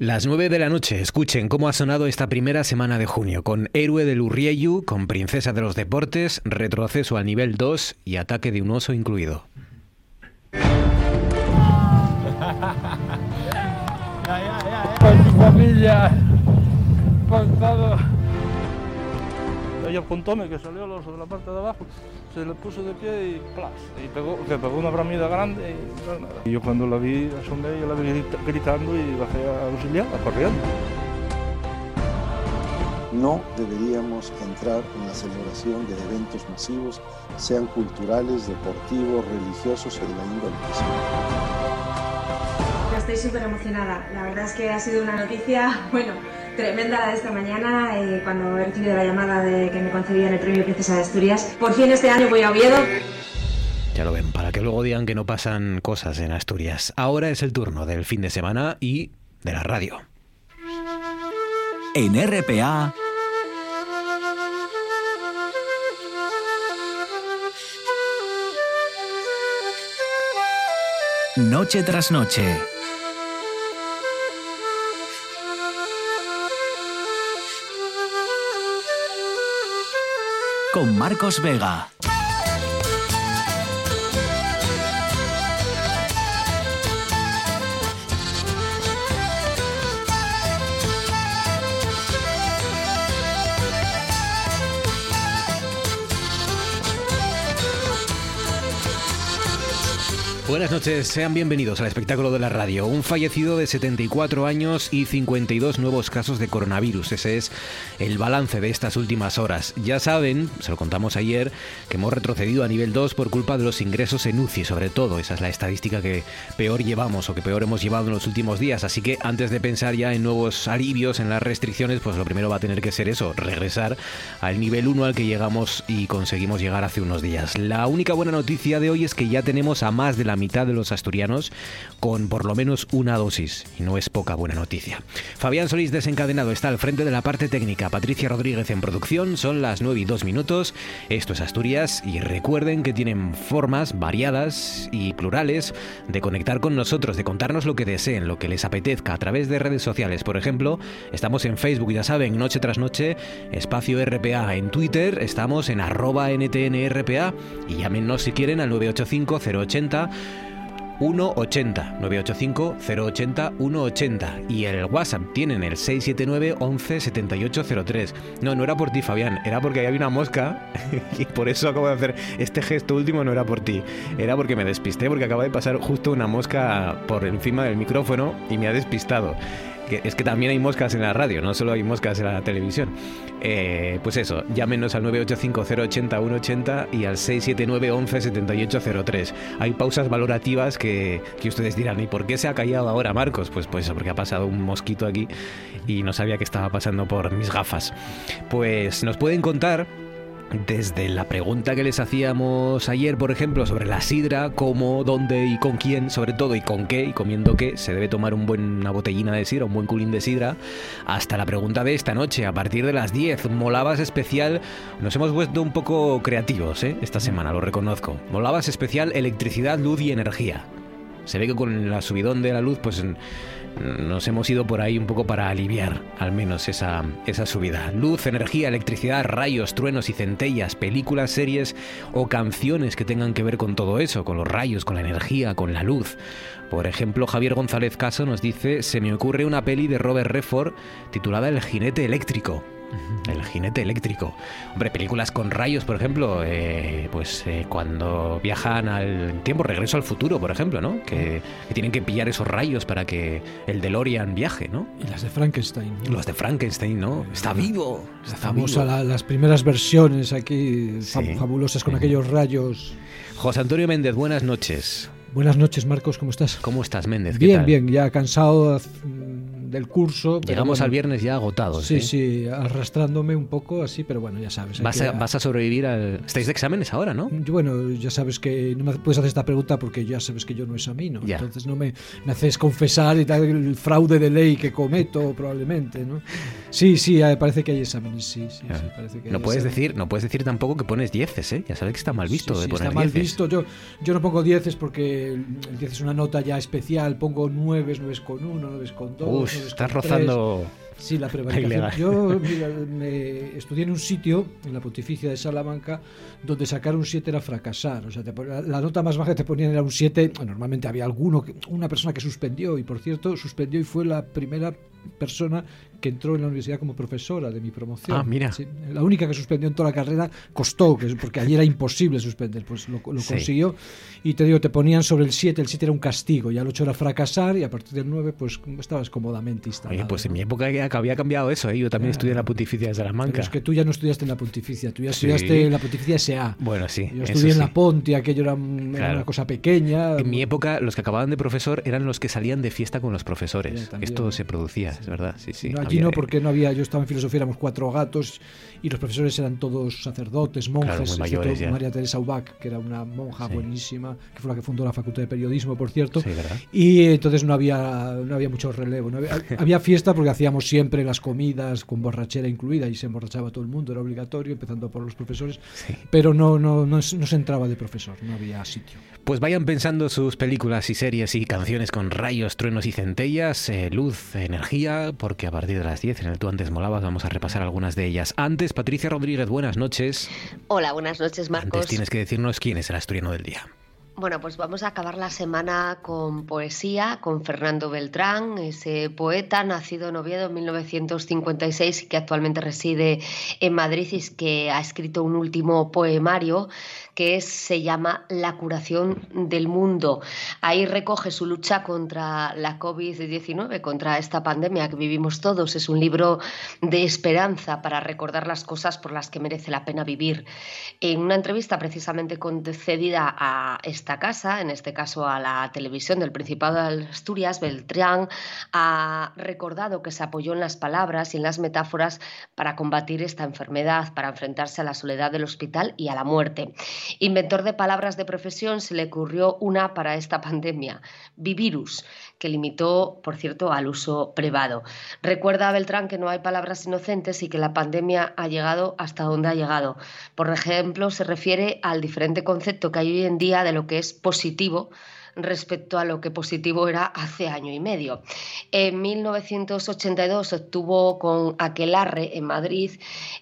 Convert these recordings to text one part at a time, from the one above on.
Las 9 de la noche, escuchen cómo ha sonado esta primera semana de junio, con Héroe del Urrieyu, con Princesa de los Deportes, retroceso al nivel 2 y ataque de un oso incluido. Con su familia, con todo. Ella que salió el oso de la parte de abajo, se le puso de pie y plas, y pegó, que pegó una bramida grande y no, nada. Y yo cuando la vi asomé, yo la vi grita- gritando y bajé a auxiliarla corriendo. No deberíamos entrar en la celebración de eventos masivos, sean culturales, deportivos, religiosos o de la índole. Estoy súper emocionada. La verdad es que ha sido una noticia, bueno, tremenda la de esta mañana eh, cuando he recibido la llamada de que me concedían el premio Princesa de Asturias. Por fin este año voy a Oviedo. Ya lo ven, para que luego digan que no pasan cosas en Asturias. Ahora es el turno del fin de semana y de la radio. En RPA. Noche tras noche. Con Marcos Vega. Buenas noches, sean bienvenidos al espectáculo de la radio. Un fallecido de 74 años y 52 nuevos casos de coronavirus. Ese es el balance de estas últimas horas. Ya saben, se lo contamos ayer, que hemos retrocedido a nivel 2 por culpa de los ingresos en UCI, sobre todo. Esa es la estadística que peor llevamos o que peor hemos llevado en los últimos días. Así que antes de pensar ya en nuevos alivios, en las restricciones, pues lo primero va a tener que ser eso, regresar al nivel 1 al que llegamos y conseguimos llegar hace unos días. La única buena noticia de hoy es que ya tenemos a más de la mitad de los asturianos con por lo menos una dosis, y no es poca buena noticia. Fabián Solís desencadenado está al frente de la parte técnica, Patricia Rodríguez en producción, son las 9 y 2 minutos, esto es Asturias, y recuerden que tienen formas variadas y plurales de conectar con nosotros, de contarnos lo que deseen, lo que les apetezca a través de redes sociales, por ejemplo, estamos en Facebook, ya saben, noche tras noche, espacio RPA, en Twitter estamos en arroba ntnrpa y llámenos si quieren al 985 080 180 985 080 180 y el WhatsApp tienen el 679 11 7803. No, no era por ti, Fabián, era porque había una mosca y por eso acabo de hacer este gesto último, no era por ti, era porque me despisté porque acaba de pasar justo una mosca por encima del micrófono y me ha despistado. Es que también hay moscas en la radio, no solo hay moscas en la televisión. Eh, pues eso, llámenos al 985-080-180 y al 679-11-7803. Hay pausas valorativas que, que ustedes dirán, ¿y por qué se ha callado ahora Marcos? Pues, pues porque ha pasado un mosquito aquí y no sabía que estaba pasando por mis gafas. Pues nos pueden contar desde la pregunta que les hacíamos ayer, por ejemplo, sobre la sidra, cómo, dónde y con quién, sobre todo, y con qué, y comiendo qué, se debe tomar un buen, una botellina de sidra, un buen culín de sidra, hasta la pregunta de esta noche, a partir de las 10, Molabas especial, nos hemos vuelto un poco creativos, ¿eh? esta semana, lo reconozco. Molabas especial, electricidad, luz y energía. Se ve que con la subidón de la luz, pues nos hemos ido por ahí un poco para aliviar al menos esa, esa subida. Luz, energía, electricidad, rayos, truenos y centellas, películas, series o canciones que tengan que ver con todo eso, con los rayos, con la energía, con la luz. Por ejemplo, Javier González Caso nos dice, se me ocurre una peli de Robert Redford titulada El jinete eléctrico. El jinete eléctrico. Hombre, películas con rayos, por ejemplo, eh, pues eh, cuando viajan al tiempo, regreso al futuro, por ejemplo, ¿no? Que, que, tienen que pillar esos rayos para que el DeLorean viaje, ¿no? Y las de Frankenstein. ¿no? Los de Frankenstein, ¿no? Está vivo. Está famosa la, las primeras versiones aquí, sí, fabulosas con aquellos rayos. José Antonio Méndez, buenas noches. Buenas noches, Marcos, ¿cómo estás? ¿Cómo estás, Méndez? Bien, bien, ya cansado del curso. Llegamos bueno, al viernes ya agotados. Sí, ¿eh? sí, arrastrándome un poco así, pero bueno, ya sabes. Vas, a, vas a, sobrevivir al. Estáis de exámenes ahora, ¿no? Yo, bueno, ya sabes que no me puedes hacer esta pregunta porque ya sabes que yo no examino. Ya. Entonces no me, me haces confesar y tal el fraude de ley que cometo, probablemente, ¿no? Sí, sí, eh, parece que hay exámenes, sí, sí, Ah. sí, parece que No hay puedes exámenes. decir, no puedes decir tampoco que pones dieces, ¿eh? Ya sabes que está mal visto Sí, de sí, poner está mal dieces. visto. Yo, yo no pongo dieces porque el 10 es una nota ya especial. Pongo 9, 9 con 1, 9 con 2. Uy, estás rozando. Sí, la prevaricación. Yo mira, me estudié en un sitio, en la Pontificia de Salamanca, donde sacar un 7 era fracasar. O sea, te la nota más baja que te ponían era un 7. Normalmente había alguno, una persona que suspendió, y por cierto, suspendió y fue la primera persona que entró en la universidad como profesora de mi promoción. Ah, mira. Sí, la única que suspendió en toda la carrera costó, porque allí era imposible suspender, pues lo, lo Sí. consiguió. Y te digo, te ponían sobre el 7, el 7 era un castigo, ya el 8 era fracasar, y a partir del 9, pues estabas cómodamente instalado. Oye, pues en mi época había cambiado eso, ¿eh? Yo también estudié en la Pontificia de Pero Salamanca. es que tú ya no estudiaste en la Pontificia, tú ya Sí. estudiaste en la Pontificia SA. Bueno, sí. Yo estudié en la Ponti, aquello era, Claro. una cosa pequeña. En mi época, los que acababan de profesor eran los que salían de fiesta con los profesores. Esto se producía, es verdad. Sí, sí. No, había- no, porque no había, yo estaba en filosofía, éramos cuatro gatos y los profesores eran todos sacerdotes, monjes, Claro, excepto mayores ya. María Teresa Ubach, que era una monja Sí. buenísima, que fue la que fundó la Facultad de Periodismo, por cierto. Sí. Y entonces no había, no había mucho relevo. no había, había fiesta porque hacíamos siempre las comidas con borrachera incluida y se emborrachaba todo el mundo, era obligatorio, empezando por los profesores. Sí. Pero no, no, no, se- no se entraba de profesor, no había sitio. Pues vayan pensando sus películas y series y canciones con rayos, truenos y centellas, eh, luz, energía, porque a partir de las 10 en el Tú antes molabas vamos a repasar algunas de ellas. Antes, Patricia Rodríguez, buenas noches. Hola, buenas noches, Marcos. Antes tienes que decirnos quién es el asturiano del día. Bueno, pues vamos a acabar la semana con poesía, con Fernando Beltrán, ese poeta nacido en Oviedo en 1956 y que actualmente reside en Madrid y que ha escrito un último poemario que se llama La curación del mundo. Ahí recoge su lucha contra la COVID-19, contra esta pandemia que vivimos todos. Es un libro de esperanza para recordar las cosas por las que merece la pena vivir. En una entrevista precisamente concedida a esta casa, en este caso a la televisión del Principado de Asturias, Beltrán ha recordado que se apoyó en las palabras y en las metáforas para combatir esta enfermedad, para enfrentarse a la soledad del hospital y a la muerte. Inventor de palabras de profesión, se le ocurrió una para esta pandemia, Vivirus, que limitó, por cierto, al uso privado. Recuerda a Beltrán que no hay palabras inocentes y que la pandemia ha llegado hasta donde ha llegado. Por ejemplo, se refiere al diferente concepto que hay hoy en día de lo que es positivo respecto a lo que positivo era hace año y medio. En 1982 obtuvo con Aquelarre en Madrid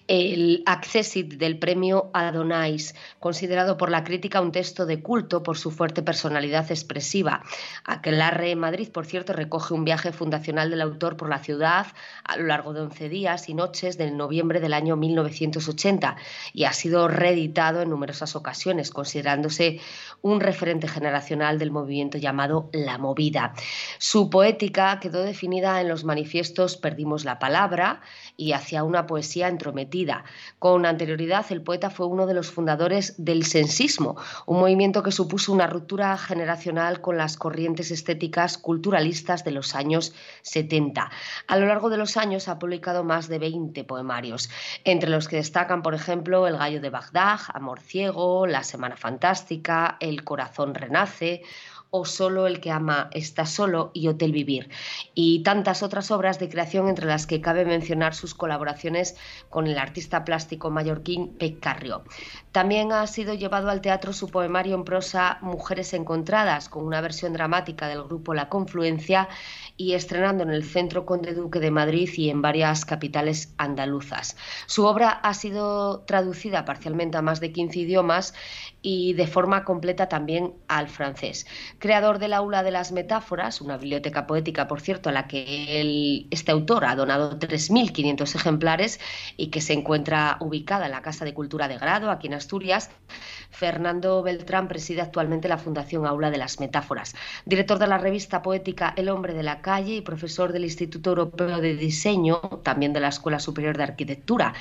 el Accessit del premio Adonais, considerado por la crítica un texto de culto por su fuerte personalidad expresiva. Aquelarre en Madrid, por cierto, recoge un viaje fundacional del autor por la ciudad a lo largo de 11 días y noches del noviembre del año 1980 y ha sido reeditado en numerosas ocasiones, considerándose un referente generacional del movimiento llamado La Movida. Su poética quedó definida en los manifiestos Perdimos la palabra y hacia una poesía entrometida. Con anterioridad, el poeta fue uno de los fundadores del sensismo, un movimiento que supuso una ruptura generacional con las corrientes estéticas culturalistas de los años 70. A lo largo de los años ha publicado más de 20 poemarios, entre los que destacan, por ejemplo, El gallo de Bagdad, Amor ciego, La semana fantástica, El corazón renace o Solo el que ama está solo y Hotel Vivir, y tantas otras obras de creación entre las que cabe mencionar sus colaboraciones con el artista plástico mallorquín Pec Carrió. También ha sido llevado al teatro su poemario en prosa Mujeres Encontradas, con una versión dramática del grupo La Confluencia y estrenando en el Centro Conde Duque de Madrid y en varias capitales andaluzas. Su obra ha sido traducida parcialmente a más de 15 idiomas y de forma completa también al francés. Creador del Aula de las Metáforas, una biblioteca poética, por cierto, a la que él, este autor ha donado 3.500 ejemplares y que se encuentra ubicada en la Casa de Cultura de Grado, aquí en Asturias, Fernando Beltrán preside actualmente la Fundación Aula de las Metáforas. Director de la revista poética El Hombre de la Calle y profesor del Instituto Europeo de Diseño, también de la Escuela Superior de Arquitectura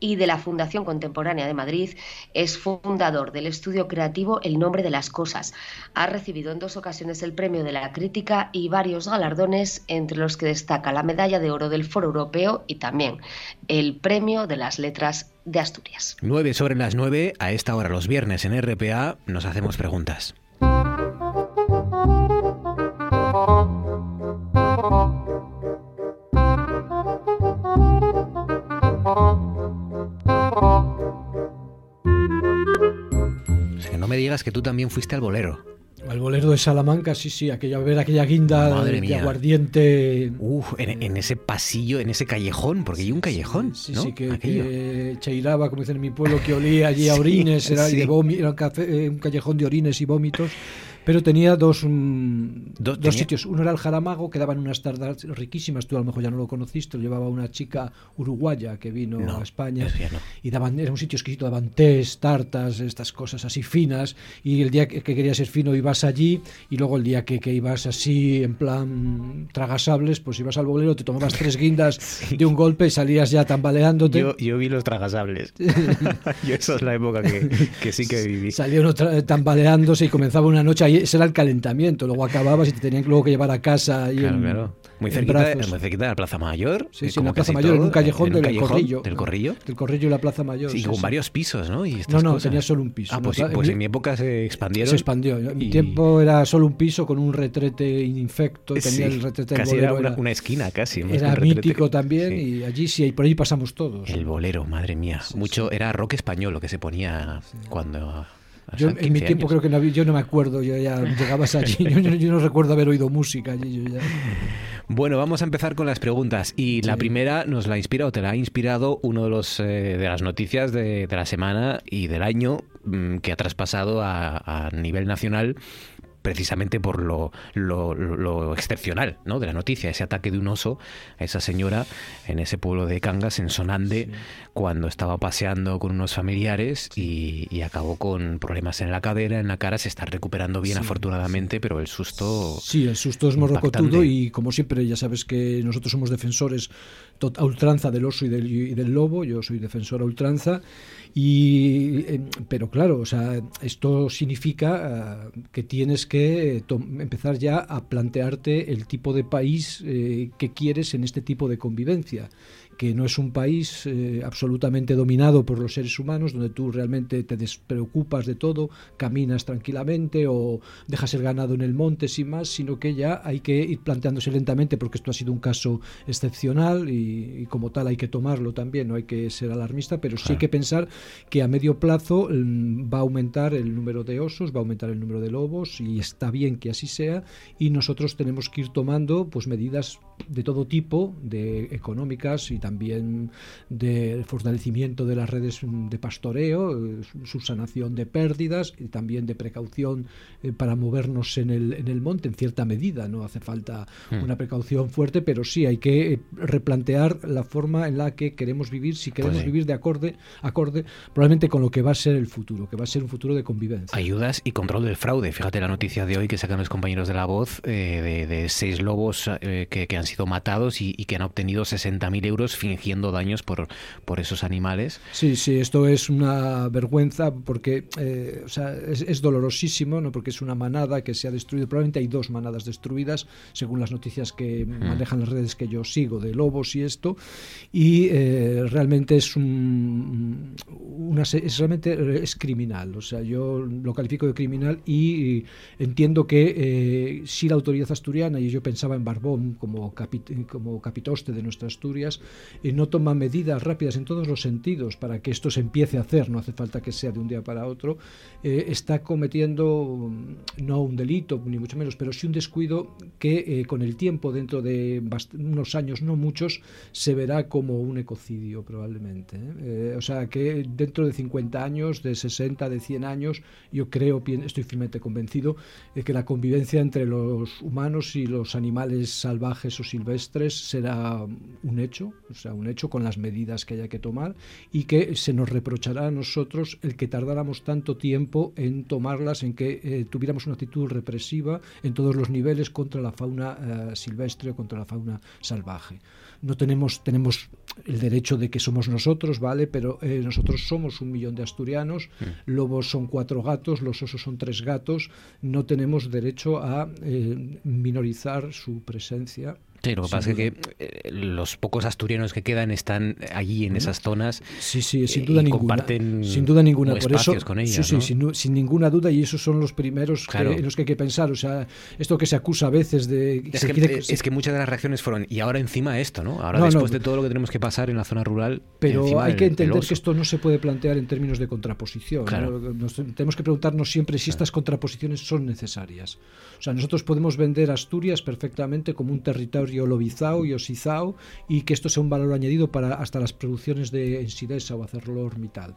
y de la Fundación Contemporánea de Madrid, es fundador del estudio creativo El Nombre de las Cosas. Ha recibido en dos ocasiones el premio de la crítica y varios galardones, entre los que destaca la medalla de oro del Foro Europeo y también el premio de las letras de Asturias. 9 sobre las 9, a esta hora los viernes en RPA nos hacemos preguntas. Digas que tú también fuiste al bolero. Al bolero de Salamanca, sí, sí, aquella, ver aquella guinda Madre de aguardiente. Uf, en, en ese pasillo, en ese callejón, porque hay un callejón, Sí, ¿no? sí, que, que cheiraba, como dicen en mi pueblo, que olía allí a Sí, orines, era, y sí. de vomi- era un, café- eh, un callejón de orines y vómitos. Pero tenía dos, mm, Do- dos tenía- sitios. Uno era el Jaramago, que daban unas tardas riquísimas. Tú a lo mejor ya no lo conociste, lo llevaba una chica uruguaya que vino No, a España. no. Y daban, era un sitio exquisito, daban tés, tartas, estas cosas así finas. Y el día que, que querías ser fino ibas allí. Y luego el día que, que ibas así, en plan tragasables, pues ibas al bolero, te tomabas tres guindas de un golpe y salías ya tambaleándote. Yo, yo vi los tragasables. yo esa es la época que, que sí que viví. Salía uno tra- tambaleándose y comenzaba una noche ahí, ese era el calentamiento, luego acababas y te tenían luego que llevar a casa y Claro, en, claro. Muy en cerquita, muy cerquita de la Plaza Mayor. Sí, eh, sí, en la Plaza Mayor, en todo, un callejón en del callejón Corrillo. Del Corrillo. Del Corrillo y la Plaza Mayor. Sí, sí, con sí. varios pisos, ¿no? Y No, no, cosas. tenía solo un piso. Ah, ¿no? pues, En pues mi- en mi época se expandieron. Se expandió. En mi y- tiempo era solo un piso con un retrete infecto. y Tenía el retrete del casi era bolero, una, una esquina, casi. era un retrete. mítico también y allí sí, y por ahí pasamos todos. El bolero, madre mía. Mucho era rock español lo que se ponía cuando. Yo, en mi 15 tiempo años. creo que no había- yo no me acuerdo, yo ya llegabas allí, yo, yo- yo no recuerdo haber oído música allí. yo ya- Bueno, vamos a empezar con las preguntas. Y la Sí. primera nos la inspira o te la ha inspirado uno de los eh, de las noticias de, de la semana y del año mm, que ha traspasado a, a nivel nacional precisamente por lo, lo, lo excepcional ¿no? de la noticia, ese ataque de un oso a esa señora en ese pueblo de Cangas, en Sonande, cuando estaba paseando con unos familiares y, y acabó con problemas en la cadera, en la cara, se está recuperando bien Sí, afortunadamente, pero el susto... Sí, el susto es morrocotudo y como siempre ya sabes que nosotros somos defensores a ultranza del oso y del, y del lobo, yo soy defensor a ultranza, y, eh, pero claro, o sea, esto significa ah, que tienes que eh, empezar ya a plantearte el tipo de país eh, que quieres en este tipo de convivencia que no es un país eh, absolutamente dominado por los seres humanos, donde tú realmente te despreocupas de todo, caminas tranquilamente o dejas el ganado en el monte sin más, sino que ya hay que ir planteándose lentamente, porque esto ha sido un caso excepcional y, y como tal hay que tomarlo también, no hay que ser alarmista, pero sí hay que pensar que a medio plazo mm, va a aumentar el número de osos, va a aumentar el número de lobos y está bien que así sea y nosotros tenemos que ir tomando pues medidas de todo tipo, de económicas y también de fortalecimiento de las redes mm, de pastoreo, eh, su- subsanación de pérdidas y también de precaución eh, para movernos en el, en el monte en cierta medida. No hace falta Hmm. una precaución fuerte, pero sí hay que eh, replantear la forma en la que queremos vivir, si queremos Pues sí. vivir de acorde, acorde probablemente con lo que va a ser el futuro, que va a ser un futuro de convivencia. Ayudas y control del fraude. Fíjate la noticia de hoy que sacan los compañeros de la voz eh, de, de seis lobos eh, que, que han sido matados y, y que han obtenido 60.000 euros fingiendo daños por, por esos animales. Sí, sí, esto es una vergüenza porque eh, o sea, es, es dolorosísimo, ¿no? porque es una manada que se ha destruido. Probablemente hay dos manadas destruidas, según las noticias que manejan las redes que yo sigo de lobos y esto. Y eh, realmente es un, una, es realmente es criminal. O sea, yo lo califico de criminal y entiendo que eh, si la autoridad asturiana, y yo pensaba en Barbón como, capi- como capitoste de nuestra Asturias, eh, no toma medidas rápidas en todos los sentidos para que esto se empiece a hacer, no hace falta que sea de un día para otro, eh, está cometiendo mm, no un delito, ni mucho menos, pero sí un descuido que eh, con el tiempo, dentro de unos años, no muchos, se verá como un ecocidio probablemente. ¿eh? O sea que dentro de 50 años, de 60, de 100 años, yo creo, estoy firmemente convencido, de que la convivencia entre los humanos y los animales salvajes o silvestres será un hecho, o sea, un hecho con las medidas que haya que tomar y que se nos reprochará a nosotros el que tardáramos tanto tiempo en tomarlas, en que eh, tuviéramos una actitud represiva en todos los niveles contra la fauna eh, silvestre o contra la fauna salvaje. No tenemos, tenemos el derecho de que somos nosotros, ¿vale? Pero eh, nosotros somos un millón de asturianos, lobos son cuatro gatos, los osos son tres gatos, no tenemos derecho a minorizar su presencia Sí, lo que pasa es que eh, los pocos asturianos que quedan están allí en esas zonas. Sí, sí, sin duda y ninguna. comparten sin duda ninguna. Por eso, con ellas, sí, sí, ¿no? sin, ninguna duda, y esos son los primeros que- en los que hay que pensar. O sea, esto que se acusa a veces de. Es se que, quiere- eh, es que muchas de las reacciones fueron, y ahora encima esto, ¿no? Ahora No, no, después de todo lo que tenemos que pasar en la zona rural. Pero hay que entender que esto no se puede plantear en términos de contraposición. Nos- tenemos que preguntarnos siempre si estas contraposiciones son necesarias. O sea, nosotros podemos vender Asturias perfectamente como un territorio lobizado y osizado y que esto sea un valor añadido para hasta las producciones de Ensidesa o ArcelorMittal.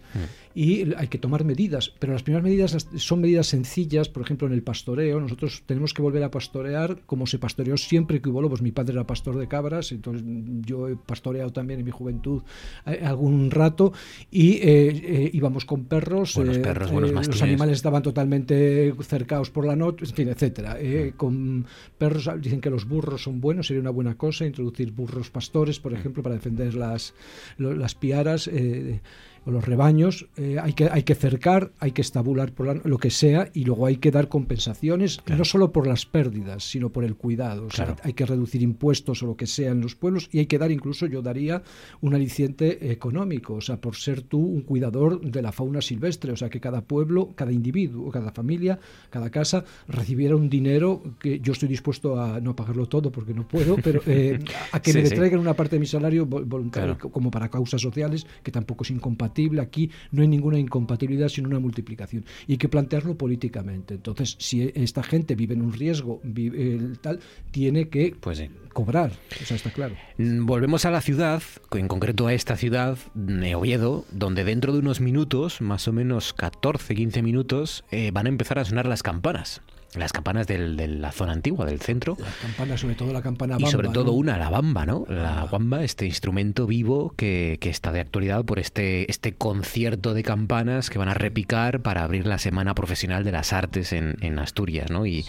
Y hay que tomar medidas, pero las primeras medidas son medidas sencillas, por ejemplo, en el pastoreo. Nosotros tenemos que volver a pastorear como se pastoreó siempre que hubo lobos. Mi padre era pastor de cabras, entonces yo he pastoreado también en mi juventud eh, algún rato y eh, eh, íbamos con perros. Buenos eh, perros, eh, buenos los animales estaban totalmente cercados por la noche, en fin, etcétera. Eh, con perros dicen que los burros son buenos, sería una buena cosa introducir burros pastores, por ejemplo, para defender las, las piaras. eh, los rebaños, eh, hay, que, hay que cercar, hay que estabular por la- lo que sea y luego hay que dar compensaciones, no solo por las pérdidas, sino por el cuidado. O sea, Claro. hay que reducir impuestos o lo que sea en los pueblos y hay que dar incluso, yo daría, un aliciente económico, o sea, por ser tú un cuidador de la fauna silvestre, o sea, que cada pueblo, cada individuo, cada familia, cada casa recibiera un dinero que yo estoy dispuesto a no pagarlo todo porque no puedo, pero eh, a que Sí, me sí. traigan una parte de mi salario vol- voluntario Claro. como para causas sociales, que tampoco es incompatible. Aquí no hay ninguna incompatibilidad, sino una multiplicación. Y hay que plantearlo políticamente. Entonces, si esta gente vive en un riesgo, vive, el tal, tiene que Pues sí. cobrar. O sea, está claro. Mm, Volvemos a la ciudad, en concreto a esta ciudad, de Oviedo, donde dentro de unos minutos, más o menos 14, 15 minutos, eh, van a empezar a sonar las campanas. Las campanas del- de la zona antigua, del centro. La campana, sobre todo la campana Y sobre bamba, todo ¿no? una, la bamba, ¿no? La guamba, este instrumento vivo que, que está de actualidad por este, este concierto de campanas que van a repicar para abrir la Semana Profesional de las Artes en, en Asturias, ¿no? Y,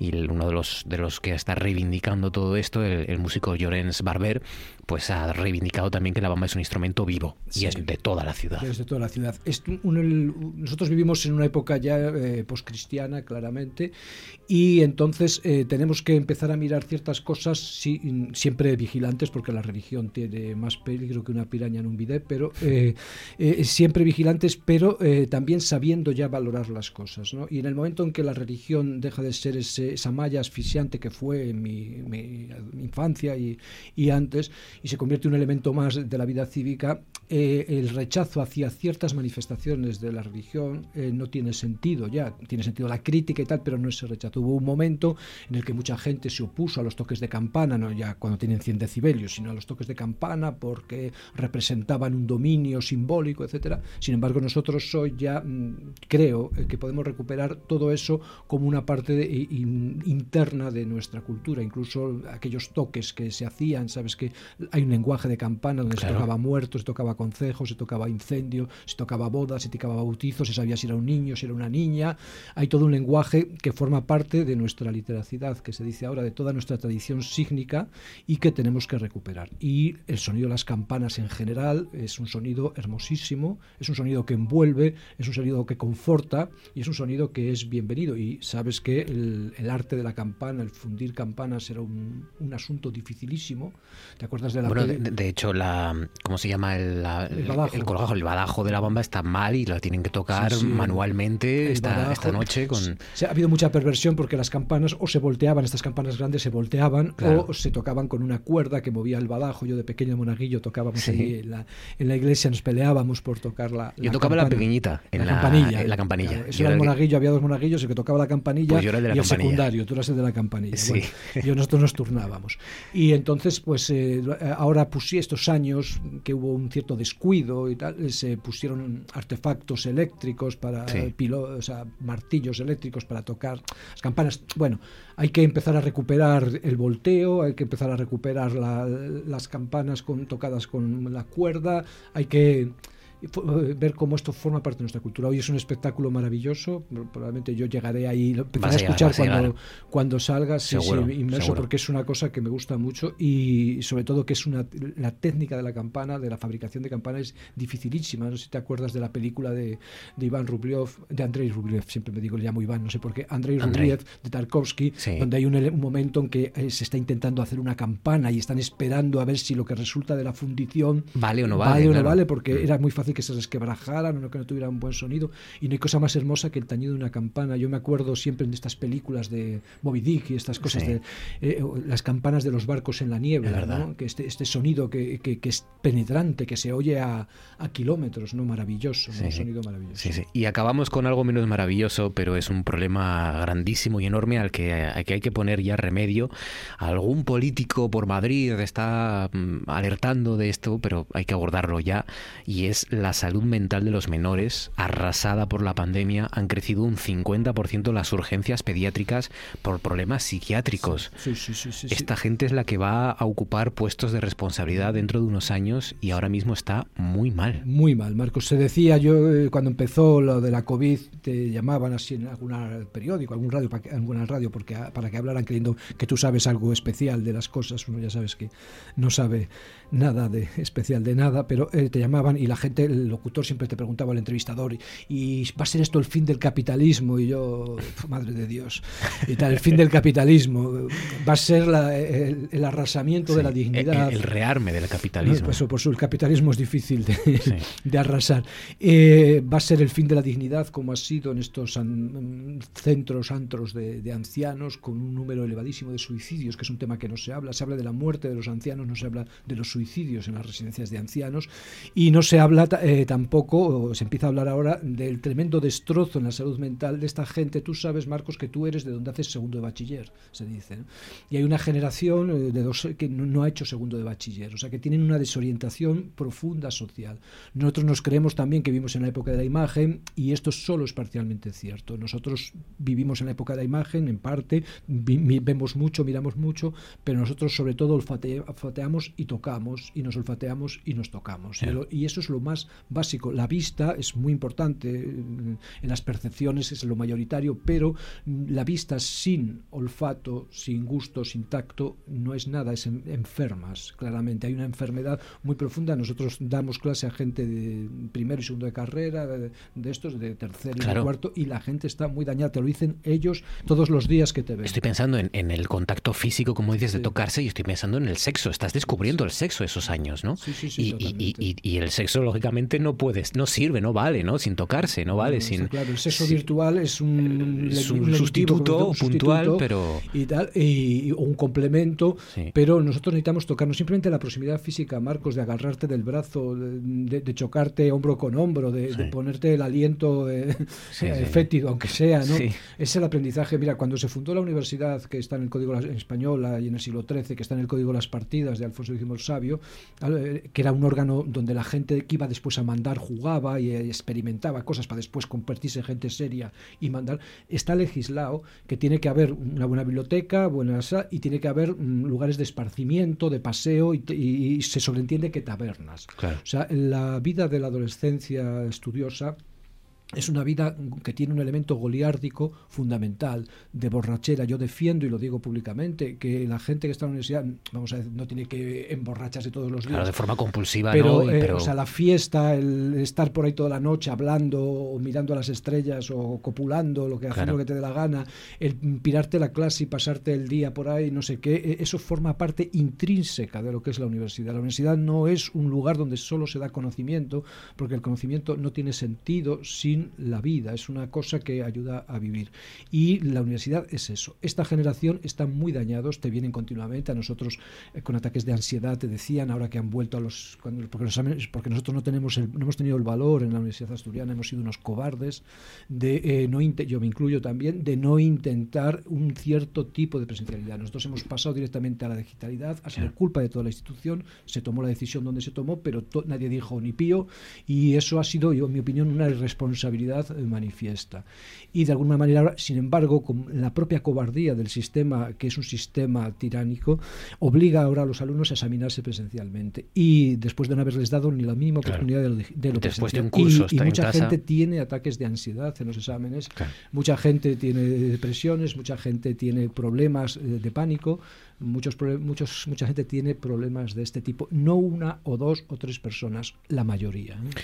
uno de los, de los que está reivindicando todo esto, el, el músico Llorens Barber, pues ha reivindicado también que la bamba es un instrumento vivo y Sí. es de toda la ciudad. Desde toda la ciudad. Es un- el- nosotros vivimos en una época ya eh, poscristiana, claramente, y entonces eh, tenemos que empezar a mirar ciertas cosas, sí, in- siempre vigilantes, porque la religión tiene más peligro que una piraña en un bidet, pero eh, eh, siempre vigilantes, pero eh, también sabiendo ya valorar las cosas. ¿no? Y en el momento en que la religión deja de ser ese- esa malla asfixiante que fue en mi, mi infancia y, y antes, y se convierte en un elemento más de la vida cívica, eh, el rechazo hacia ciertas manifestaciones de la religión eh, no tiene sentido ya, tiene sentido la crítica y tal, pero no ese rechazo. Hubo un momento en el que mucha gente se opuso a los toques de campana, no ya cuando tienen 100 decibelios, sino a los toques de campana porque representaban un dominio simbólico, etcétera. Sin embargo, nosotros hoy ya mm, creo eh, que podemos recuperar todo eso como una parte de- interna de nuestra cultura, incluso aquellos toques que se hacían, sabes que hay un lenguaje de campana donde Claro. se tocaba muertos, se tocaba concejos, se tocaba incendio, se tocaba bodas, se tocaba bautizo, se sabía si era un niño, si era una niña. Hay todo un lenguaje que forma parte de nuestra literacidad, que se dice ahora, de toda nuestra tradición sígnica y que tenemos que recuperar. Y el sonido de las campanas en general es un sonido hermosísimo, es un sonido que envuelve, es un sonido que conforta y es un sonido que es bienvenido. Y sabes que el, el arte de la campana, el fundir campanas era un, un asunto dificilísimo. ¿Te acuerdas de la Bueno, de, peli- de hecho, la, ¿cómo se llama? El, la- El badajo. el colgajo, el badajo de la bamba está mal y lo tienen que tocar Sí, sí. manualmente esta, noche con... Ha habido mucha perversión porque las campanas o se volteaban, estas campanas grandes se volteaban Claro. o se tocaban con una cuerda que movía el badajo. Yo de pequeño monaguillo tocábamos Sí. allí en la, en la iglesia, nos peleábamos por tocar la. Yo tocaba la pequeñita, en la- campanilla. en la campanilla. Claro, eso Yo era el que- monaguillo, había dos monaguillos, el que tocaba la campanilla Pues yo era de la y el secundario, tú eras el de la campanilla. Bueno, yo nosotros nos turnábamos. Y entonces, pues eh, ahora pusí estos años que hubo un cierto descuido y tal, eh, se pusieron artefactos eléctricos para Sí. pilo- o sea, martillos eléctricos para tocar las campanas. Bueno, hay que empezar a recuperar el volteo, hay que empezar a recuperar la- las campanas con, tocadas con la cuerda, hay que ver cómo esto forma parte de nuestra cultura. Hoy es un espectáculo maravilloso, probablemente yo llegaré ahí, lo empezaré a, escuchar cuando, cuando salga, sí, inmerso, porque es una cosa que me gusta mucho y sobre todo que es una la técnica de la campana, de la fabricación de campana es dificilísima. No sé si te acuerdas de la película de, de Iván Rubliev, de Andrei Rubliev, siempre me digo, le llamo Iván, no sé por qué, Andrei Rubliev de Tarkovsky, donde hay un, momento en que eh, se está intentando hacer una campana y están esperando a ver si lo que resulta de la fundición vale o no vale. Vale o no vale, porque mm. era muy fácil que se resquebrajaran o que no tuviera un buen sonido. Y no hay cosa más hermosa que el tañido de una campana. Yo me acuerdo siempre de estas películas de Moby Dick y estas cosas de eh, las campanas de los barcos en la niebla, que este, este sonido que, que, es penetrante, que se oye a, a kilómetros, ¿no? Maravilloso, un sonido maravilloso. Y acabamos con algo menos maravilloso, pero es un problema grandísimo y enorme al que, al que hay que poner ya remedio. Algún político por Madrid está mm, alertando de esto, pero hay que abordarlo ya, y es la salud mental de los menores, arrasada por la pandemia, han crecido un 50% las urgencias pediátricas por problemas psiquiátricos. Esta gente es la que va a ocupar puestos de responsabilidad dentro de unos años y ahora mismo está muy mal. Muy mal, Marcos. Se decía yo eh, cuando empezó lo de la COVID, te llamaban así en algún periódico, algún radio, alguna radio, porque para que hablaran creyendo que tú sabes algo especial de las cosas. Uno ya sabes que no sabe nada de especial de nada, pero eh, te llamaban y la gente, el locutor siempre te preguntaba al entrevistador, y, va a ser esto el fin del capitalismo? Y yo, madre de Dios, y tal, el fin del capitalismo, va a ser el, arrasamiento de la dignidad. El, rearme del capitalismo. eso, por su, el capitalismo es difícil de, arrasar. Eh, va a ser el fin de la dignidad, como ha sido en estos centros, antros de, de ancianos, con un número elevadísimo de suicidios, que es un tema que no se habla. Se habla de la muerte de los ancianos, no se habla de los suicidios en las residencias de ancianos y no se habla eh, tampoco, se empieza a hablar ahora del tremendo destrozo en la salud mental de esta gente. Tú sabes, Marcos, que tú eres de donde haces segundo de bachiller, se dice. Y hay una generación eh, de dos que no, ha hecho segundo de bachiller, o sea, que tienen una desorientación profunda social. Nosotros nos creemos también que vivimos en la época de la imagen y esto solo es parcialmente cierto. Nosotros vivimos en la época de la imagen, en parte, vemos mucho, miramos mucho, pero nosotros sobre todo olfateamos y tocamos y nos olfateamos y nos tocamos. Y eso es lo más básico. La vista es muy importante, en las percepciones es lo mayoritario, pero la vista sin olfato, sin gusto, sin tacto, no es nada, es enfermas, claramente. Hay una enfermedad muy profunda. Nosotros damos clase a gente de primero y segundo de carrera, de, estos, de tercero y de cuarto, y la gente está muy dañada. Te lo dicen ellos todos los días que te ven. Estoy pensando en, el contacto físico, como dices, de tocarse, y estoy pensando en el sexo. Estás descubriendo el sexo esos años, ¿no? Sí, sí, sí, y, y, el sexo, lógicamente, no puedes, no sirve, no vale, ¿no? Sin tocarse, no vale. sin, claro, el sexo virtual es un, es un, sustituto, puntual, pero. Y tal, y, un complemento, pero nosotros necesitamos tocarnos simplemente la proximidad física, Marcos, de agarrarte del brazo, de, chocarte hombro con hombro, de, ponerte el aliento eh, fétido, aunque sea, ¿no? Es el aprendizaje. Mira, cuando se fundó la universidad que está en el Código Española y en el siglo XIII, que está en el Código de las Partidas de Alfonso X el Sabio, que era un órgano donde la gente que iba después a mandar jugaba y experimentaba cosas para después convertirse en gente seria y mandar, está legislado que tiene que haber una buena biblioteca, buenas y tiene que haber mm, lugares de esparcimiento, de paseo y, se sobreentiende que tabernas. O sea, la vida de la adolescencia estudiosa es una vida que tiene un elemento goliárdico fundamental, de borrachera. Yo defiendo, y lo digo públicamente, que la gente que está en la universidad, vamos a decir, no tiene que emborracharse todos los días. Claro, de forma compulsiva, pero, ¿no? Eh, o sea, la fiesta, el estar por ahí toda la noche hablando, o mirando a las estrellas, o copulando, lo que haciendo lo que te dé la gana, el pirarte la clase y pasarte el día por ahí, no sé qué, e, eso forma parte intrínseca de lo que es la universidad. La universidad no es un lugar donde solo se da conocimiento, porque el conocimiento no tiene sentido sin la vida, es una cosa que ayuda a vivir. Y la universidad es eso. Esta generación está muy dañados, te vienen continuamente a nosotros eh, con ataques de ansiedad, te decían, ahora que han vuelto a los... Cuando, porque, porque nosotros no, tenemos no hemos tenido el valor en la Universidad Asturiana, hemos sido unos cobardes de eh, no yo me incluyo también, de no intentar un cierto tipo de presencialidad. Nosotros hemos pasado directamente a la digitalidad, ha sido culpa de toda la institución, se tomó la decisión donde se tomó, pero nadie dijo ni pío, y eso ha sido, yo en mi opinión, una irresponsabilidad responsabilidad manifiesta. Y de alguna manera, sin embargo, con la propia cobardía del sistema, que es un sistema tiránico, obliga ahora a los alumnos a examinarse presencialmente. Y después de no haberles dado ni la mínima oportunidad de lo, de lo Después de un curso y, y mucha casa. gente tiene ataques de ansiedad en los exámenes, Claro. mucha gente tiene depresiones, mucha gente tiene problemas eh, de pánico, muchos, muchos, mucha gente tiene problemas de este tipo. No una o dos o tres personas, la mayoría. ¿eh?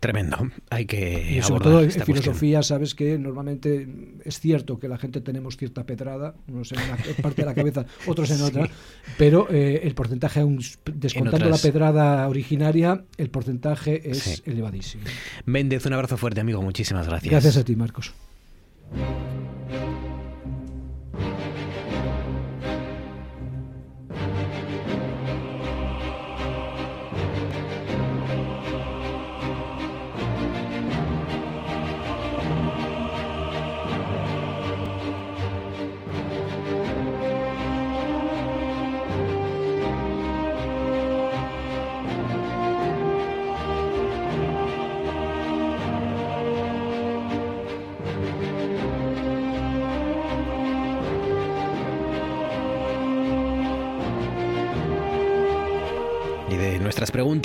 Tremendo. Hay que Y sobre todo en cuestión. filosofía, sabes que normalmente es cierto que la gente tenemos cierta pedrada, unos en una parte de la cabeza, otros en otra, pero eh, el porcentaje, aún descontando otras- la pedrada originaria, el porcentaje es Sí. elevadísimo. Méndez, un abrazo fuerte, amigo. Muchísimas gracias. Gracias a ti, Marcos.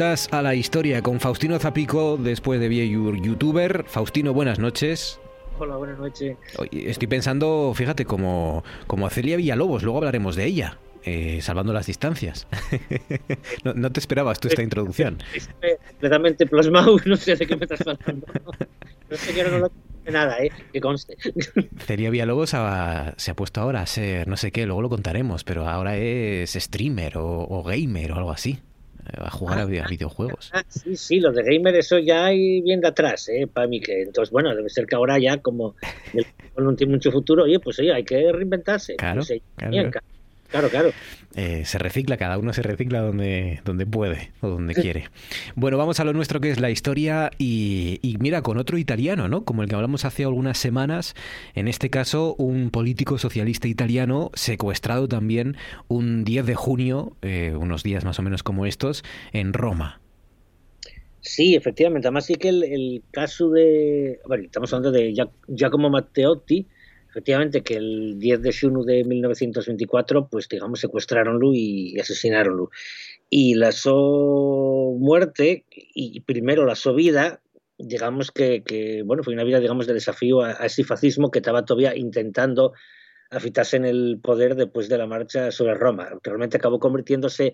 Preguntas a la historia con Faustino Zapico, después de Viewer YouTuber. Faustino, buenas noches. Hola, buenas noches. Estoy pensando, fíjate, como, como Celia Villalobos, luego hablaremos de ella, eh, salvando las distancias. no, no te esperabas tú esta introducción. Estoy completamente plasmado, no sé de qué me estás hablando. No sé que no lo nada, ¿eh? Que conste. Celia Villalobos ha- se ha puesto ahora a ser no sé qué, luego lo contaremos, pero ahora es streamer o, o gamer o algo así. A jugar a, vi- a videojuegos. Ah, sí, sí, los de gamer, eso ya hay bien de atrás, ¿eh? Para mí que. Entonces, bueno, debe ser que ahora ya, como el no tiene mucho futuro, oye, pues oye, hay que reinventarse. Claro, Pues, claro. Claro, claro. Eh, se recicla, cada uno se recicla donde, donde puede o donde quiere. Bueno, vamos a lo nuestro que es la historia y, y mira, con otro italiano, ¿no? Como el que hablamos hace algunas semanas, en este caso un político socialista italiano secuestrado también un 10 de junio, eh, unos días más o menos como estos, en Roma. Sí, efectivamente. Además, sí que el, el caso de. Bueno, estamos hablando de Gia- Giacomo Matteotti, efectivamente, que el 10 de junio de 1924, pues digamos, secuestraronlo y asesinaronlo. Y la su muerte, y primero la su vida, digamos que, que, bueno, fue una vida, digamos, de desafío a, a ese fascismo que estaba todavía intentando afitarse en el poder después de la marcha sobre Roma. Realmente acabó convirtiéndose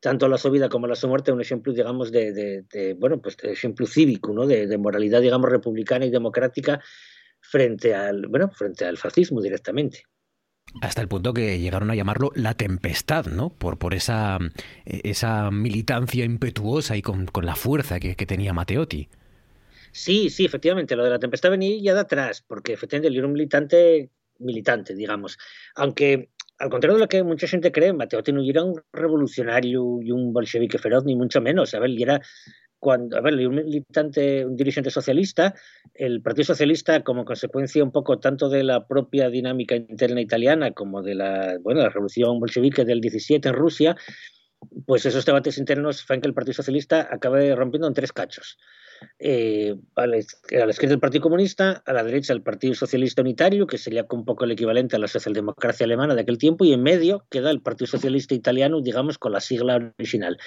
tanto la su vida como la su muerte un ejemplo, digamos, de, de, de bueno, pues de ejemplo cívico, ¿no? De, de, moralidad, digamos, republicana y democrática frente al, bueno, frente al fascismo directamente. Hasta el punto que llegaron a llamarlo la tempestad, ¿no? Por, por esa, esa militancia impetuosa y con, con la fuerza que, que, tenía Matteotti. Sí, sí, efectivamente, lo de la tempestad venía ya de atrás, porque efectivamente él era un militante, militante, digamos. Aunque al contrario de lo que mucha gente cree, Matteotti no era un revolucionario y un bolchevique feroz, ni mucho menos. Ver, y era cuando, a ver, un militante, un dirigente socialista, el Partido Socialista, como consecuencia un poco tanto de la propia dinámica interna italiana como de la, bueno, la revolución bolchevique del 17 en Rusia, pues esos debates internos hacen que el Partido Socialista acabe rompiendo en tres cachos. Eh, a, la, a, la, izquierda el Partido Comunista, a la derecha el Partido Socialista Unitario, que sería un poco el equivalente a la socialdemocracia alemana de aquel tiempo, y en medio queda el Partido Socialista Italiano, digamos, con la sigla original.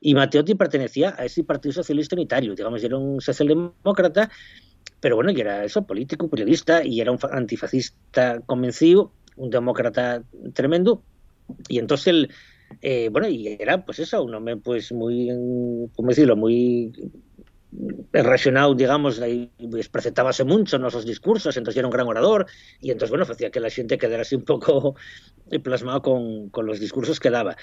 Y Matteotti pertenecía a ese Partido Socialista Unitario, digamos, era un socialdemócrata, pero bueno, y era eso, político, periodista, y era un antifascista convencido, un demócrata tremendo, y entonces él, eh, bueno, y era pues eso, un hombre pues muy, ¿cómo decirlo?, muy racionado, digamos, expresentábase mucho en los discursos, entonces era un gran orador, y entonces, bueno, hacía que la gente quedara así un poco plasmado con, con los discursos que daba.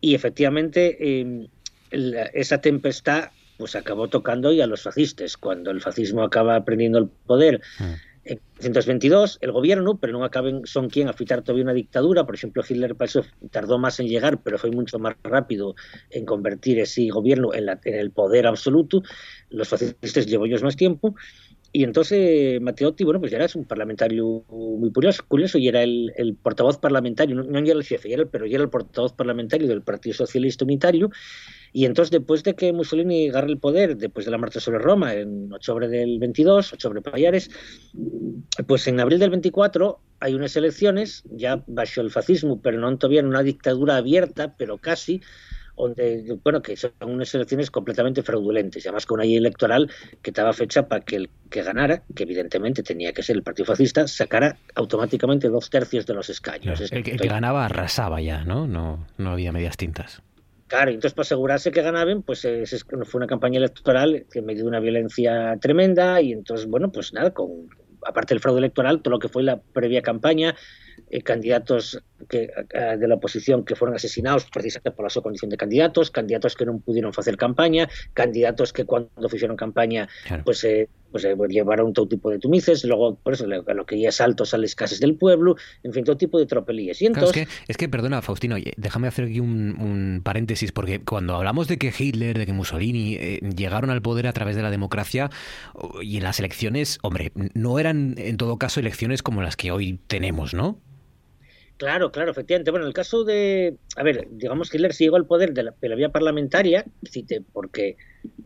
Y efectivamente, eh, la, esa tempestad pues acabó tocando y a los fascistas, cuando el fascismo acaba prendiendo el poder. Mm. En 1922, el gobierno, pero no acaben, son quien a fitar todavía una dictadura. Por ejemplo, Hitler eso tardó más en llegar, pero fue mucho más rápido en convertir ese gobierno en, en el poder absoluto. Los fascistas llevó ellos más tiempo. Y entonces Matteotti, bueno, pues ya era un parlamentario muy curioso, y era el, portavoz parlamentario, no, no, era el jefe, pero ya era el portavoz parlamentario del Partido Socialista Unitario. Y entonces, después de que Mussolini agarre el poder, después de la marcha sobre Roma, en octubre del 22, sobre Payares, pues en abril del 24 hay unas elecciones, ya bajo el fascismo, pero no todavía en una dictadura abierta, pero casi, donde, bueno, que son unas elecciones completamente fraudulentes, y además con una ley electoral que estaba fecha para que el que ganara, que evidentemente tenía que ser el Partido Fascista, sacara automáticamente dos tercios de los escaños. el, que, ganaba arrasaba ya, ¿no? No, no había medias tintas. Claro, entonces para asegurarse que ganaban, pues fue una campaña electoral que me dio una violencia tremenda y entonces, bueno, pues nada, con aparte del fraude electoral, todo lo que fue la previa campaña, eh, candidatos que, eh, de la oposición que fueron asesinados precisamente por la su condición de candidatos, candidatos que no pudieron hacer campaña, candidatos que cuando hicieron campaña pues, eh, pues, pues, llevaron todo tipo de tumices, luego por eso lo, que ya saltos a las casas del pueblo, en fin, todo tipo de tropelías. Y entonces... es, que, perdona, Faustino, déjame hacer aquí un, paréntesis, porque cuando hablamos de que Hitler, de que Mussolini llegaron al poder a través de la democracia y en las elecciones, hombre, no eran en todo caso elecciones como las que hoy tenemos, ¿no? Claro, claro, efectivamente. Bueno, en el caso de, a ver, digamos que Hitler se llegó al poder de la, vía parlamentaria, porque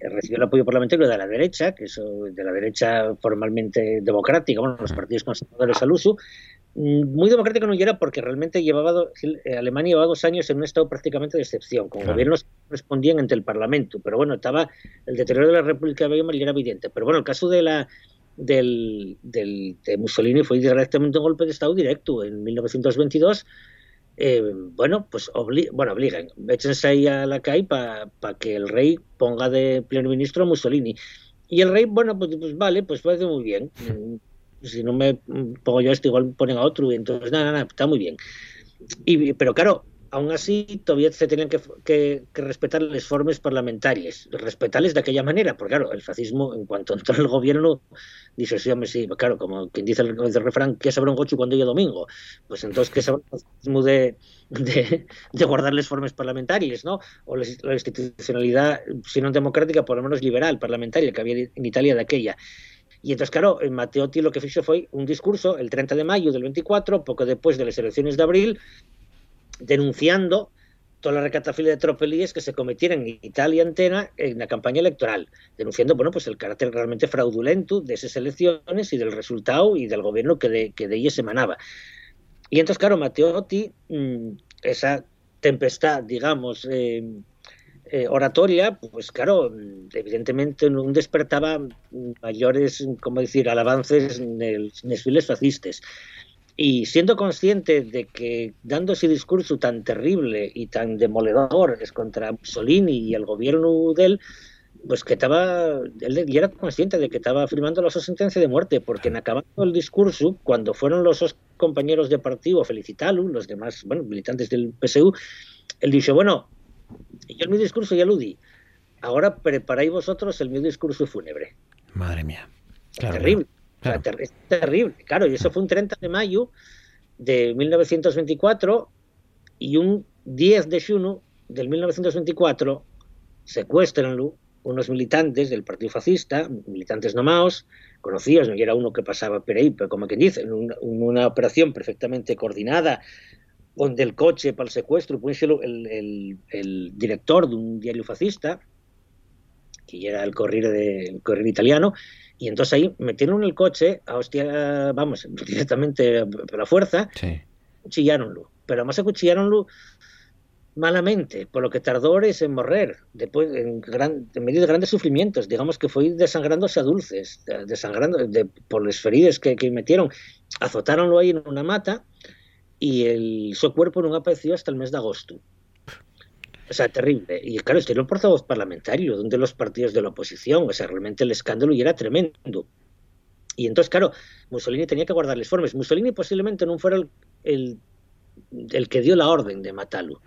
recibió el apoyo parlamentario de la derecha, que es de la derecha formalmente democrática, bueno, los partidos conservadores al uso. Mm, muy democrático no era porque realmente llevaba eh, Alemania llevaba dos años en un estado prácticamente de excepción, con gobiernos que respondían ante el Parlamento, pero bueno, estaba el deterioro de la República de Weimar y era evidente. Pero bueno, el caso de la del, del, de Mussolini fue directamente un golpe de Estado directo en 1922. Eh, bueno, pues bueno, obligan, échense ahí a la calle para que el rey ponga de primer ministro a Mussolini. Y el rey, bueno, pues, pues vale, pues parece muy bien. Si no me pongo yo esto, igual ponen a otro, y entonces nada, nada, está muy bien. Y, pero claro, aún así todavía se tenían que, respetar las formas parlamentarias, respetarles de aquella manera, porque claro, el fascismo, en cuanto entró en el gobierno, dice, sí, hombre, sí, claro, como quien dice el, refrán, ¿qué sabrá un gocho cuando llega domingo? Pues entonces, ¿qué sabrá el fascismo de, de, guardar las formas parlamentarias, ¿no? O la, institucionalidad, si no democrática, por lo menos liberal, parlamentaria, que había en Italia de aquella. Y entonces, claro, en Matteotti lo que hizo fue un discurso el 30 de mayo del 24, poco después de las elecciones de abril, denunciando toda la recatafila de tropelías que se cometieron en Italia entera en la campaña electoral, denunciando bueno, pues el carácter realmente fraudulento de esas elecciones y del resultado y del gobierno que de, que de ellas emanaba. Y entonces, claro, Matteotti, mm, esa tempestad, digamos, eh, eh, oratoria, pues claro, evidentemente no despertaba mayores, como decir, alabances en, los desfiles fascistas. Y siendo consciente de que dando ese discurso tan terrible y tan demoledor es contra Mussolini y el gobierno de él, pues que estaba, él ya era consciente de que estaba firmando la sentencia de muerte, porque en acabando el discurso, cuando fueron los dos compañeros de partido a felicitarlo, los demás, bueno, militantes del PSU, él dijo, bueno, yo en mi discurso ya lo di, ahora preparáis vosotros el mi discurso fúnebre. Madre mía. terrible es terrible. Claro, y eso fue un 30 de mayo de 1924 y un 10 de junio del 1924 secuestranlo unos militantes del Partido Fascista, militantes nomaos, conocidos, no era uno que pasaba por ahí, pero como quien dice, en una, operación perfectamente coordinada, donde el coche para el secuestro, el, el, el, director de un diario fascista, que era el Corriere, de, el Corriere Italiano, y entonces ahí metieron el coche, a hostia, vamos, directamente por la fuerza, sí. cuchillaronlo. Pero además acuchillaronlo malamente, por lo que tardó horas en morrer, después en, gran, en medio de grandes sufrimientos, digamos que fue desangrándose a dulces, desangrando por las feridas que, que metieron, azotaronlo ahí en una mata y el, su cuerpo no apareció hasta el mes de agosto. O sea, terrible. Y claro, este era un portavoz parlamentario, donde los partidos de la oposición, o sea, realmente el escándalo y era tremendo. Y entonces, claro, Mussolini tenía que guardar las formas. Mussolini posiblemente no fuera el, el, que dio la orden de matarlo.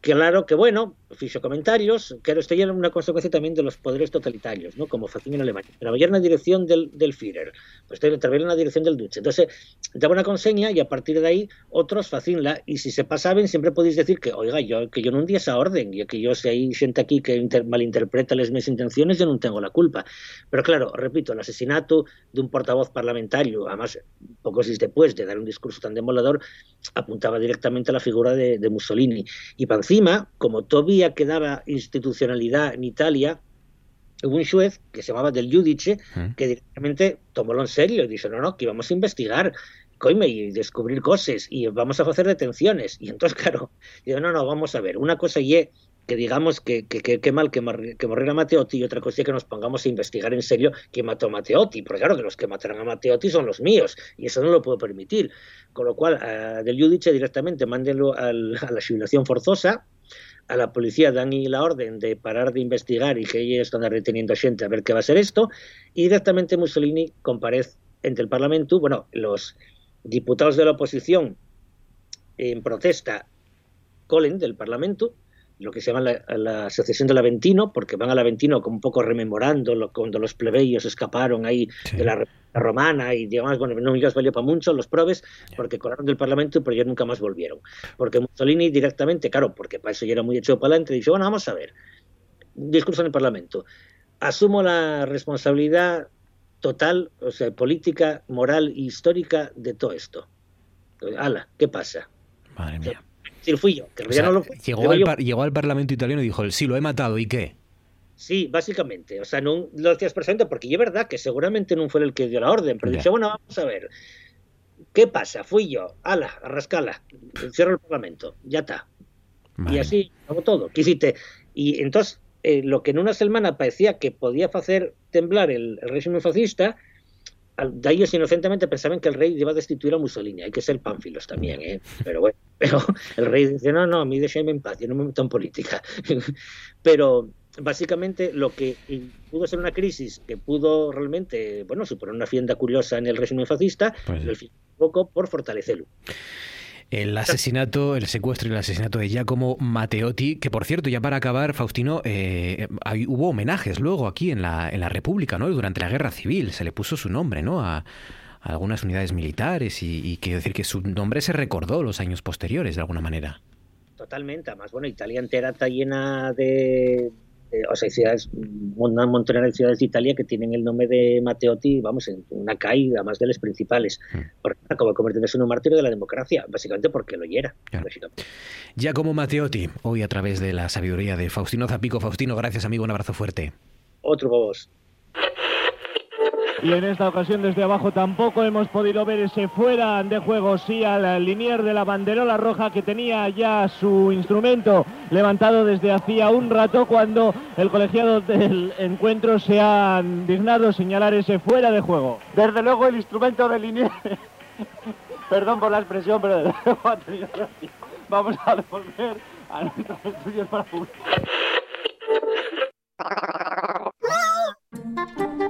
Claro que, bueno, fixo comentarios, que esto ya era una consecuencia también de los poderes totalitarios, ¿no? como facían en Alemania. Trabajar en la dirección del, del Führer, pues en la dirección del Duce. Entonces, daba una conseña y a partir de ahí otros facínla y si se pasaban siempre podéis decir que, oiga, yo que yo no un día esa orden, y que yo si hay gente aquí que inter, malinterpreta las mis intenciones, yo no tengo la culpa. Pero claro, repito, el asesinato de un portavoz parlamentario, además, pocos días después de dar un discurso tan demolador, apuntaba directamente a la figura de, Mussolini. Para encima, como todavía quedaba institucionalidad en Italia, hubo un juez que se llamaba del Judice Mm. que directamente tomólo en serio y dijo, no, no, que íbamos a investigar coime, y descubrir cosas y vamos a hacer detenciones. Y entonces, claro, digo, no, no, vamos a ver, una cosa y que digamos que, que, que, mal que, mar, que morriera Matteotti y otra cosa es que nos pongamos a investigar en serio quién mató a Matteotti, porque claro que los que mataron a Matteotti son los míos y eso no lo puedo permitir. Con lo cual, uh, del Judice directamente mándenlo al, a la jubilación forzosa, a la policía dan la orden de parar de investigar y que ellos están reteniendo gente a ver qué va a ser esto, y directamente Mussolini comparece ante el Parlamento, bueno, los diputados de la oposición en protesta colen del Parlamento, lo que se llama la, la Asociación del Aventino, porque van al Aventino como un poco rememorando lo, cuando los plebeyos escaparon ahí sí. de la República Romana y digamos, bueno, no les valió para mucho los probes porque colaron del Parlamento pero ya nunca más volvieron. Porque Mussolini directamente, claro, porque para eso ya era muy hecho para adelante, dice, bueno, vamos a ver, discurso en el Parlamento, asumo la responsabilidad total, o sea, política, moral e histórica de todo esto. Ala, ¿qué pasa? Madre mía. Sí, fui yo. Que o sea, no lo, llegó, al par, llegó, al Parlamento italiano y dijo, sí, lo he matado, ¿y qué? Sí, básicamente. O sea, no lo decías presente porque es verdad que seguramente no fue el que dio la orden, pero dice, bueno, vamos a ver. ¿Qué pasa? Fui yo. Ala, arrascala. Cierro el Parlamento. Ya está. Vale. Y así hago todo. Quisiste. Y entonces, eh, lo que en una semana parecía que podía hacer temblar el, el régimen fascista, de ellos inocentemente pensaban que el rey iba a destituir a Mussolini. Hay que ser pánfilos también, ¿eh? Pero bueno, pero el rey dice, no, no, a mí déjame en paz, yo no me meto en política. pero básicamente lo que pudo ser una crisis que pudo realmente, bueno, suponer una fienda curiosa en el régimen fascista, pues... el poco por fortalecerlo. El asesinato, el secuestro y el asesinato de Giacomo Matteotti, que por cierto, ya para acabar, Faustino, eh, hubo homenajes luego aquí en la, en la República, ¿no? Durante la Guerra Civil se le puso su nombre, ¿no? A, algunas unidades militares y quiero decir que su nombre se recordó los años posteriores, de alguna manera. Totalmente, además, bueno, Italia entera está llena de, eh, o sea, hay ciudades, una montonera de ciudades de Italia que tienen el nombre de Matteotti, vamos, en una caída más de las principales, mm. por, como convertirse en un mártir de la democracia, básicamente porque lo hiera. Claro. Ya como Matteotti, hoy a través de la sabiduría de Faustino Zapico. Faustino, gracias amigo, un abrazo fuerte. Otro vos. Y en esta ocasión desde abajo tampoco hemos podido ver ese fuera de juego, sí al linier de la banderola roja que tenía ya su instrumento levantado desde hacía un rato cuando el colegiado del encuentro se ha dignado señalar ese fuera de juego. Desde luego el instrumento del linier, perdón por la expresión, pero desde luego ha tenido Vamos a devolver a nuestros estudios para publicar.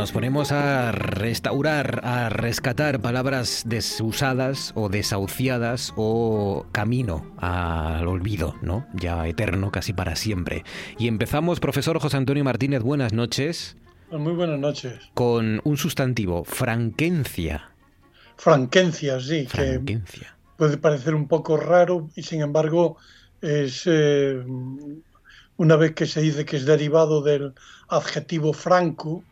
Nos ponemos a restaurar, a rescatar palabras desusadas o desahuciadas o camino al olvido, ¿no? Ya eterno, casi para siempre. Y empezamos, profesor José Antonio Martínez, buenas noches. Muy buenas noches. Con un sustantivo, franquencia. Franquencia, sí. Franquencia. Que puede parecer un poco raro y sin embargo es... Eh, una vez que se dice que es derivado del adjetivo franco,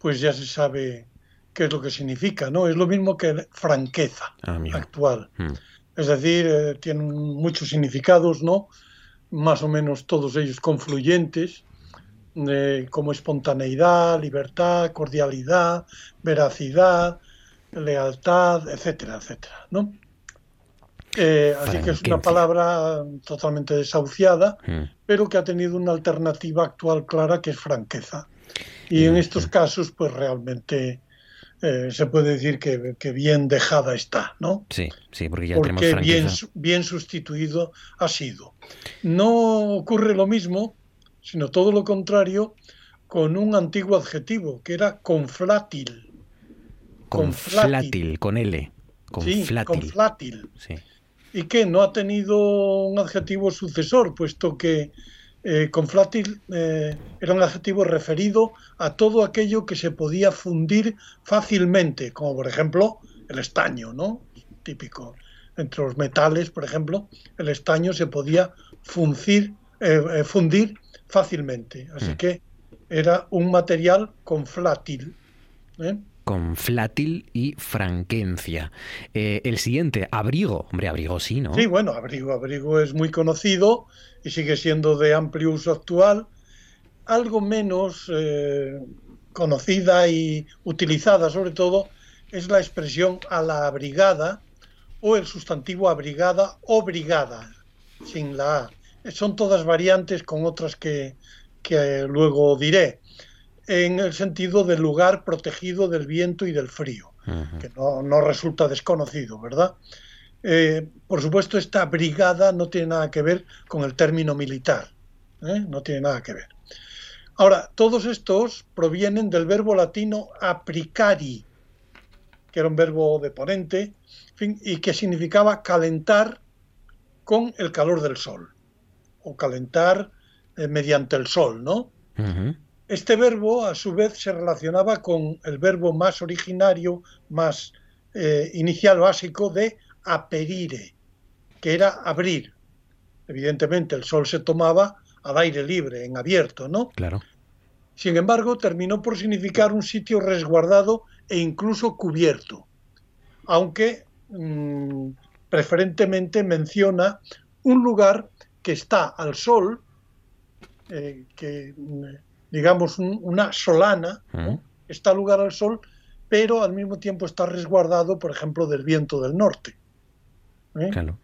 pues ya se sabe qué es lo que significa, ¿no? Es lo mismo que franqueza ah, actual. Mm. Es decir, eh, tienen muchos significados, ¿no? Más o menos todos ellos confluyentes, eh, como espontaneidad, libertad, cordialidad, veracidad, lealtad, etcétera, etcétera, ¿no? Eh, así que es una palabra totalmente desahuciada, mm. pero que ha tenido una alternativa actual clara que es franqueza. Y en estos casos, pues realmente eh, se puede decir que, que, bien dejada está, ¿no? Sí, sí, porque ya porque tenemos bien, bien sustituido ha sido. No ocurre lo mismo, sino todo lo contrario, con un antiguo adjetivo, que era conflátil. Conflátil, con L. Sí, Conflátil. conflátil. Sí. Y que no ha tenido un adjetivo sucesor, puesto que eh, conflátil eh, era un adjetivo referido a todo aquello que se podía fundir fácilmente, como por ejemplo el estaño, ¿no? Típico. Entre los metales, por ejemplo, el estaño se podía funcir, eh, eh, fundir fácilmente. Así Mm. que era un material conflátil. ¿eh? Conflátil y franquencia. Eh, el siguiente, abrigo. Hombre, abrigo sí, ¿no? Sí, bueno, abrigo, abrigo es muy conocido y sigue siendo de amplio uso actual. Algo menos eh, conocida y utilizada, sobre todo, es la expresión a la abrigada o el sustantivo abrigada o brigada, sin la A. Son todas variantes con otras que, que luego diré, en el sentido del lugar protegido del viento y del frío que no, no resulta desconocido, ¿verdad? Eh, por supuesto, esta brigada no tiene nada que ver con el término militar, ¿eh? no tiene nada que ver. Ahora, todos estos provienen del verbo latino apricari, que era un verbo de ponente, en fin, y que significaba calentar con el calor del sol, o calentar eh, mediante el sol, ¿no? Ujú. Este verbo, a su vez, se relacionaba con el verbo más originario, más eh, inicial básico de aperire, que era abrir. Evidentemente, el sol se tomaba al aire libre, en abierto, ¿no? Claro. Sin embargo, terminó por significar un sitio resguardado e incluso cubierto, aunque mm, preferentemente menciona un lugar que está al sol, eh, que mm, digamos un- una solana, Mm. está al lugar al sol, pero al mismo tiempo está resguardado, por ejemplo, del viento del norte. ¿eh? Claro.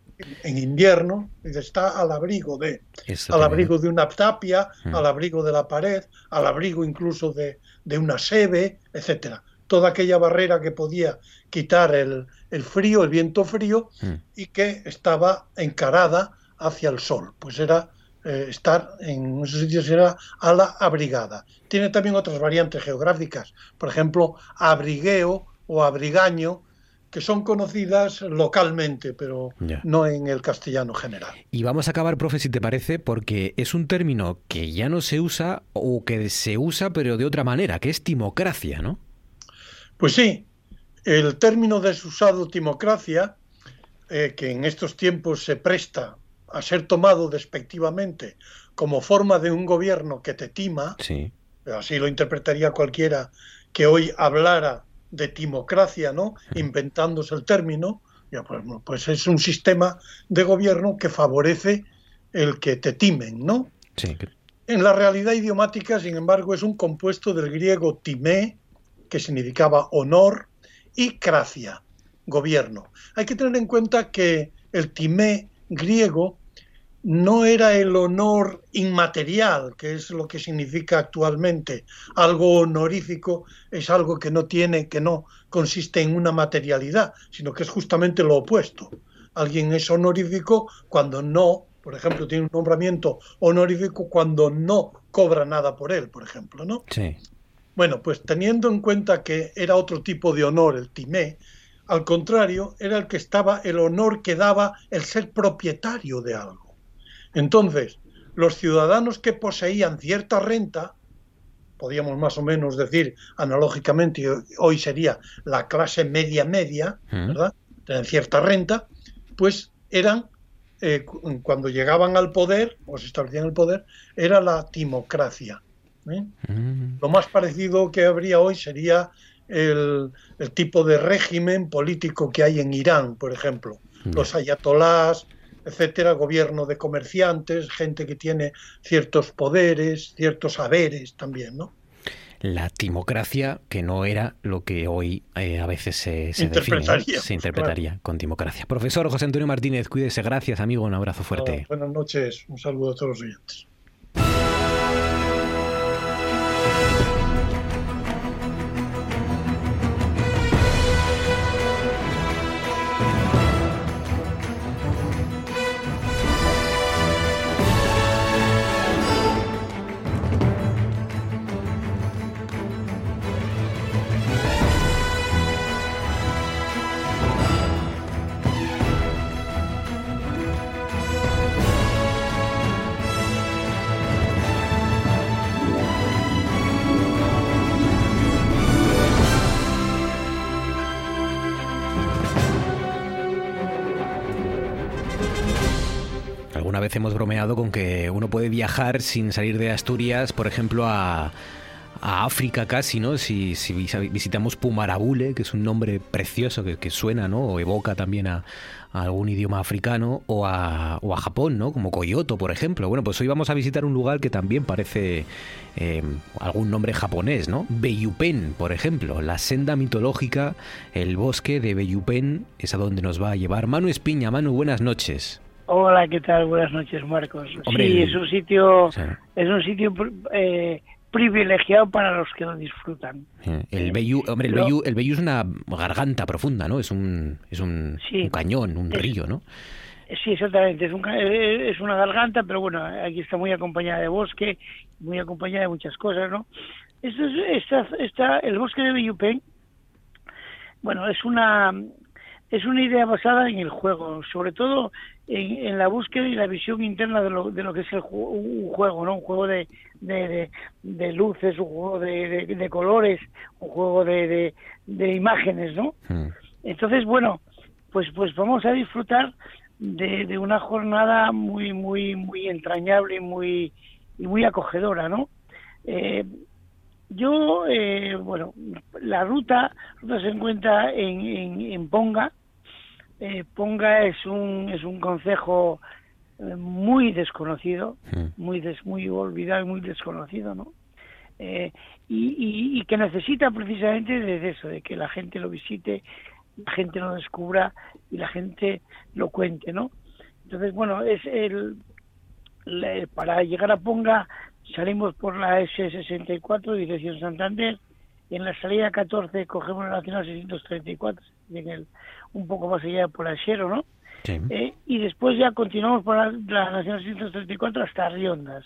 En invierno está al abrigo de, Eso al abrigo de una tapia, al abrigo de la pared, al abrigo incluso de, de una sebe, etcétera. Toda aquella barrera que podía quitar el, el frío, el viento frío, Mm. y que estaba encarada hacia el sol. Pues era eh, estar en esos sitios era a la abrigada. Tiene también otras variantes geográficas, por ejemplo, abrigueo o abrigaño, que son conocidas localmente, pero Ya. no en el castellano general. Y vamos a acabar, profe, si te parece, porque es un término que ya no se usa o que se usa pero de otra manera, que es timocracia, ¿no? Pues sí, el término desusado timocracia, eh, que en estos tiempos se presta a ser tomado despectivamente como forma de un gobierno que te tima, Sí. así lo interpretaría cualquiera que hoy hablara de timocracia, ¿no? Inventándose el término, ya, pues, pues es un sistema de gobierno que favorece el que te timen, ¿no? Sí. En la realidad idiomática, sin embargo, es un compuesto del griego timé, que significaba honor, y cracia, gobierno. Hay que tener en cuenta que el timé griego no era el honor inmaterial, que es lo que significa actualmente. Algo honorífico es algo que no tiene, que no consiste en una materialidad, sino que es justamente lo opuesto. Alguien es honorífico cuando no, por ejemplo, tiene un nombramiento honorífico cuando no cobra nada por él, por ejemplo, ¿no? Sí. Bueno, pues teniendo en cuenta que era otro tipo de honor, el timé, al contrario, era el que estaba el honor que daba el ser propietario de algo. Entonces, los ciudadanos que poseían cierta renta, podríamos más o menos decir analógicamente, hoy sería la clase media media. ¿verdad? Tenían cierta renta, pues eran, eh, cu- cuando llegaban al poder, o se establecían en el poder, era la timocracia. ¿eh? Mm. Lo más parecido que habría hoy sería el, el tipo de régimen político que hay en Irán, por ejemplo. Los ayatolás, etcétera, gobierno de comerciantes, gente que tiene ciertos poderes, ciertos saberes también, ¿no? La timocracia, que no era lo que hoy eh, a veces se, se define, Interpretaríamos, se interpretaría con timocracia. Profesor José Antonio Martínez, cuídese, gracias, amigo, un abrazo fuerte. Nada, buenas noches, un saludo a todos los oyentes. Con que uno puede viajar sin salir de Asturias, por ejemplo, a, a África casi, ¿no? Si, si visitamos Pumarabule, que es un nombre precioso que, suena, ¿no? O evoca también a, algún idioma africano o a, o a, Japón, ¿no? Como Kyoto, por ejemplo. Bueno, pues hoy vamos a visitar un lugar que también parece eh, algún nombre japonés, ¿no? Beyupen, por ejemplo. La senda mitológica, el bosque de Beyupen, es a donde nos va a llevar Manu Espiña. Manu, buenas noches. Hola, ¿qué tal? Buenas noches, Marcos. Hombre, sí, es un sitio, es un sitio eh, privilegiado para los que lo disfrutan. El Beyu, hombre, el Beyu, el es una garganta profunda, ¿no? Es un, es un, cañón, un río, ¿no? Sí, exactamente. Es, un, es una garganta, pero bueno, aquí está muy acompañada de bosque, muy acompañada de muchas cosas, ¿no? Esto es, está, está, el bosque de Beyupen, bueno, es una es una idea basada en el juego, sobre todo en, la búsqueda y la visión interna de lo, de lo que es el un juego, ¿no? Un juego de, de, de, luces, un juego de, de, colores, un juego de, de, imágenes, ¿no? Hmm. Entonces, bueno, pues, pues vamos a disfrutar de, de una jornada muy, muy, muy entrañable y muy, y muy acogedora, ¿no? Eh, yo, eh, bueno, la ruta, ruta se encuentra en, en, en Ponga, eh, Ponga es un, es un concejo eh, muy desconocido, muy, des, muy olvidado y muy desconocido, ¿no? Eh, y, y, que necesita precisamente de eso, de que la gente lo visite, la gente lo descubra y la gente lo cuente, ¿no? Entonces, bueno, es el, para llegar a Ponga salimos por la S64, dirección Santander, y en la salida 14 cogemos la Nacional 634, en el, un poco más allá por Asiero, ¿no? Eh, y después ya continuamos por la, Nacional 634 hasta Riondas.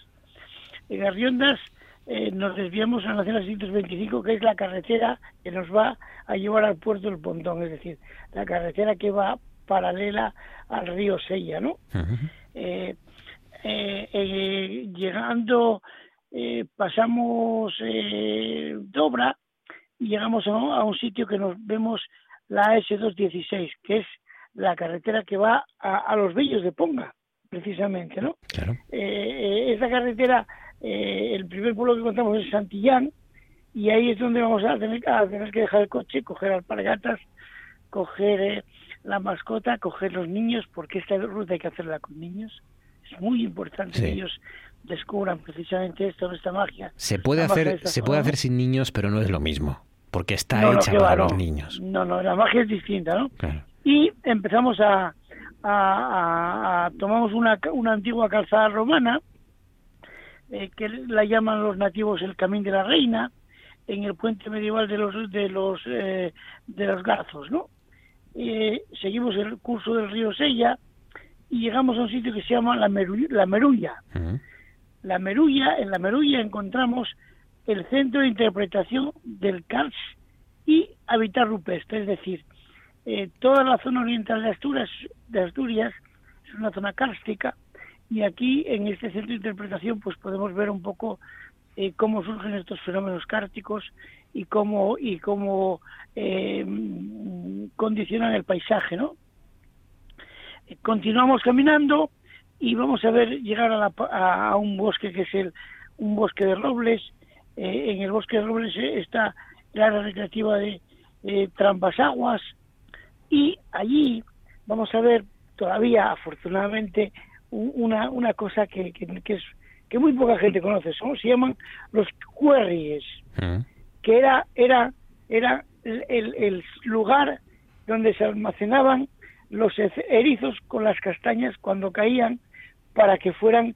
En Arriondas eh, nos desviamos a la Nacional 625, que es la carretera que nos va a llevar al puerto del Pontón, es decir, la carretera que va paralela al río Sella, ¿no? Eh, llegando, pasamos Dobra y llegamos a, a un sitio que nos vemos la S216, que es la carretera que va a, los Bellos de Ponga, precisamente, ¿no? Claro. Eh, esa carretera, eh, el primer pueblo que contamos es Santillán, y ahí es donde vamos a tener, tener que dejar el coche, coger alpargatas, coger eh, la mascota, coger los niños, porque esta ruta hay que hacerla con niños. Es muy importante que ellos descubran precisamente esto, esta magia. Se puede hacer, se puede hacer sin niños, pero no es lo mismo porque está hecha para los niños. No, no, la magia es distinta, ¿no? Y empezamos a, a, tomamos una, una antigua calzada romana eh, que la llaman los nativos el Camino de la Reina en el puente medieval de los de los eh, de los Garzos, ¿no? Eh, seguimos el curso del río Sella y llegamos a un sitio que se llama la, la Merulla. La Merulla, en la Merulla encontramos el centro de interpretación del Karst y hábitat rupestre, es decir, eh, toda la zona oriental de Asturias, de Asturias es una zona kárstica y aquí en este centro de interpretación pues podemos ver un poco eh, cómo surgen estos fenómenos cárticos y cómo y cómo eh, condicionan el paisaje, ¿no? continuamos caminando y vamos a ver llegar a, a, un bosque que es el un bosque de robles eh, en el bosque de Robles eh, está la área recreativa de Trampas Aguas y allí vamos a ver todavía afortunadamente una, una cosa que, que, es que muy poca gente conoce, son, se llaman los cuerries, mm. que era era era el, el, lugar donde se almacenaban los erizos con las castañas cuando caían para que fueran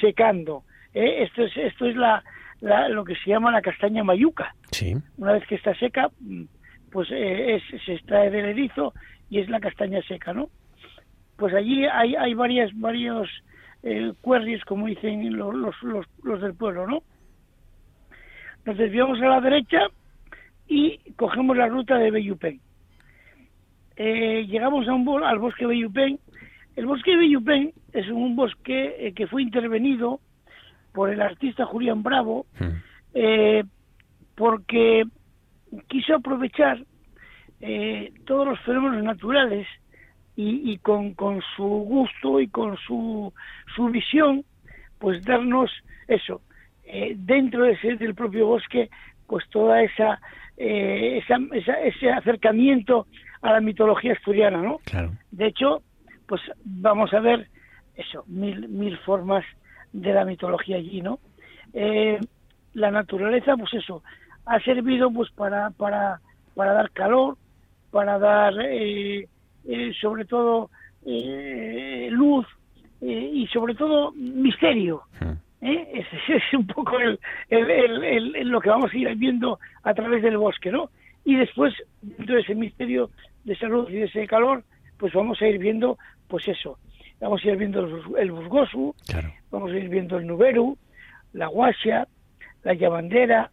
secando. ¿eh? Esto es esto es la, lo que se llama la castaña mayuca. Sí. Una vez que está seca, mm, pues eh, se extrae del erizo y es la castaña seca, ¿no? Pues allí hay, hay varias, varios eh, como dicen los, los, los, del pueblo, ¿no? Nos desviamos a la derecha y cogemos la ruta de Beyupen. Eh, llegamos a un, al bosque Beyupen. El bosque Beyupen es un bosque eh, que fue intervenido por el artista Julián Bravo, eh, porque quiso aprovechar eh, todos los fenómenos naturales y, y con, con su gusto y con su, su visión, pues darnos eso, eh, dentro de ese, del propio bosque, pues toda esa, eh, esa, esa- ese acercamiento a la mitología asturiana, ¿no? Claro. De hecho, pues vamos a ver eso, mil, mil formas de la mitología allí, ¿no? Eh, la naturaleza, pues eso, ha servido pues para, para, para dar calor, para dar eh, eh, sobre todo eh, luz eh, y sobre todo misterio. ¿eh? Ese es un poco el, el- el- el- el- lo que vamos a ir viendo a través del bosque, ¿no? Y después, dentro de ese misterio de esa luz y de ese calor, pues vamos a ir viendo, pues eso, vamos a ir viendo el, busgosu, vamos a ir viendo el nuberu, la guasia, la llavandera,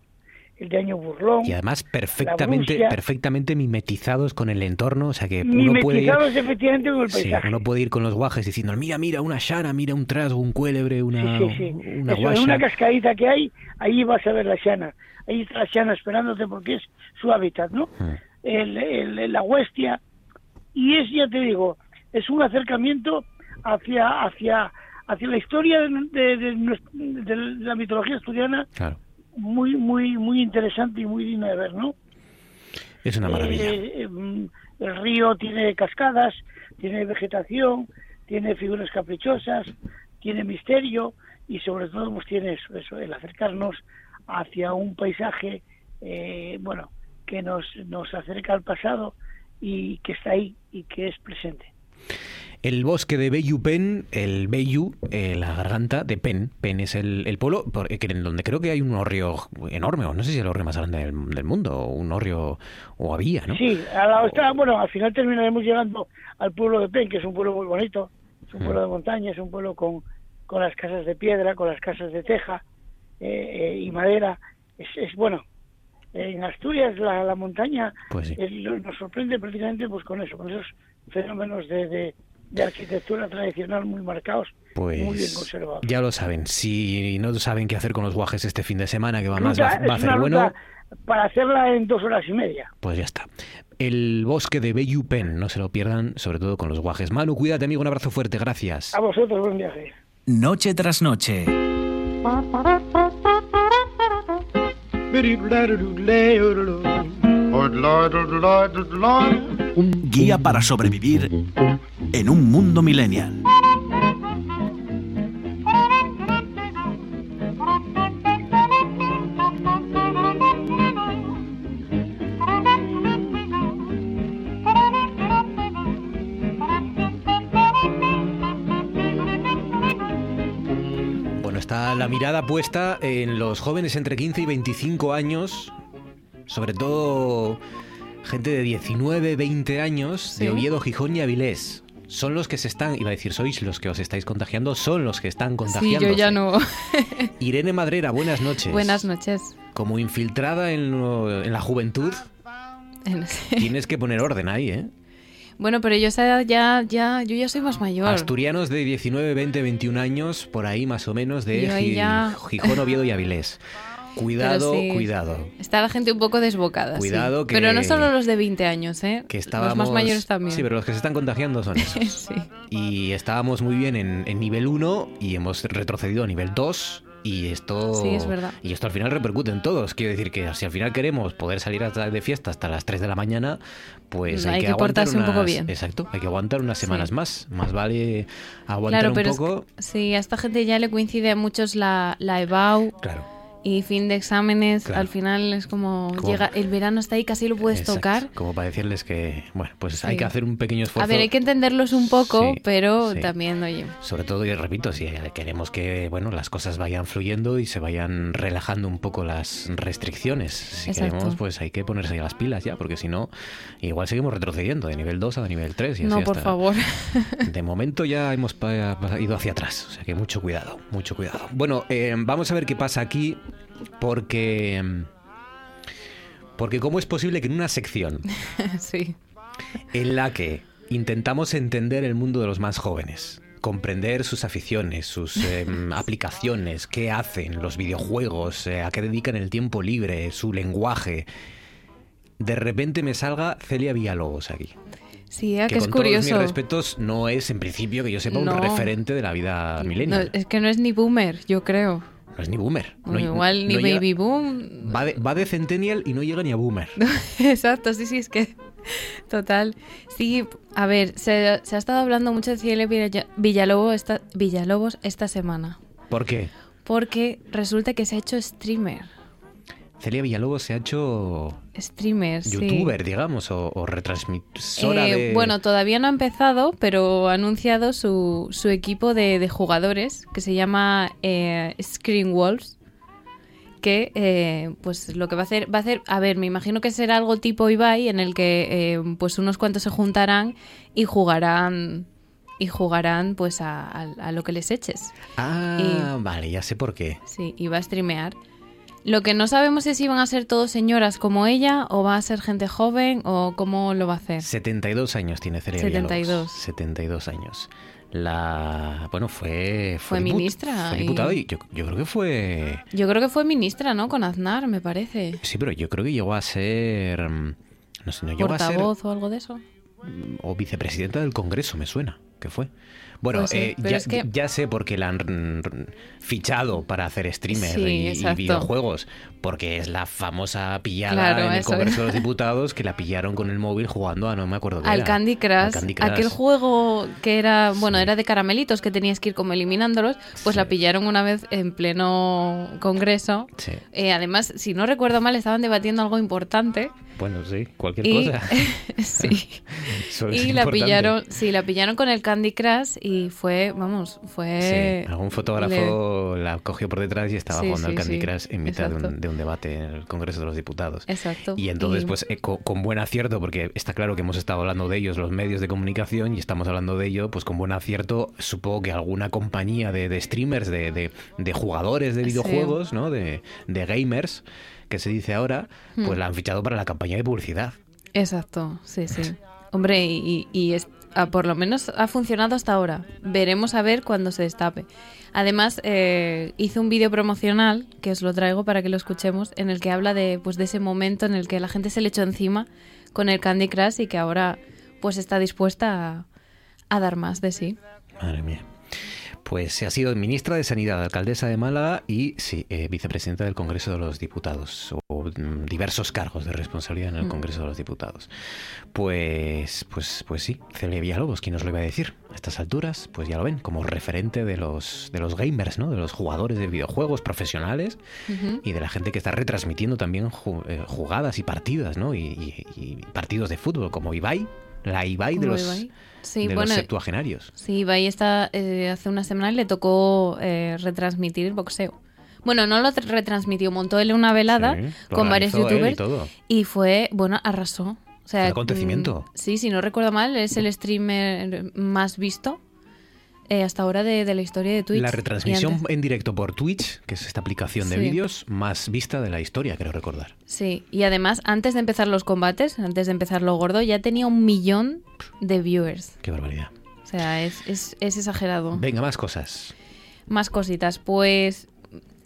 el de año burlón. Y además perfectamente, brucia. perfectamente mimetizados con el entorno, o sea que uno puede ir, efectivamente con el sí, paisaje. uno puede ir con los guajes diciendo, mira, mira, una shana, mira un trasgo, un cuélebre, una, Sí, una Eso, en una cascadita que hay, ahí vas a ver la llana. Ahí está la llana esperándote porque es su hábitat, ¿no? El, el- la huestia. Y es, ya te digo, es un acercamiento hacia hacia hacia la historia de, la mitología asturiana Claro. muy muy muy interesante y muy digna de ver, ¿no? Es una maravilla. Eh, eh, mm, el río tiene cascadas, tiene vegetación, tiene figuras caprichosas, tiene misterio y sobre todo pues tiene eso, eso, el acercarnos hacia un paisaje, eh, bueno, que nos, nos acerca al pasado y que está ahí y que es presente. El bosque de Beyu Pen, el Beyu, eh, la garganta de Pen, Pen es el, el pueblo por- eh, en donde creo que hay un horrio enorme, o no sé si es el horrio más grande del, del mundo, o un horrio, o había, ¿no? Sí, a la otra- bueno, al final terminaremos llegando al pueblo de Pen, que es un pueblo muy bonito, es un Mm. pueblo de montaña, es un pueblo con, con las casas de piedra, con las casas de teja eh, eh, y madera. Es, es bueno. En Asturias la, la montaña Pues sí. es lo- nos sorprende prácticamente pues con eso, con esos fenómenos de, de, de arquitectura tradicional muy marcados, muy bien Pues conservados. ya lo saben. Si no saben qué hacer con los guajes este fin de semana, que va más, va, va a una bueno, para hacerla en dos horas y media. pues ya está. El bosque de Beyu Pen, no se lo pierdan, sobre todo con los guajes. Manu, cuídate, amigo, un abrazo fuerte, gracias. A vosotros, buen viaje. Noche tras noche. Un guía para sobrevivir en un mundo millennial. Bueno, está la mirada puesta en los jóvenes entre 15 y 25 años, sobre todo gente de 19, 20 años, de Sí. Oviedo, Gijón y Avilés. Son los que se están, iba a decir, sois los que os estáis contagiando, son los que están Sí, contagiando. yo ya no. Irene Madrera, buenas noches. Buenas noches. Como infiltrada en, lo- en la juventud, tienes que poner orden ahí, ¿eh? Bueno, pero yo esa edad ya, ya, yo ya soy más mayor. Asturianos de 19, 20, 21 años, por ahí más o menos, de ya- Gijón, Oviedo y Avilés. Cuidado, sí, cuidado. Está la gente un poco desbocada. sí. Cuidado que- Pero no solo los de 20 años, ¿eh? Que estábamos... Los más mayores también. Sí, pero los que se están contagiando son esos. Sí. Y estábamos muy bien en, en nivel 1 y hemos retrocedido a nivel 2 y esto... Sí, es verdad. Y esto al final repercute en todos. Quiero decir que si al final queremos poder salir hasta- de fiesta hasta las 3 de la mañana, pues hay, Hay que, que aguantar portarse un poco unas- bien. Exacto, hay que aguantar unas Sí. semanas más. Más vale aguantar Claro, un pero es poco... que- sí, a esta gente ya le coincide a muchos la, la EBAU Claro. Y fin de exámenes. Claro. Al final es como, Como- llega el verano está ahí, casi lo puedes Exacto, tocar. Como para decirles que, bueno, pues hay que hacer un pequeño esfuerzo. A ver, hay que entenderlos un poco, Sí, pero sí. también, oye, Sobre todo, y repito, si queremos que bueno las cosas vayan fluyendo y se vayan relajando un poco las restricciones. Si Exacto. queremos, pues hay que ponerse las pilas ya, porque si no, igual seguimos retrocediendo de nivel 2 a nivel 3. Y así no, por hasta- favor. De momento ya hemos ido hacia atrás, o sea que mucho cuidado, mucho cuidado. Bueno, eh, vamos a ver qué pasa aquí, porque... Porque cómo es posible que en una sección sí. en la que intentamos entender el mundo de los más jóvenes, comprender sus aficiones, sus em, aplicaciones, qué hacen, los videojuegos, eh, a qué dedican el tiempo libre, su lenguaje. De repente me salga Celia Villalobos aquí. Sí, ah, que que es con todos curioso. mis respetos no es en principio que yo sepa No. un referente de la vida No, millennial. es que no es ni boomer, yo creo. No es ni boomer. No- Igual ni no llega- baby boom. Va de, va de centennial y no llega ni a boomer. Exacto, sí, sí, es que. Total. Sí, a ver, se, se ha estado hablando mucho de Cielo Villa- Villalobos esta, Villalobos esta semana. ¿Por qué? Porque resulta que se ha hecho streamer. Celia Villalobos se ha hecho Streamer, sí. youtuber, digamos, o, o retransmisora Eh, de... Bueno, todavía no ha empezado, pero ha anunciado su, su equipo de, de jugadores que se llama eh, Screen Wolves. Que eh, pues lo que va a hacer, va a hacer, a ver, me imagino que será algo tipo Ibai, en el que eh, pues unos cuantos se juntarán y jugarán y jugarán pues a, a- a lo que les eches. Ah, vale, ya sé por qué. Sí, y va a streamear. Lo que no sabemos es si van a ser todos señoras como ella o va a ser gente joven o cómo lo va a hacer. 72 años tiene Celia 72. Villalobos. 72 años. La... Bueno, fue... Fue diput- ministra Fue y- diputada y yo, yo creo que fue... Yo creo que fue ministra, ¿no? Con Aznar, me parece. Sí, pero yo creo que llegó a ser... No sé, no llegó a ser... Portavoz o algo de eso. O vicepresidenta del Congreso, me suena que fue. Bueno, Pues sí, eh, ya, es que- ya sé por qué la han fichado para hacer streamer Sí, y- videojuegos. Porque es la famosa pillada Claro, en el eso Congreso es. de los Diputados que la pillaron con el móvil jugando a no me acuerdo qué Al era. Candy, Crush, Al Candy Crush. aquel juego que era, bueno, era de caramelitos que tenías que ir como eliminándolos, pues la pillaron una vez en pleno congreso. Sí. Eh, además, si no recuerdo mal, estaban debatiendo algo importante. Bueno, sí, cualquier Y, cosa. sí. Y la importante. pillaron, sí, la pillaron con el Candy Crush y fue, vamos, fue... Sí, algún fotógrafo la cogió por detrás y estaba Sí, jugando al sí, Candy sí, Crush en mitad de un, de un debate en el Congreso de los Diputados. Exacto. Y entonces, Y- pues eh, co- con, buen acierto, porque está claro que hemos estado hablando de ellos, los medios de comunicación, y estamos hablando de ello, pues con buen acierto, supongo que alguna compañía de, de streamers, de, de- de jugadores de Sí. videojuegos, ¿no? De, de gamers, que se dice ahora, pues Hmm. la han fichado para la campaña de publicidad. Exacto, sí, sí. Hombre, y, y es- ah, por lo menos ha funcionado hasta ahora. Veremos a ver cuando se destape. Además, eh, hizo un vídeo promocional, que os lo traigo para que lo escuchemos, en el que habla de, pues, de ese momento en el que la gente se le echó encima con el Candy Crush y que ahora pues está dispuesta a, a dar más de sí. Madre mía. Pues se ha sido ministra de Sanidad, alcaldesa de Málaga y sí, eh, vicepresidenta del Congreso de los Diputados, o mm, diversos cargos de responsabilidad en el Mm. Congreso de los Diputados. Pues, pues, pues sí, Celia Villalobos, ¿quién nos lo iba a decir? A estas alturas, pues ya lo ven, como referente de los, de los gamers, ¿no? De los jugadores de videojuegos profesionales Ujú. y de la gente que está retransmitiendo también ju- eh, jugadas y partidas, ¿no? Y, y- y partidos de fútbol, como Ibai, la Ibai de los, Ibai. Sí, de bueno, los septuagenarios. Sí, Ibai está, eh, hace una semana le tocó eh, retransmitir el boxeo. Bueno, no lo tra- retransmitió, montó él una velada Sí, con varios y youtubers y fue, bueno, arrasó. O sea, Un acontecimiento. mm, sí, si no recuerdo mal, es el streamer más visto eh, hasta ahora de, de la historia de Twitch. La retransmisión en directo por Twitch, que es esta aplicación de Sí. vídeos más vista de la historia, creo recordar. Sí, y además, antes de empezar los combates, antes de empezar lo gordo, ya tenía un millón de viewers. Qué barbaridad. O sea, es, es, es exagerado. Venga, más cosas. Más cositas. Pues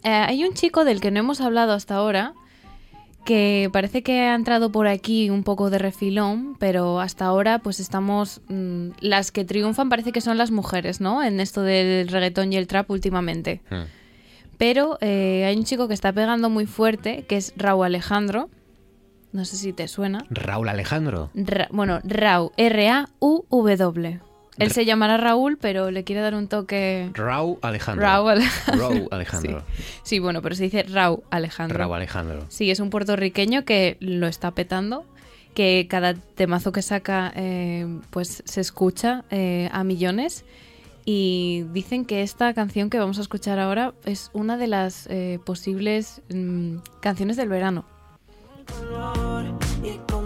eh, hay un chico del que no hemos hablado hasta ahora que parece que ha entrado por aquí un poco de refilón, pero hasta ahora pues estamos... mm, las que triunfan parece que son las mujeres, ¿no? En esto del reggaetón y el trap últimamente. Pero eh, hay un chico que está pegando muy fuerte, que es Raúl Alejandro. No sé si te suena. Raúl Alejandro. Ra- bueno, Raúl, R-A-U-W. Él se llamará Raúl, pero le quiere dar un toque... Raúl Alejandro. Raúl Alejandro. Raúl Alejandro. Sí, bueno, pero se dice Raúl Alejandro. Raúl Alejandro. Sí, es un puertorriqueño que lo está petando, que cada temazo que saca eh, pues se escucha eh, a millones y dicen que esta canción que vamos a escuchar ahora es una de las eh, posibles mm, canciones del verano. Y me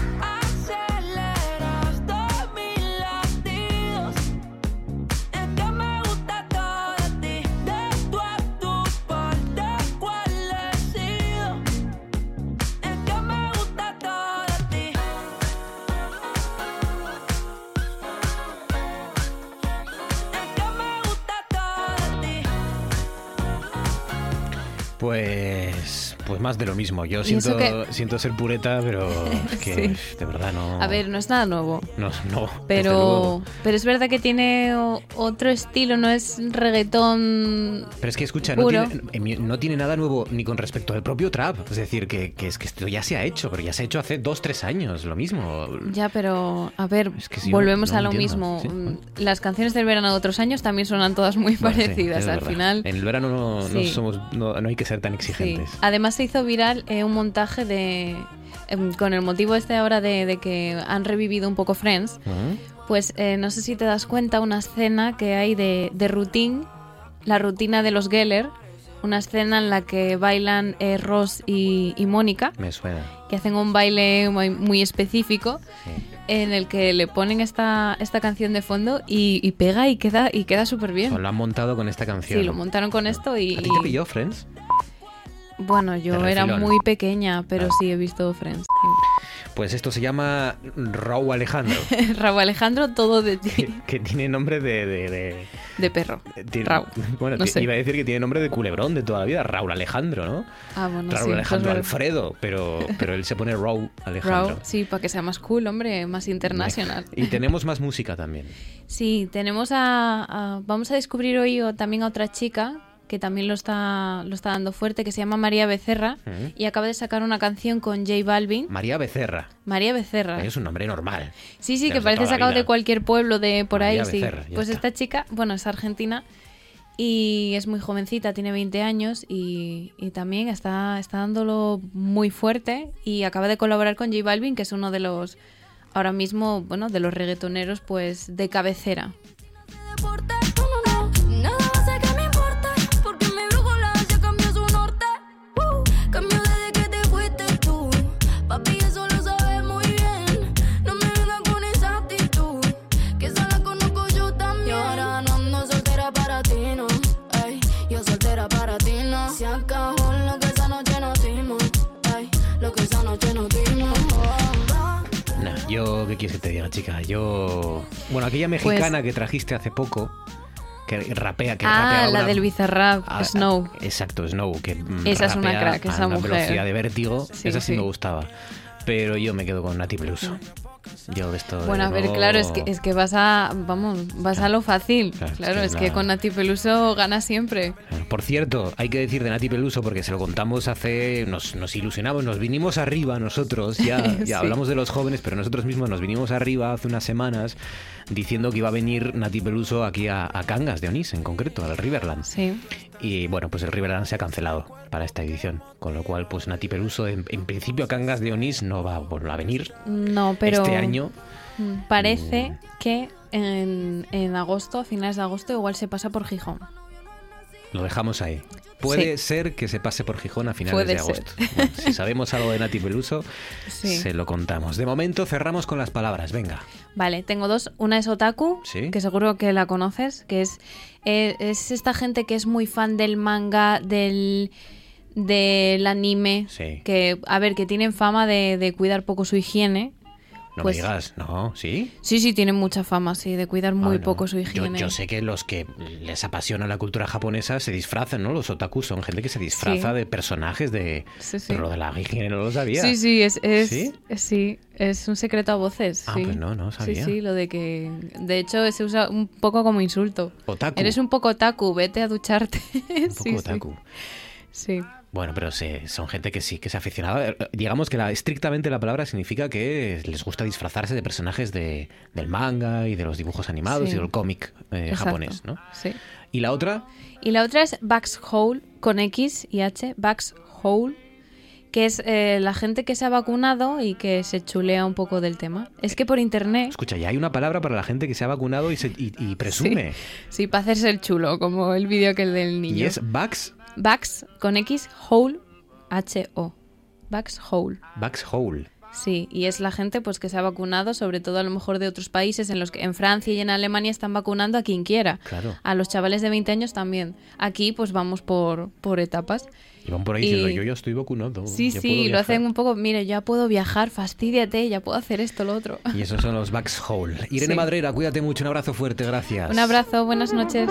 Pues, pues más de lo mismo. Yo siento, que- siento ser pureta, pero es que Sí. de verdad no. A ver, no es nada nuevo. No, no. Pero, pero es verdad que tiene otro estilo, no es reggaetón. Pero es que escucha, no tiene, no tiene nada nuevo ni con respecto al propio trap. Es decir, que, que es que esto ya se ha hecho, pero ya se ha hecho hace dos, tres años, lo mismo. Ya, pero a ver, que volvemos no a lo entiendo. mismo. Sí, Mm, Las canciones del verano de otros años también suenan todas muy Bueno, parecidas. Al verdad. final, En el verano no, somos, no, no hay que ser tan exigentes. Además se hizo viral eh, un montaje de em, con el motivo este ahora de, de que han revivido un poco Friends. Ujú. Pues eh, no sé si te das cuenta una escena que hay de, de routine, la rutina de los Geller, una escena en la que bailan eh, Ross y, y Mónica, Me suena. que hacen un baile muy, muy específico en el que le ponen esta, esta canción de fondo y, y pega y queda y queda súper bien. O lo han montado con esta canción. Sí, lo montaron con esto y... ¿A ti te pilló, Friends? Bueno, yo era muy pequeña, pero Ah. sí he visto Friends. Pues esto se llama Raúl Alejandro. Raúl Alejandro, todo de ti, que tiene nombre de... de, de- de perro. tiene- Raúl. Bueno, No ti- sé. iba a decir que tiene nombre de culebrón de toda la vida, Raúl Alejandro, ¿no? Ah, bueno, Raúl sí. Alejandro pues, Alfredo, pero, pero él se pone Raúl Alejandro. Raúl, sí, para que sea más cool, hombre, más internacional. Y tenemos más música también. Sí, tenemos a, a- Vamos a descubrir hoy también a otra chica que también lo está, lo está dando fuerte, que se llama María Becerra Ujú. y acaba de sacar una canción con J Balvin. María Becerra. María Becerra. Es un nombre normal. Sí, sí, que parece sacado de cualquier pueblo de por María ahí. Becerra, Pues está. esta chica, bueno, es argentina y es muy jovencita, tiene 20 años y, y también está, está dándolo muy fuerte y acaba de colaborar con J Balvin, que es uno de los, ahora mismo, bueno, de los reggaetoneros, pues, de cabecera. Yo, ¿qué quieres que te diga, chica? Yo. Bueno, aquella mexicana que trajiste hace poco, que rapea, que Pues ah, rapea la una- del Bizarrap, Ah, Snow. Exacto, Snow, que Esa es una crack, a esa una mujer. velocidad de vértigo, Sí, esa sí, sí. me gustaba. Pero yo me quedo con Nati Peluso. Yo esto Bueno, a ver, nuevo- claro, es que, es que vas a, vamos, vas a lo fácil. Claro, Claro, es es que que, la- con Nati Peluso gana siempre. Por cierto, hay que decir de Nati Peluso porque se lo contamos hace. Nos, nos ilusionamos, nos vinimos arriba nosotros. Ya, ya Sí. hablamos de los jóvenes, pero nosotros mismos nos vinimos arriba hace unas semanas diciendo que iba a venir Nati Peluso aquí a, a Cangas de Onís, en concreto, al Riverland. Sí. Y bueno, pues el Riverland se ha cancelado para esta edición. Con lo cual, pues Nati Peluso, en, en principio a Cangas de Onís no va a volver a venir No, pero este año. mm, parece que en, en agosto, a finales de agosto, igual se pasa por Gijón. Lo dejamos ahí. Puede Sí. ser que se pase por Gijón a finales Puede de agosto. Bueno, si sabemos algo de Nati Peluso, Sí. se lo contamos. De momento cerramos con las palabras. Venga. Vale, tengo dos. Una es Otaku, Sí. que seguro que la conoces, que es, eh, es esta gente que es muy fan del manga, del, del anime, Sí. que, a ver, que tienen fama de, de cuidar poco su higiene. No Pues- me digas, ¿no? ¿Sí? Sí, sí, tienen mucha fama, sí, de cuidar muy Ah, no. poco su higiene. yo sé que los que les apasiona la cultura japonesa se disfrazan, ¿no? Los otakus son gente que se disfraza Sí. de personajes de... Sí, sí. Pero lo de la higiene no lo sabía. Sí, sí, es, es, ¿Sí? es- sí, es un secreto a voces. Ah, pues no, no sabía. Sí, sí, lo de que. De hecho, se usa un poco como insulto. Otaku. Eres un poco otaku, vete a ducharte. Un poco otaku. Sí. Bueno, pero se- son gente que sí, que se aficionaba. Eh, Digamos que la, estrictamente la palabra significa que les gusta disfrazarse de personajes de, del manga y de los dibujos animados Sí. y del cómic eh, japonés, ¿no? Sí. Y la otra, Y la otra es Bugs Hole, con X y H, Bugs Hole, que es eh, la gente que se ha vacunado y que se chulea un poco del tema. Es que por internet, escucha, ya hay una palabra para la gente que se ha vacunado y, se- y- y presume. sí, para hacerse el chulo, como el vídeo que el del niño. Y es Bugs, Bugs con X, Hole, H-O. Bugs Hole. Bugs Hole. Sí, y es la gente pues que se ha vacunado, sobre todo a lo mejor de otros países en los que en Francia y en Alemania están vacunando a quien quiera. Claro. A los chavales de 20 años también. Aquí pues vamos por, por etapas. Y van por ahí Y- diciendo, yo ya estoy vacunado. Sí, sí, lo viajar". hacen un poco, mire, ya puedo viajar, fastidiate, ya puedo hacer esto, lo otro. Y esos son los Bugs Hole. Irene Sí. Madrera, cuídate mucho, un abrazo fuerte, gracias. Un abrazo, buenas noches.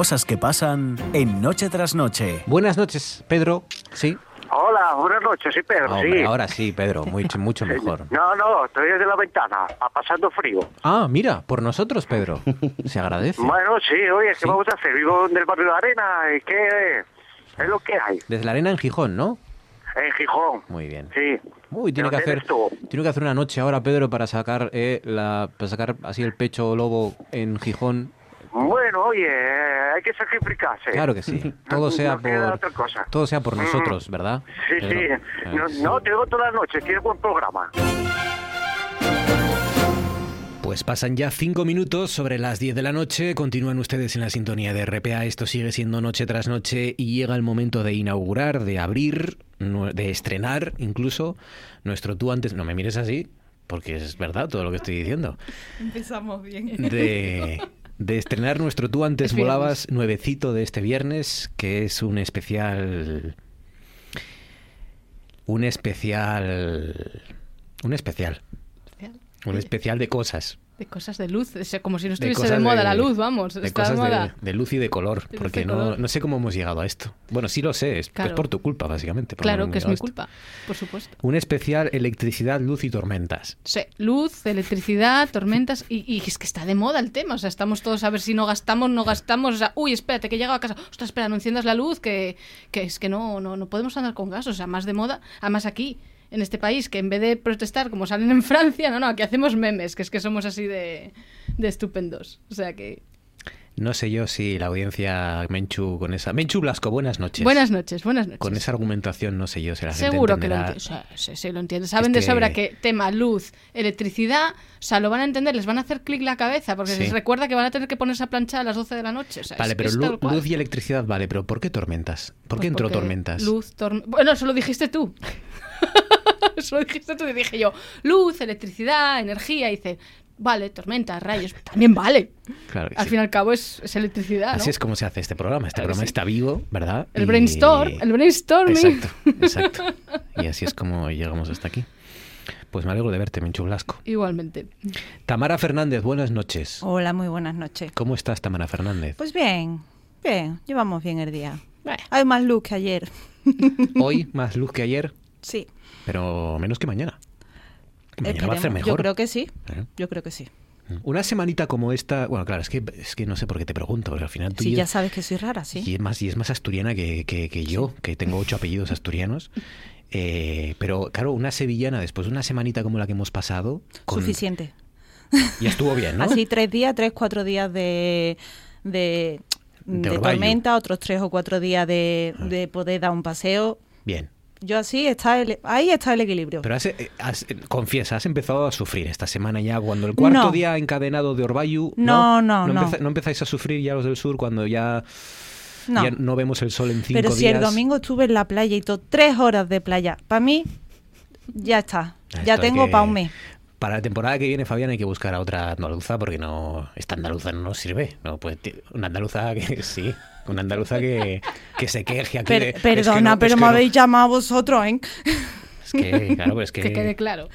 Cosas que pasan en Noche tras Noche. Buenas noches, Pedro. Sí. Hola, buenas noches, sí, Pedro, Hombre, sí. Ahora sí, Pedro, mucho, mucho mejor. No, no, estoy desde la ventana, pasando frío. Ah, mira, por nosotros, Pedro. Se agradece. Bueno, sí, oye, ¿qué Sí. vamos a hacer? Vivo en el barrio de Arena, ¿y qué es lo que hay? Desde la arena en Gijón, ¿no? En Gijón. Muy bien. Sí. Uy, tiene que ¿De dónde hacer, tiene que hacer una noche ahora, Pedro, para sacar eh, la, para sacar así el pecho lobo en Gijón. Bueno, oye, hay que sacrificarse. Claro que sí. Todo sea No por, otra cosa. todo sea por Mm. nosotros, ¿verdad? Sí, Pedro? sí. Eh, No, sí. no, te digo toda la noche, tienes buen programa. Pues pasan ya cinco minutos sobre las 10 de la noche. Continúan ustedes en la sintonía de RPA. Esto sigue siendo noche tras noche y llega el momento de inaugurar, de abrir, de estrenar incluso nuestro tú antes. No me mires así, porque es verdad todo lo que estoy diciendo. Empezamos bien. De, de estrenar nuestro tú antes molabas nuevecito de este viernes, que es un especial. Un especial. Un especial. Un especial de cosas. De cosas de luz, como si no estuviese de, moda la luz, vamos. de cosas de de, moda. de luz y de color, porque no, color. no sé cómo hemos llegado a esto. Bueno, sí lo sé, es, por tu culpa, básicamente. por Claro que es mi culpa, por supuesto. Un especial electricidad, luz y tormentas. Sí, luz, electricidad, tormentas y, y es que está de moda el tema, o sea, estamos todos a ver si no gastamos, no gastamos, o sea, uy, espérate que he llegado a casa, ostras, espera, no enciendas la luz, que, que es que no, no, no podemos andar con gas, o sea, más de moda, además aquí, en este país, que en vez de protestar como salen en Francia, no, no, aquí hacemos memes, que es que somos así de, de estupendos, o sea que... No sé yo si la audiencia Menchu con esa... Menchu Blasco, buenas noches. Buenas noches, buenas noches. Con esa argumentación no sé yo si la gente Seguro que lo entenderá. entienden. Sí, sí, lo entienden. Saben de sobra que tema luz, electricidad, o sea, lo van a entender, les van a hacer clic la cabeza, porque Sí. les recuerda que van a tener que ponerse a planchar a las 12 de la noche. o sea, Vale, es pero es lu- tal cual. luz y electricidad, vale, pero ¿por qué tormentas? ¿Por Pues qué entró tormentas? Luz, torm- Bueno, eso lo dijiste tú. eso lo dijiste tú y dije yo, luz, electricidad, energía, y dice, vale, tormentas, rayos, también vale. Claro Al sí. fin y al cabo es, es electricidad, ¿no? Así es como se hace este programa. Este Claro programa sí. está vivo, ¿verdad? El Y- brainstorm, el brainstorming. Exacto, exacto. Y así es como llegamos hasta aquí. Pues me alegro de verte, Menchu Blasco. Igualmente. Tamara Fernández, buenas noches. Hola, muy buenas noches. ¿Cómo estás, Tamara Fernández? Pues bien, bien, llevamos bien el día. Hay más luz que ayer. Hoy más luz que ayer, Sí. pero menos que mañana. Que mañana va a ser mejor. Yo creo que sí. ¿Eh? Yo creo que sí. Una semanita como esta, bueno, claro, es que es que no sé por qué te pregunto, porque al final tú Sí, y- ya sabes que soy rara, sí. Y es más, y es más asturiana que, que- que yo, que tengo ocho apellidos asturianos. Eh, pero claro, una sevillana después de una semanita como la que hemos pasado, con- Suficiente. ya estuvo bien, ¿no? Así tres días, tres, cuatro días de, de, De de orvallo. tormenta, otros tres o cuatro días de, de poder dar un paseo. Bien. Yo así, está el- ahí está el equilibrio. Pero has, eh, has- eh, confiesa, has empezado a sufrir esta semana ya cuando el cuarto No. día encadenado de Orbayu. No, no, no. empeza- empezáis a sufrir ya los del sur cuando ya No. ya no vemos el sol en cinco Pero si días. el domingo estuve en la playa y todo, tres horas de playa, para mí, ya está. Ya tengo que- para un mes. Para la temporada que viene, Fabián, hay que buscar a otra andaluza porque no esta andaluza no nos sirve. No, pues, una andaluza que sí, una andaluza que, que se queje aquí Per- de- es que perdona, no, pero es que me no. habéis llamado vosotros, ¿eh? Es que, claro, pues es que, Que quede claro.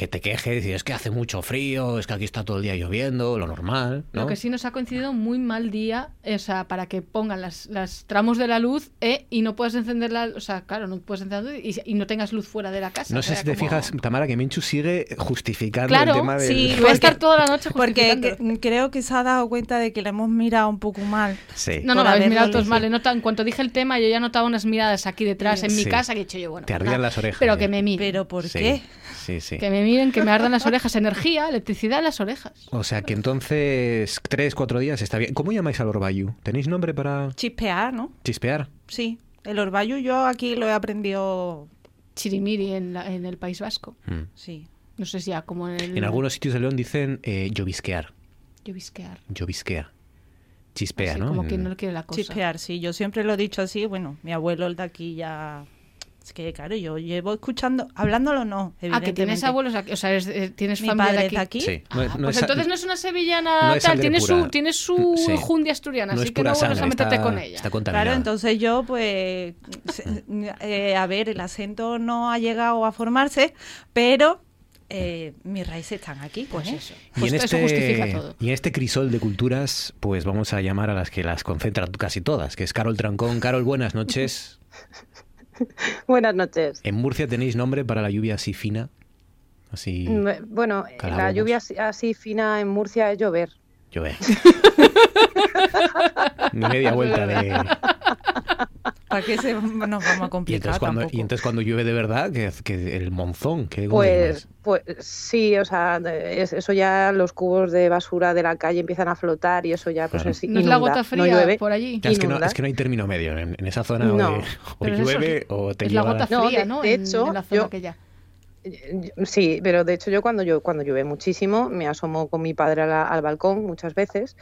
Que te quejes y es que hace mucho frío, es que aquí está todo el día lloviendo, lo normal, ¿no? Lo que sí nos ha coincidido muy mal día, o sea, para que pongan las, las tramos de la luz eh, y no puedes encenderla, o sea, claro, no puedes encenderla y, y no tengas luz fuera de la casa. No o sé sea, si te como- fijas, Tamara, que Menchu sigue justificando Claro, el tema del... Sí, Voy a estar toda la noche Porque creo que se ha dado cuenta de que le hemos mirado un poco mal. Sí. No, no, lo habéis mirado todos mal. he notado- en cuanto dije el tema, yo ya notaba unas miradas aquí detrás en mi Sí. casa que he dicho yo, bueno. Te ardían las orejas, Pero ya. que me miren. ¿Pero por Sí, qué? Sí, sí. Que me miren, que me ardan las orejas. Energía, electricidad en las orejas. O sea que entonces, tres, cuatro días está bien. ¿Cómo llamáis al Orbayu? ¿Tenéis nombre para Chispear, ¿no? chispear? Sí. El orvallo yo aquí lo he aprendido. Chirimiri en, la- en el País Vasco. Mm. Sí. No sé si ya como en el... En algunos sitios de León dicen eh, llovisquear. Llovisquear. Llovisquea. Chispea, Así ¿no? como En- quien no quiere la cosa. Chispear, sí. Yo siempre lo he dicho así. Bueno, mi abuelo el de aquí ya... Es que, claro, yo llevo escuchando... Hablándolo no, Ah, que tienes abuelos aquí, o sea, eres- eh, tienes Mi familia padre de es aquí. aquí. Sí. No, es- no Pues es- entonces no es una sevillana no es tal, sangre tiene pura. su, tiene su Sí. jundia asturiana, No así es que no pura vuelvas a sangre, meterte está- con ella. está contaminada. Claro, entonces yo, pues, eh, a ver, el acento no ha llegado a formarse, pero eh, mis raíces están aquí, pues, Pues ¿eh? eso. Y Pues en, eso justifica este, todo. y en este crisol de culturas, pues vamos a llamar a las que las concentran casi todas, que es Carol Trancón. Carol, buenas noches. Buenas noches. ¿En Murcia tenéis nombre para la lluvia así fina? Así Mm, Bueno, la lluvia así fina en Murcia es llover. Llueve. Media vuelta de... ¿Para qué se, nos vamos a Y complicar entonces, cuando, tampoco? y entonces cuando llueve de verdad, que, que el monzón, que ¿cómo se llama Pues, pues sí, o sea, de- es- eso ya los cubos de basura de la calle empiezan a flotar y eso ya pues Claro. es ¿No es la inunda, gota no fría llueve, por allí? Ya, es, que no, inunda. es que no hay término medio en, en esa zona. No. o, o llueve es- o te es la gota No, fría, de- ¿no? de En- hecho, en la zona yo- aquella. Sí, pero de hecho yo cuando yo cuando llueve muchísimo me asomo con mi padre al balcón muchas veces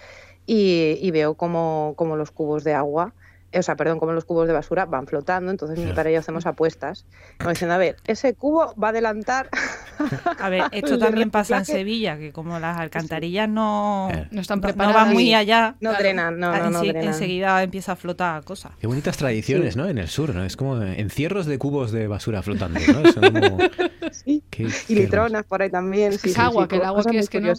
y, y veo como, como los cubos de agua, o sea, perdón, como los cubos de basura van flotando, entonces mi padre y yo hacemos apuestas, como diciendo, a ver, ese cubo va a adelantar. A ver, esto también pasa en. Sevilla, que como las alcantarillas no, No están no- no preparadas. van muy allá, No drenan, no, no, no drenan. enseguida empieza a flotar cosas. Qué bonitas tradiciones, ¿no? En el sur, ¿no? Es como encierros de cubos de basura flotando, ¿no? Son como... Sí. Qué- Y qué litronas por ahí también. Es sí, que es sí, agua, sí, que el agua que es que no,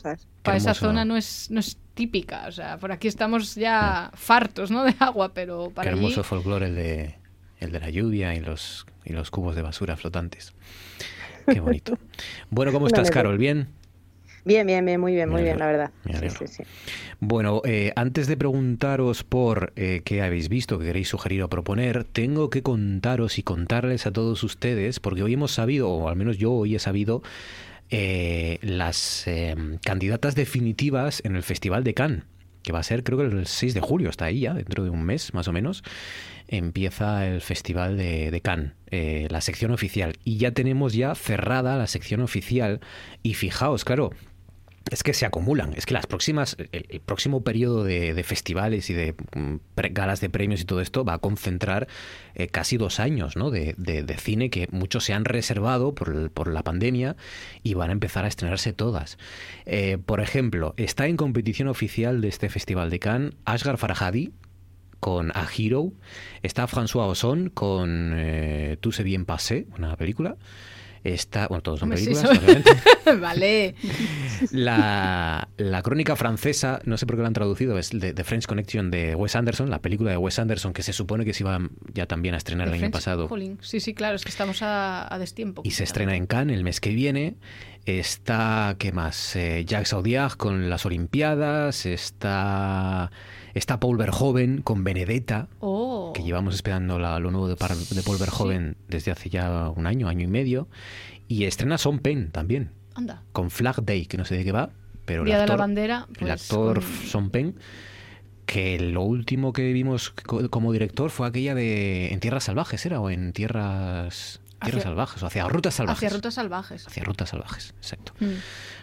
para esa zona no es, no es típica. O sea, por aquí estamos ya fartos, ¿no? De agua, pero Qué para allí... hermoso folclore el de, el de la lluvia y los, y los cubos de basura flotantes. Qué bonito. Bueno, ¿cómo estás. Carol? ¿Bien? Bien, bien, bien, muy bien, muy bien, la verdad. Sí, sí, sí. Bueno, eh, antes de preguntaros por eh, qué habéis visto, qué queréis sugerir o proponer, tengo que contaros y contarles a todos ustedes, porque hoy hemos sabido, o al menos yo hoy he sabido, eh, las eh, candidatas definitivas en el Festival de Cannes, que va a ser creo que el 6 de julio, está ahí ya, dentro de un mes más o menos, empieza el Festival de, de Cannes, eh, la sección oficial. Y ya tenemos ya cerrada la sección oficial. Y fijaos, claro, es que se acumulan. Es que las próximas, el, próximo periodo de, festivales y de mm, galas de premios y todo esto va a concentrar eh, casi dos años ¿no? de, de- cine que muchos se han reservado por, la pandemia y van a empezar a estrenarse todas. Eh, por ejemplo, está en competición oficial de este festival de Cannes Ashgar Farhadi con A Hero. Está François Ozon con eh, Tout se bien passé, una película. Está, bueno, todos son sí, películas, obviamente. vale. La, la crónica francesa, no sé por qué la han traducido, es de The French Connection de Wes Anderson, la película de Wes Anderson que se supone que se iba ya también a estrenar el año pasado Calling. Sí, sí, claro, es que estamos a, a destiempo. y se estrena en Cannes el mes que viene. Está, ¿qué más? Eh, Jacques Audiard con las Olimpiadas. Está, está Paul Verhoeven con Benedetta. Oh. Que llevamos esperando la- lo nuevo de, de Paul Verhoeven desde hace ya un año, año y medio. Y estrena Son Penn también, Anda. con Flag Day, que no sé de qué va. Pero el Día de la actor- bandera. el pues, actor con- Son Penn, que lo último que vimos co- como director fue aquella de En Tierras Salvajes, ¿era? O en Tierras, tierras Hacia- Salvajes, o hacia Rutas Salvajes. Hacia rutas salvajes. Hacia Rutas Salvajes, exacto. Mm.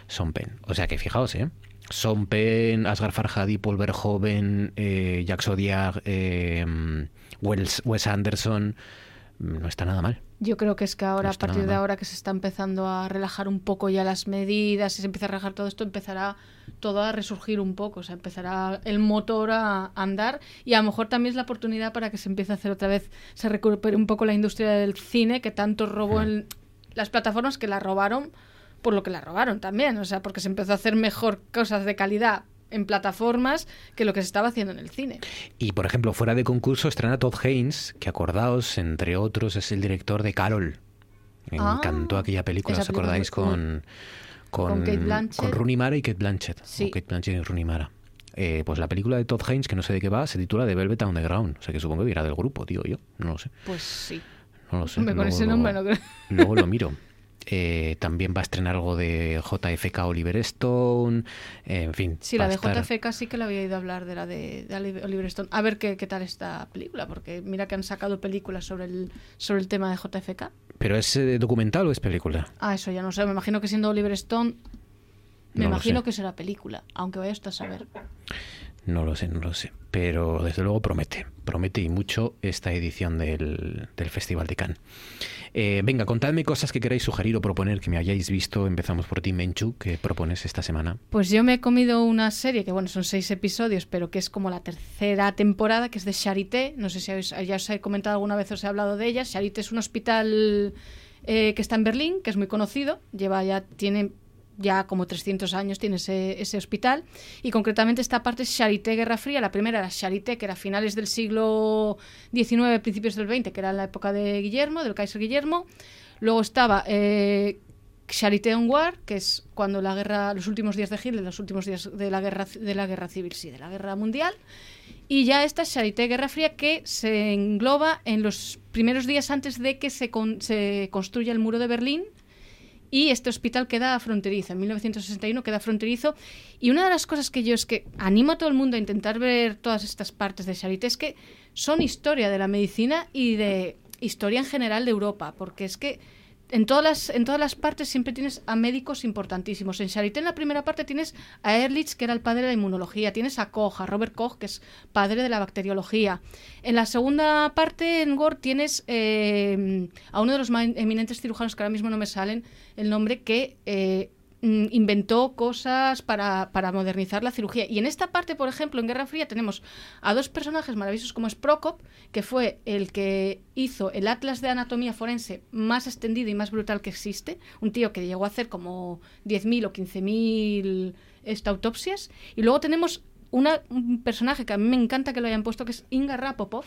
Son Penn. O sea que fijaos, ¿eh? Son Penn, Asghar Farhadi, Paul Verhoeven, eh, Audiard, eh, Wes, Wes Anderson. No está nada mal. Yo creo que es que ahora, No a partir de ahora que se está empezando a relajar un poco ya las medidas y se empieza a relajar todo esto, empezará todo a resurgir un poco, o sea, empezará el motor a andar y a lo mejor también es la oportunidad para que se empiece a hacer otra vez, se recupere un poco la industria del cine que tanto robó en las plataformas que la robaron por lo que la robaron también, o sea, porque se empezó a hacer mejor cosas de calidad en plataformas que lo que se estaba haciendo en el cine. Y por ejemplo, fuera de concurso estrena Todd Haynes, que acordaos, entre otros, es el director de Carol. Me Ah, encantó aquella película, ¿os acordáis? Con, con, Con Kate Blanchett. con Rooney Mara y Kate Blanchett. Sí. O Kate Blanchett y Rooney Mara. Eh, pues la película de Todd Haynes, que no sé de qué va, se titula The Velvet Underground. O sea que supongo que irá del grupo, digo yo. No lo sé. Pues sí. No lo sé. Me con luego ese lo- nombre no creo. Luego lo miro. Eh, también va a estrenar algo de JFK Oliver Stone. eh, en fin. Sí, la de estar- JFK sí que la había ido a hablar de la de, de Oli- Oliver Stone. A ver qué, qué tal esta película, porque mira que han sacado películas sobre el, sobre el tema de JFK. ¿Pero es eh, documental o es película? Ah, eso ya no sé. Me imagino que siendo Oliver Stone, me No imagino que será película, aunque vaya hasta a saber. No lo sé, no lo sé. Pero desde luego promete. Promete y mucho esta edición del, del Festival de Cannes. Eh, venga, contadme cosas que queráis sugerir o proponer que me hayáis visto. Empezamos por ti, Menchu, que propones esta semana. Pues yo me he comido una serie que, bueno, son seis episodios, pero que es como la tercera temporada, que es de Charité. No sé si ya os he comentado alguna vez, os he hablado de ella. Charité es un hospital eh, que está en Berlín, que es muy conocido, lleva ya, tiene ya como 300 años tiene ese, ese hospital. Y concretamente esta parte es Charité Guerra Fría, la primera era Charité, que era a finales del siglo XIX, principios del XX, que era la época de Guillermo, del Kaiser Guillermo, luego estaba eh, Charité en War, que es cuando la guerra, los últimos días de Hitler, los últimos días de la guerra, de la guerra civil, sí, de la guerra mundial, y ya esta es Charité Guerra Fría que se engloba en los primeros días antes de que se, con- se construya el muro de Berlín y este hospital queda fronterizo. En 1961 queda fronterizo. Y una de las cosas que yo es que animo a todo el mundo a intentar ver todas estas partes de Charité es que son historia de la medicina y de historia en general de Europa, porque es que en todas las, en todas las partes siempre tienes a médicos importantísimos. En Charité, en la primera parte, tienes a Ehrlich, que era el padre de la inmunología. Tienes a Koch, a Robert Koch, que es padre de la bacteriología. En la segunda parte, en Gore, tienes eh, a uno de los más eminentes cirujanos, que ahora mismo no me salen el nombre, que eh, inventó cosas para, para modernizar la cirugía. Y en esta parte, por ejemplo, en Guerra Fría tenemos a dos personajes maravillosos como es Prokop, que fue el que hizo el atlas de anatomía forense más extendido y más brutal que existe, un tío que llegó a hacer como 10.000 o 15.000 esta, autopsias. Y luego tenemos una, un personaje que a mí me encanta que lo hayan puesto, que es Inga Rapopov,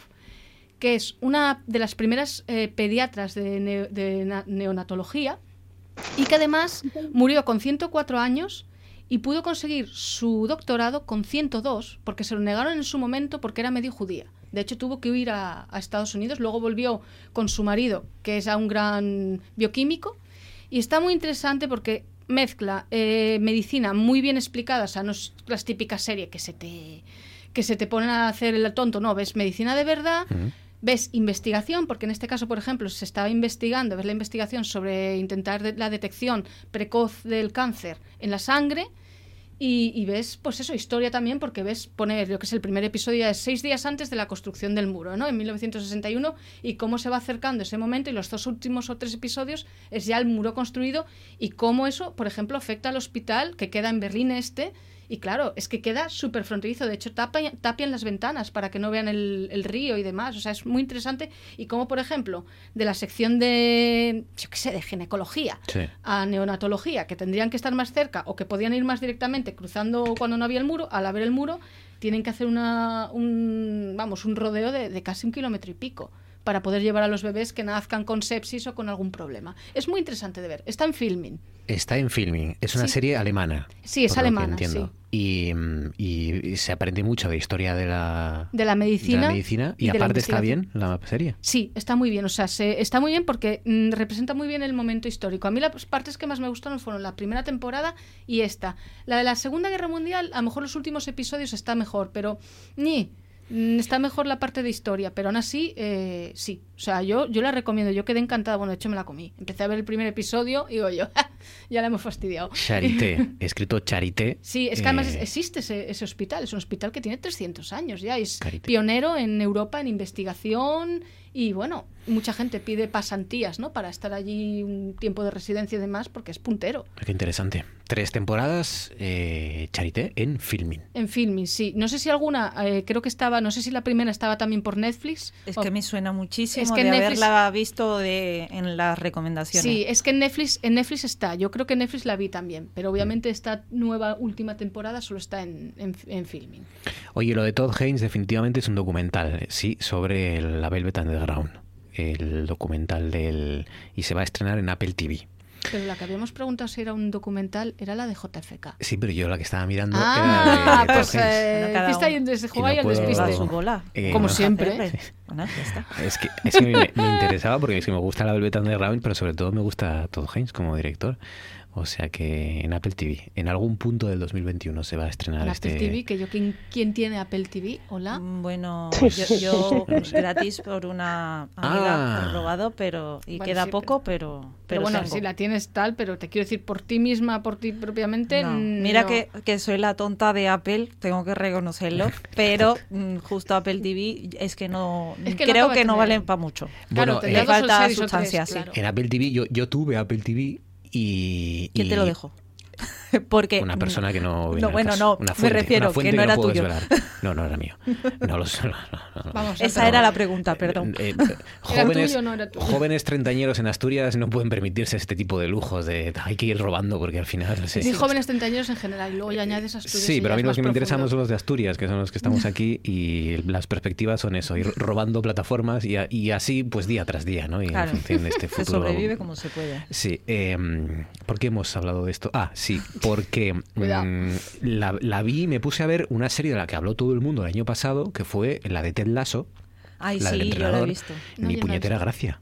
que es una de las primeras eh, pediatras de, de na- neonatología y que además murió con 104 años y pudo conseguir su doctorado con 102 porque se lo negaron en su momento porque era medio judía. De hecho, tuvo que huir a, a Estados Unidos, luego volvió con su marido, que es a un gran bioquímico, y está muy interesante porque mezcla eh, medicina muy bien explicada, o sea, no es las típicas series que se te que se te ponen a hacer el tonto, no, ves medicina de verdad, ves investigación, porque en este caso, por ejemplo, se estaba investigando, ves la investigación sobre intentar la detección precoz del cáncer en la sangre, y, ves, pues eso, historia también, porque ves poner, yo que sé, el primer episodio es seis días antes de la construcción del muro, ¿no? En 1961, y cómo se va acercando ese momento, y los dos últimos o tres episodios es ya el muro construido, y cómo eso, por ejemplo, afecta al hospital que queda en Berlín Este, y claro, es que queda súper fronterizo. De hecho, tapa- tapian las ventanas para que no vean el, el río y demás. O sea, es muy interesante. Y como, por ejemplo, de la sección de, yo qué sé, de ginecología Sí. a neonatología, que tendrían que estar más cerca o que podían ir más directamente cruzando cuando no había el muro, al haber el muro, tienen que hacer una, un, vamos, un rodeo de, de casi un kilómetro y pico para poder llevar a los bebés que nazcan con sepsis o con algún problema. Es muy interesante de ver. Está en filming. Está en filming. Es una Sí. serie alemana. Sí, es alemana, entiendo. Y, mm, y se aprende mucho de historia de la, De la medicina de la medicina. y Y, de la aparte está bien la serie. Sí, está muy bien. O sea, se, está muy bien porque mm, representa muy bien el momento histórico. A mí las partes que más me gustaron fueron la primera temporada y esta. La de la Segunda Guerra Mundial, a lo mejor los últimos episodios está mejor, pero ni está mejor la parte de historia. Pero aún así, eh, sí. O sea, yo, yo la recomiendo. Yo quedé encantada. Bueno, de hecho me la comí. Empecé a ver el primer episodio y digo yo, ya la hemos fastidiado. Charité. escrito Charité. Sí, es que además Eh, existe ese, ese hospital. Es un hospital que tiene 300 años ya. Es Carité. pionero en Europa en investigación y bueno, mucha gente pide pasantías, ¿no? Para estar allí un tiempo de residencia y demás porque es puntero. Qué interesante. Tres temporadas, eh, Charité en filming. En filming, sí. No sé si alguna, eh, creo que estaba, no sé si la primera estaba también por Netflix. Es o- que me suena muchísimo Es que de Netflix- haberla visto de, en las recomendaciones. Sí, es que en Netflix, en Netflix está. Yo creo que Netflix la vi también, pero obviamente esta nueva última temporada solo está en, en, en filming. Oye, lo de Todd Haynes definitivamente es un documental, sí, sobre la Velvet Underground. El documental del... Y se va a estrenar en Apple TV. Pero la que habíamos preguntado si era un documental era la de JFK. Sí, pero yo la que estaba mirando Ah, era de pues Todd Haynes. eh, Bueno, uno. un- se Y juega no ahí al puedo- despiste. su bola. Eh, Como no. siempre. Bueno, ya está. Es que, es que me, me interesaba porque es que me gusta la Velvet Underground, pero sobre todo me gusta Todd Haynes como director. O sea que en Apple TV, en algún punto del 2021 se va a estrenar En este... Apple TV, que yo, ¿quién, quién tiene Apple TV? Hola. Bueno, yo, yo gratis por una amiga Ah. he robado, pero y Bueno, queda sí, poco, pero Pero bueno, si la tienes tal, pero te quiero decir por ti misma, por ti propiamente. No. mm, Mira no. que, que soy la tonta de Apple, tengo que reconocerlo, pero mm, justo Apple TV es que no Es que no creo que no valen para mucho. Bueno, Claro, eh, falta sustancia, tres, sí. claro. En Apple TV, yo, yo tuve Apple TV y... ¿Quién te lo dejó? porque Una persona que no. viene No, al bueno, caso. no, Una me fuente, refiero una fuente que no era puedo tuyo. desvelar. No, no era mío. No lo sé. no, no, no. Vamos, Esa era la pregunta, perdón. Eh, ¿Era jóvenes, tuyo o no era tuyo? jóvenes treintañeros en Asturias no pueden permitirse este tipo de lujos de hay que ir robando porque al final sí. Sí, jóvenes treintañeros en general, y luego ya añades Asturias. Sí, pero a mí los que me interesan son los de Asturias, que son los que estamos aquí y las perspectivas son eso, ir robando plataformas y, a- y así pues día tras día, ¿no? Y en función de este Se futuro. sobrevive como se puede. Sí, eh, ¿por qué hemos hablado de esto? Ah, sí, porque mm, la, la vi y me puse a ver una serie de la que habló todo el mundo el año pasado, que fue la de Ted Lasso, Ay, la del sí, yo la he entrenador. visto. No, Ni puñetera visto. gracia.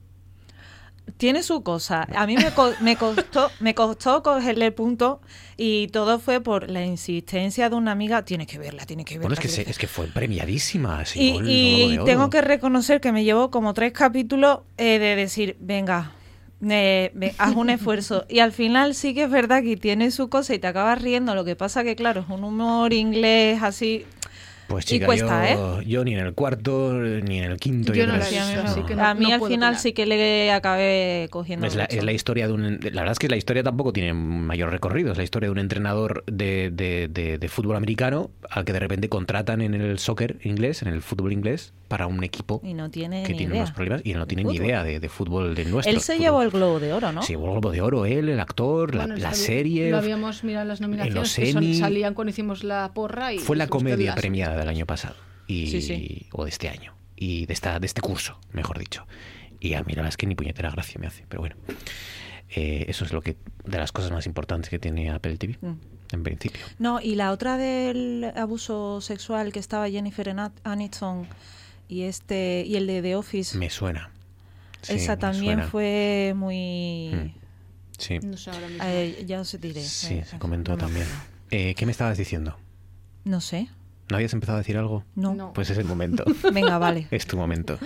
Tiene su cosa. A mí me, co- me costó me costó cogerle el punto y todo fue por la insistencia de una amiga. Tienes que verla, tienes que verla. Bueno, es que, se- es que fue premiadísima. sí, Y, tengo que reconocer que me llevó como tres capítulos eh, de decir, venga, eh, ve- haz un esfuerzo. Y al final sí que es verdad que tiene su cosa y te acabas riendo. Lo que pasa que, claro, es un humor inglés así. Pues y chica, cuesta, yo, yo ni en el cuarto ni en el quinto. Yo no creo la visto, no. así que no- a mí al final sí que le acabé cogiendo. Es la, es la historia de un. La verdad es que la historia tampoco tiene mayor recorrido. Es la historia de un entrenador de, de- de- de fútbol americano al que de repente contratan en el soccer inglés, en el fútbol inglés, para un equipo Y no tiene que ni tiene idea. unos problemas y no tiene ni fútbol. idea de, de fútbol del nuestro. Él se fútbol. llevó el globo de oro, ¿no? Sí, llevó el Globo de Oro, él, el actor, la, Bueno, la habí- serie. Lo habíamos mirado en las nominaciones, los que son- salían cuando hicimos la porra. y Fue la dijimos, "Ted comedia Lasso". Del año pasado. Y, Sí, sí. O de este año. Y de, esta, de este curso, mejor dicho. Y a mí la verdad es que ni puñetera gracia me hace. Pero bueno. Eh, eso es lo que de las cosas más importantes que tiene Apple TV, Mm. en principio. No, y la otra del abuso sexual que estaba Jennifer Aniston y este y el de The Office. Me suena. Sí, esa me también suena. fue muy Mm. Sí, No sé ahora mismo. Eh, ya os diré. sí, Eh, se comentó también. Eh, ¿Qué me estabas diciendo? No sé. ¿No habías empezado a decir algo? No. No. Pues es el momento. Venga, vale. es tu momento.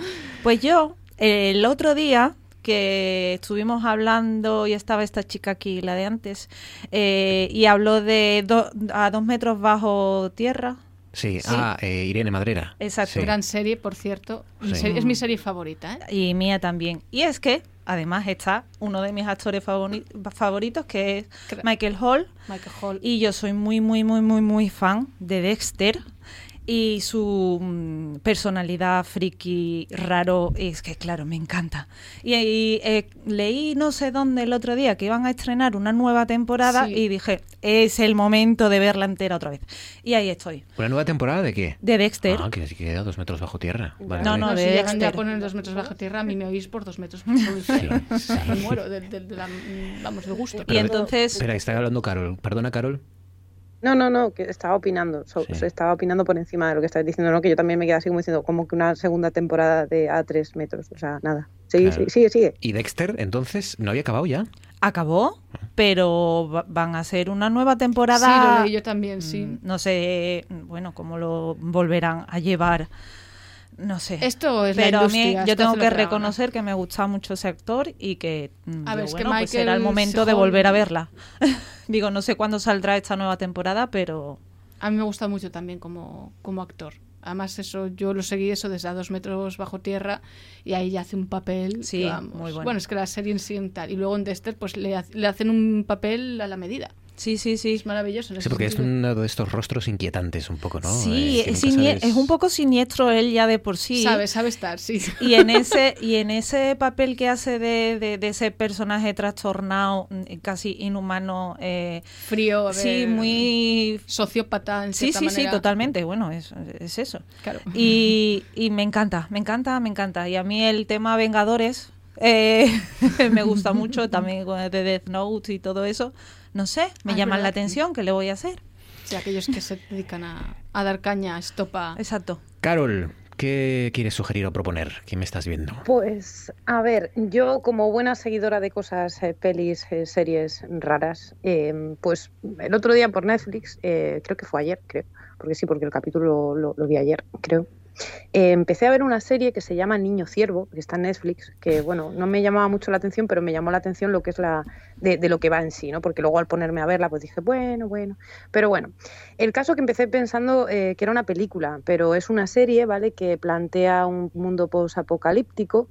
Pues yo, el otro día que estuvimos hablando y estaba esta chica aquí, la de antes, eh, y habló de do- a dos metros bajo tierra. Sí, Sí. ah, eh, Irene Madrera. Exacto. Sí. Gran serie, por cierto. Mi Sí. serie- es mi serie favorita, ¿eh? Y mía también. Y es que, además, está uno de mis actores favori- favoritos, que es Michael Hall. Michael Hall. Y yo soy muy, muy, muy, muy, muy fan de Dexter. Y su mm, personalidad friki raro es que, claro, me encanta. Y, y, eh, leí no sé dónde el otro día que iban a estrenar una nueva temporada Sí. y dije, es el momento de verla entera otra vez. Y ahí estoy. ¿Una nueva temporada de qué? De Dexter. Ah, que sí que queda dos metros bajo tierra. Vale, No, no, No, de si llegan ya a Dexter. poner dos metros bajo tierra, a mí me oís por dos metros bajo tierra. sí. Me muero de, de- de la, vamos, de gusto. Y entonces, Espera, está hablando Carol. Perdona, Carol. No, no, no, que estaba opinando, so- Sí. so- estaba opinando por encima de lo que estáis diciendo, ¿no? Que yo también me quedé así como diciendo, como que una segunda temporada de a tres metros, o sea, nada. Sigue, Claro. sigue, sigue, sigue. ¿Y Dexter, entonces, no había acabado ya? acabó, pero va- van a hacer una nueva Sí, temporada. lo leí yo también, sí. Mm, No sé, bueno, cómo lo volverán a llevar. No sé. Esto es la Pero a mí yo tengo que reconocer que me gusta mucho ese actor y que mm, A ver, digo, es que bueno, pues será el momento de volver a verla. Digo, no sé cuándo saldrá esta nueva temporada, pero A mí me gusta mucho también como, como actor. Además, eso, yo lo seguí eso desde a dos metros bajo tierra y ahí ya hace un papel. Sí, que, vamos, muy bueno. es que la serie en sí en tal. Y luego en Dexter, pues le, le hacen un papel a la medida. Sí, sí, sí. Es maravilloso. Sí, porque es sentido. uno de estos rostros inquietantes un poco, ¿no? Sí, Eh, es, sabes- es un poco siniestro él ya de por sí. Sabe, sabe estar, sí. Y en ese y en ese papel que hace de, de- de ese personaje trastornado, mm, casi inhumano, eh, Frío, a sí, muy Sociópata, en Sí, cierta sí, sí, manera. totalmente. Bueno, es, es eso. Claro. Y, y me encanta, me encanta, me encanta. Y a mí el tema Vengadores eh, me gusta mucho, también con el de Death Note y todo eso. No sé, me Ah, llaman la atención, ¿qué le voy a hacer? Sí, aquellos que se dedican a, a dar caña, estopa. Exacto. Carol, ¿qué quieres sugerir o proponer? ¿Qué me estás viendo? Pues, a ver, yo como buena seguidora de cosas, eh, pelis, eh, series raras, eh, pues el otro día por Netflix, eh, creo que fue ayer, creo, porque sí, porque el capítulo lo, lo vi ayer, creo. Eh, empecé a ver una serie que se llama Niño Ciervo, que está en Netflix, que bueno, no me llamaba mucho la atención, pero me llamó la atención lo que es la de, de lo que va en sí, ¿no? Porque luego al ponerme a verla, pues dije, bueno, bueno. Pero bueno, el caso que empecé pensando eh, que era una película, pero es una serie, ¿vale? Que plantea un mundo post-apocalíptico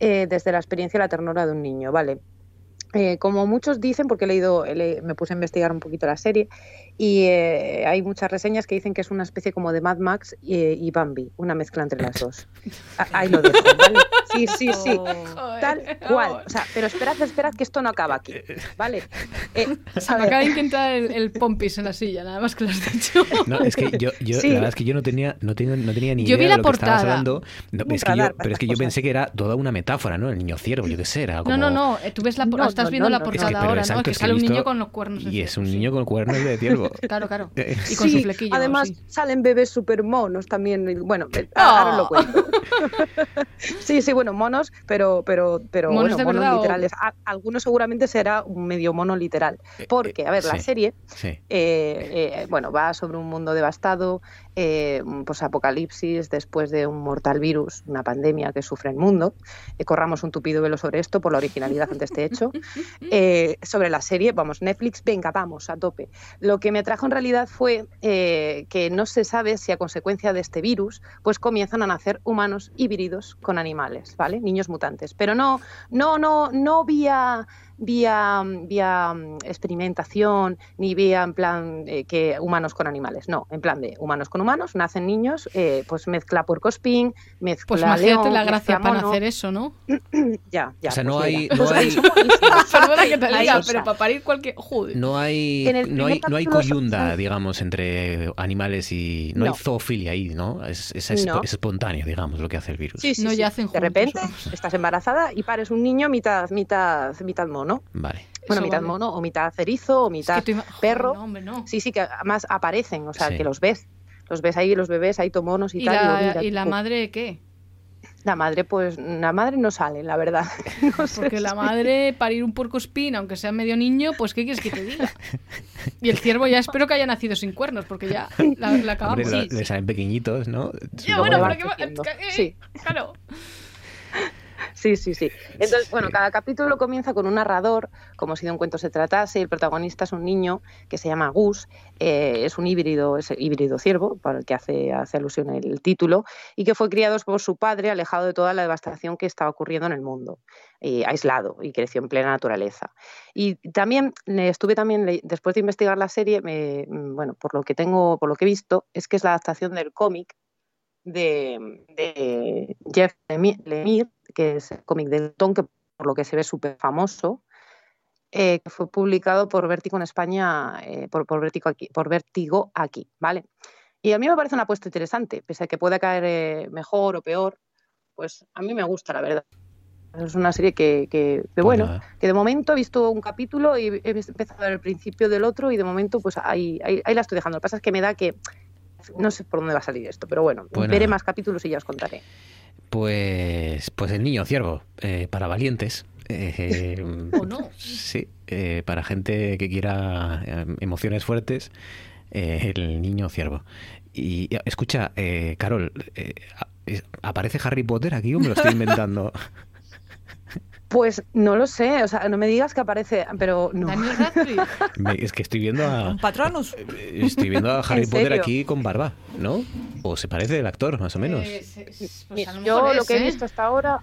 eh, desde la experiencia y la ternura de un niño, ¿vale? eh, como muchos dicen, porque he leído, he le- me puse a investigar un poquito la serie, y eh, hay muchas reseñas que dicen que es una especie como de Mad Max y, y Bambi, una mezcla entre las dos. A- Ahí lo dejo, ¿vale? Sí, sí, sí, tal cual. O sea, pero esperad, esperad que esto no acaba aquí, ¿vale? Eh, Se me acaba de intentar el, el pompis en la silla, nada más que lo has dicho. No, es que yo, yo Sí. la verdad es que yo no tenía, no tenía, no tenía ni Yo vi idea la de lo que estabas hablando. No, Un es que yo, radar para pero es que yo pensé que era toda una metáfora, ¿no? El niño ciervo, yo qué sé, era como... No, no, no, eh, tú ves la, por- No, estás no, viendo no, la no. Es que, portada ahora, exacto, ¿no? Que es que sale un niño con los cuernos Y es un niño con cuernos de ciervo. Claro, claro. Eh, Y con Sí, su flequillo. Además, sí. salen bebés super monos también. Bueno, eh, ahora lo Oh. cuento. sí, sí, bueno, monos, pero, pero, pero ¿Monos bueno, monos o- literales. Algunos seguramente será un medio mono literal. Porque, a ver, la sí. serie, Sí. eh, eh, bueno, va sobre un mundo devastado, eh, posapocalipsis después de un mortal virus, una pandemia que sufre el mundo. Eh, corramos un tupido velo sobre esto por la originalidad ante este hecho. Eh, sobre la serie, vamos, Netflix, venga, vamos, a tope. Lo que me trajo en realidad fue eh, que no se sabe si a consecuencia de este virus, pues comienzan a nacer humanos híbridos con animales, ¿vale? Niños mutantes. Pero no, no, no, no vía vía, vía mm, experimentación ni vía en plan eh, que humanos con animales, no, en plan de humanos con humanos, nacen niños, eh, pues mezcla puercospín, mezcla Pues imagínate león, la gracia mezcla para mono. hacer eso, ¿no? Ya, ya. O sea, pues no mira. hay- no Pues hay-. Perdona que te diga, pero para parir cualquier... Joder. No hay, no hay, no hay coyunda, digamos, entre animales y... No, No. hay zoofilia ahí, ¿no? Es, es, es- No. es espontáneo, digamos, lo que hace el virus. Sí, sí, No sí. yacen De juntos, repente estás embarazada y pares un niño mitad, mitad, mitad mono. Vale. Bueno, Eso mitad vale. mono o mitad cerizo o mitad tú ima- Joder, perro. no, hombre, no. Sí, sí, que además aparecen, o sea, Sí. que los ves. Los ves ahí, los bebés, ahí tomonos y, ¿Y tal. la, mira, ¿Y la madre qué? La madre, pues, la madre no sale, la verdad. No sé Porque la si- madre, parir un puerco espín, aunque sea medio niño, pues ¿qué quieres que te diga? Y el ciervo ya espero que haya nacido sin cuernos, porque ya la, la acabamos. Hombre, le salen pequeñitos, ¿no? Ya, Luego bueno, le pero van que va- creciendo. eh, Sí. Claro. Sí, sí, sí. Entonces, bueno, cada capítulo comienza con un narrador, como si de un cuento se tratase. El protagonista es un niño que se llama Gus, eh, es un híbrido, es híbrido ciervo, para el que hace, hace alusión el título, y que fue criado por su padre, alejado de toda la devastación que estaba ocurriendo en el mundo, eh, aislado, y creció en plena naturaleza. Y también eh, estuve también, después de investigar la serie, me- mm, bueno, por lo que tengo, por lo que he visto, es que es la adaptación del cómic de, de Jeff Lemi- Lemire, que es el cómic del Tom, que por lo que se ve súper famoso, eh, que fue publicado por Vértigo en España, eh, por, por, Vértigo aquí, por Vértigo aquí, ¿vale? Y a mí me parece una apuesta interesante, pese a que pueda caer eh, mejor o peor, pues a mí me gusta, la verdad. Es una serie que, que, que, Pues bueno, nada. que de momento he visto un capítulo y he empezado a ver el principio del otro y de momento pues ahí, ahí, ahí la estoy dejando. Lo que pasa es que me da que no sé por dónde va a salir esto, pero bueno, Pues veré nada. más capítulos y ya os contaré. Pues, pues el niño ciervo, eh, para valientes. eh, ¿O no? Sí, eh, para gente que quiera eh, emociones fuertes, eh, el niño ciervo. Y escucha, eh, Carol, ¿aparece Harry Potter aquí o me lo estoy inventando? Pues no lo sé, o sea, no me digas que aparece, pero no. Daniel Radcliffe. Es que estoy viendo a patronus. estoy viendo a Harry ¿En Potter aquí con barba, ¿no? O se parece el actor, más o menos. Eh, pues Mira, a lo yo lo que he ¿eh? visto hasta ahora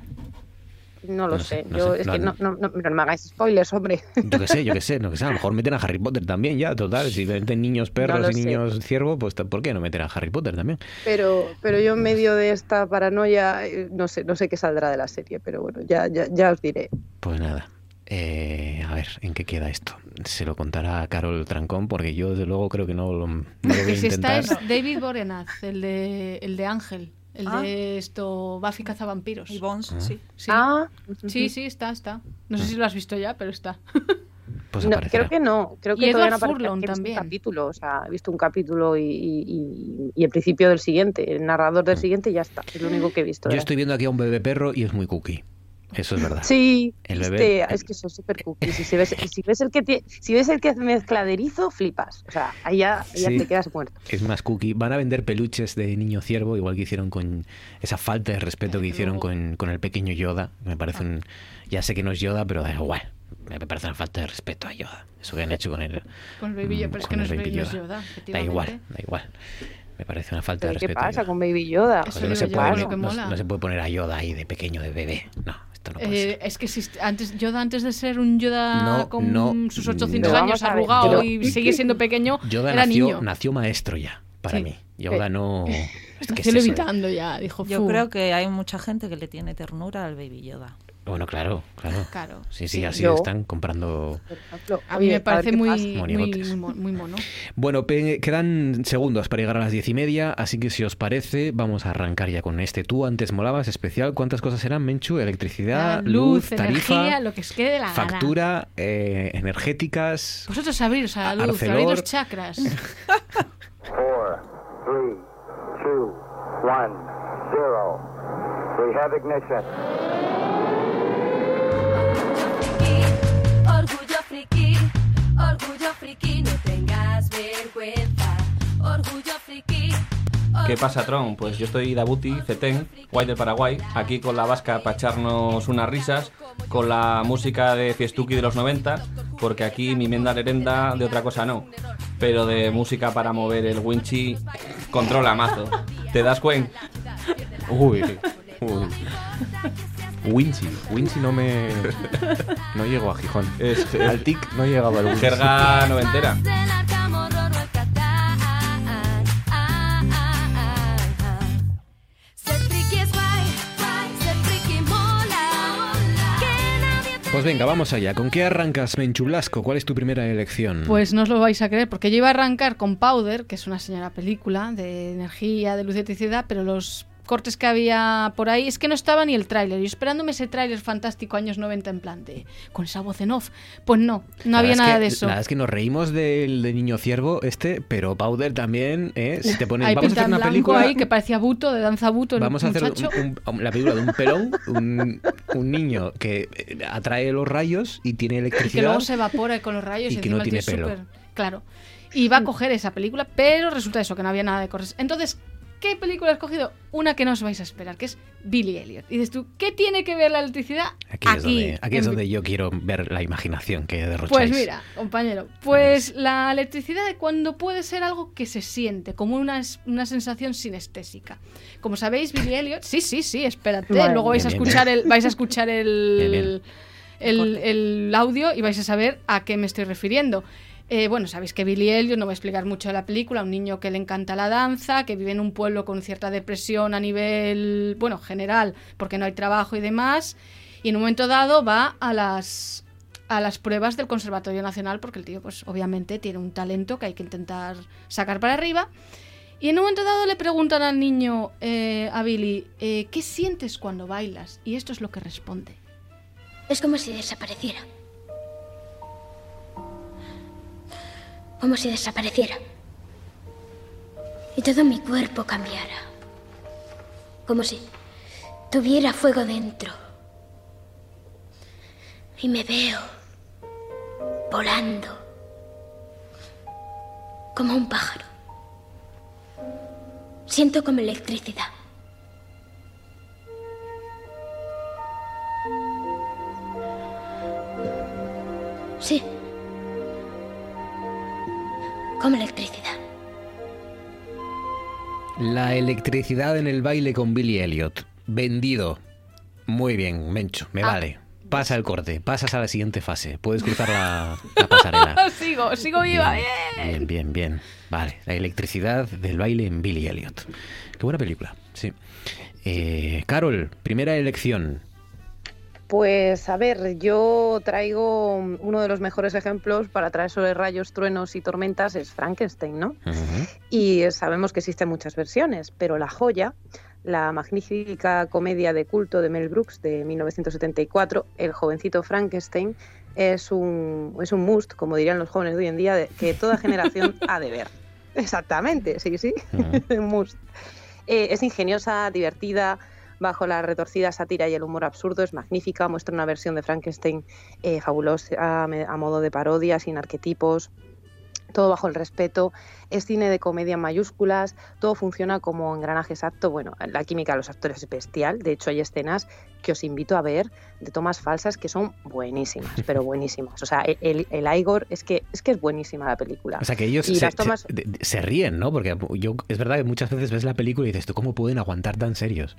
no lo No sé, sé. no yo sé, es no, que no, no, no, no me hagáis spoilers, hombre. Yo qué sé, yo qué sé, no que sé, a lo mejor meten a Harry Potter también ya, total. Si meten niños perros y sé. niños ciervo, pues ¿por qué no meter a Harry Potter también? Pero, pero yo en medio de esta paranoia eh, no sé, no sé qué saldrá de la serie, pero bueno, ya, ya, ya os diré. Pues nada. eh, a ver, ¿en qué queda esto? Se lo contará a Carol Trancón, porque yo desde luego creo que no lo, no lo voy a Que si está intentar. es David Boreanaz, el de, el de Ángel, el Ah. de esto, Buffy cazavampiros. Y Bones, Ah. sí. Sí. Ah, sí, sí, está, está. No sé si lo has visto ya, pero está. Pues No, creo que no, creo Y que todavía no Edward aparece. Furlong también. Un capítulo, o sea, he visto un capítulo y, y, y- y el principio del siguiente, el narrador del siguiente y ya está. Es lo único que he visto. Yo la estoy viendo aquí a un bebé perro y es muy cookie. Eso es verdad. Sí, El bebé- este, es que son súper cookies. Y si ves, si ves el que si ves el que mezcla de erizo, flipas. O sea, ahí ya, ahí ya Sí. te quedas muerto. Es más cookie. Van a vender peluches de niño ciervo, igual que hicieron con esa falta de respeto que hicieron con, con el pequeño Yoda. Me parece un. Ya sé que no es Yoda, pero da igual. Me parece una falta de respeto a Yoda. Eso que han hecho con él. Con el Baby Yoda, pero es que con no el es, Baby Yoda. Yoda. Da igual, da igual. Me parece una falta de ¿Pero qué respeto. a pasa Yoda. con Baby Yoda? Se puede, no se puede poner a Yoda ahí de pequeño, de bebé. No, esto Esto no puede Eh, es que si antes, Yoda, antes de ser un Yoda No, con no, sus 800 no. años arrugado Yoda- y sigue siendo pequeño, Yoda era nació, niño. nació maestro ya, para Sí. mí. Yoda Eh, no... ¿qué es eso de- levitando ya, dijo. Yo creo que hay mucha gente que le tiene ternura al Baby Yoda. Bueno, claro, claro. Claro, Sí, sí, sí. así Yo- están comprando... A mí me parece muy, muy, muy, mo- muy mono. Bueno, quedan segundos para llegar a las diez y media, así que si os parece, vamos a arrancar ya con este. Tú antes molabas especial. ¿Cuántas cosas eran, Menchu? Electricidad, luz, tarifa, energía, lo que os quede de la gana. factura, eh, energéticas. Vosotros abriros a la luz, Arcelor. abrid los chakras. Four, three, two, one, zero. We have ignition. ¿Qué pasa, Tron? Pues yo estoy Dabuti, Cetén, Guay del Paraguay, aquí con la vasca para echarnos unas risas, con la música de Fiestuki de los 90, porque aquí mi menda lerenda de otra cosa no, pero de música para mover el winchi controla mazo. ¿Te das cuenta? Uy, uy. Winchi, Winchi no me. No llego a Gijón. Es- al TIC no he llegado al Winchi. Jerga noventera. Pues venga, vamos allá. ¿Con qué arrancas, Menchu Blasco? ¿Cuál es tu primera elección? Pues no os lo vais a creer, porque yo iba a arrancar con Powder, que es una señora película de energía, de luz y electricidad, pero los cortes que había por ahí es que no estaba ni el tráiler. Y esperándome ese tráiler fantástico años 90 en plan de con esa voz en off. Pues no, no La había nada que- de eso. La verdad es que nos reímos del de Niño Ciervo este, pero Powder también, ¿eh? Si te pones, Hay vamos a hacer una película... ahí que parecía buto, de danza buto el Vamos a hacer un- un- la película de un pelón, un, un niño que eh, atrae los rayos y tiene y que electricidad. luego se evapora con los rayos y y, que no tiene pelo. Claro. Y va a coger esa película, pero resulta eso, que no había nada de cortes. Entonces, ¿qué película he escogido? Una que no os vais a esperar, que es Billy Elliot. Y dices tú, ¿qué tiene que ver la electricidad? Aquí, es, donde, aquí es donde yo quiero ver la imaginación que derrocháis. Pues mira, compañero, pues la electricidad de cuando puede ser algo que se siente, como una, es- una sensación sinestésica. Como sabéis, Billy Elliot, sí, sí, sí, espérate, luego vais a Bien, escuchar bien. el, vais a escuchar el, Bien, bien. el, el audio y vais a saber a qué me estoy refiriendo. Eh, bueno, sabéis que Billy Elliot, no voy a explicar mucho de la película, un niño que le encanta la danza, que vive en un pueblo con cierta depresión a nivel, bueno, general, porque no hay trabajo y demás, y en un momento dado va a las a las pruebas del Conservatorio Nacional porque el tío pues obviamente tiene un talento que hay que intentar sacar para arriba y en un momento dado le preguntan al niño eh, a Billy eh, ¿qué sientes cuando bailas? y esto es lo que responde Es como si desapareciera. Como si desapareciera. Y todo mi cuerpo cambiara. Como si tuviera fuego dentro. Y me veo volando. Como un pájaro. Siento como electricidad. Sí. Como electricidad. La electricidad en el baile con Billy Elliot. Vendido. Muy bien, Mencho, me Ah. vale. Pasa el corte, pasas a la siguiente fase. Puedes cruzar la, la pasarela. sigo, sigo viva, bien. Bien, bien, bien. Vale, la electricidad del baile en Billy Elliot. Qué buena película, sí. Eh, Carol, primera elección. Pues a ver, yo traigo uno de los mejores ejemplos para traer sobre rayos, truenos y tormentas es Frankenstein, ¿no? Y sabemos que existen muchas versiones, pero la joya, la magnífica comedia de culto de Mel Brooks de 1974, El jovencito Frankenstein, es un, es un must, como dirían los jóvenes de hoy en día, de- que toda generación ha de ver. Exactamente, sí, sí, un must. Eh, es ingeniosa, divertida, bajo la retorcida sátira y el humor absurdo, es magnífica, muestra una versión de Frankenstein eh, fabulosa, a, modo de parodia, sin arquetipos, todo bajo el respeto, es cine de comedia en mayúsculas, todo funciona como engranaje exacto, bueno, la química de los actores es bestial, de hecho hay escenas que os invito a ver de tomas falsas que son buenísimas, pero buenísimas, o sea, el, el Igor es que, es que es buenísima la película. O sea, que ellos Y se, las tomas- se- de- de- se ríen, ¿no? Porque yo es verdad que muchas veces ves la película y dices, ¿tú cómo pueden aguantar tan serios?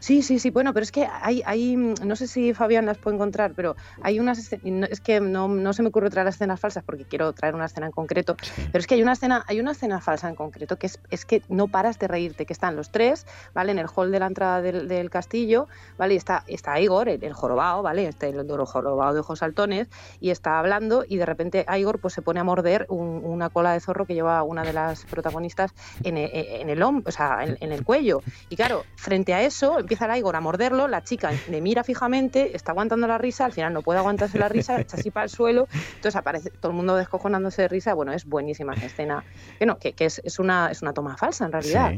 Sí, sí, sí. Bueno, pero es que hay, hay, no sé si Fabián las puede encontrar, pero hay unas, es que no, no se me ocurre traer escenas falsas porque quiero traer una escena en concreto, pero es que hay una escena, hay una escena falsa en concreto que es, es que no paras de reírte, que están los tres, ¿vale? En el hall de la entrada del, del castillo, ¿vale? Y está, está Igor, el, el jorobado, ¿vale? Este, el, el jorobado de ojos saltones, y está hablando y de repente Igor pues se pone a morder un- una cola de zorro que lleva una de las protagonistas en, e- en el hombro, o sea, en, en el cuello. Y claro, frente a eso empieza el Igor a morderlo, la chica le mira fijamente, está aguantando la risa, al final no puede aguantarse la risa, echa así para el suelo, entonces aparece todo el mundo descojonándose de risa. Bueno, es buenísima esa escena, que no, que, que es, una, es una toma falsa en realidad.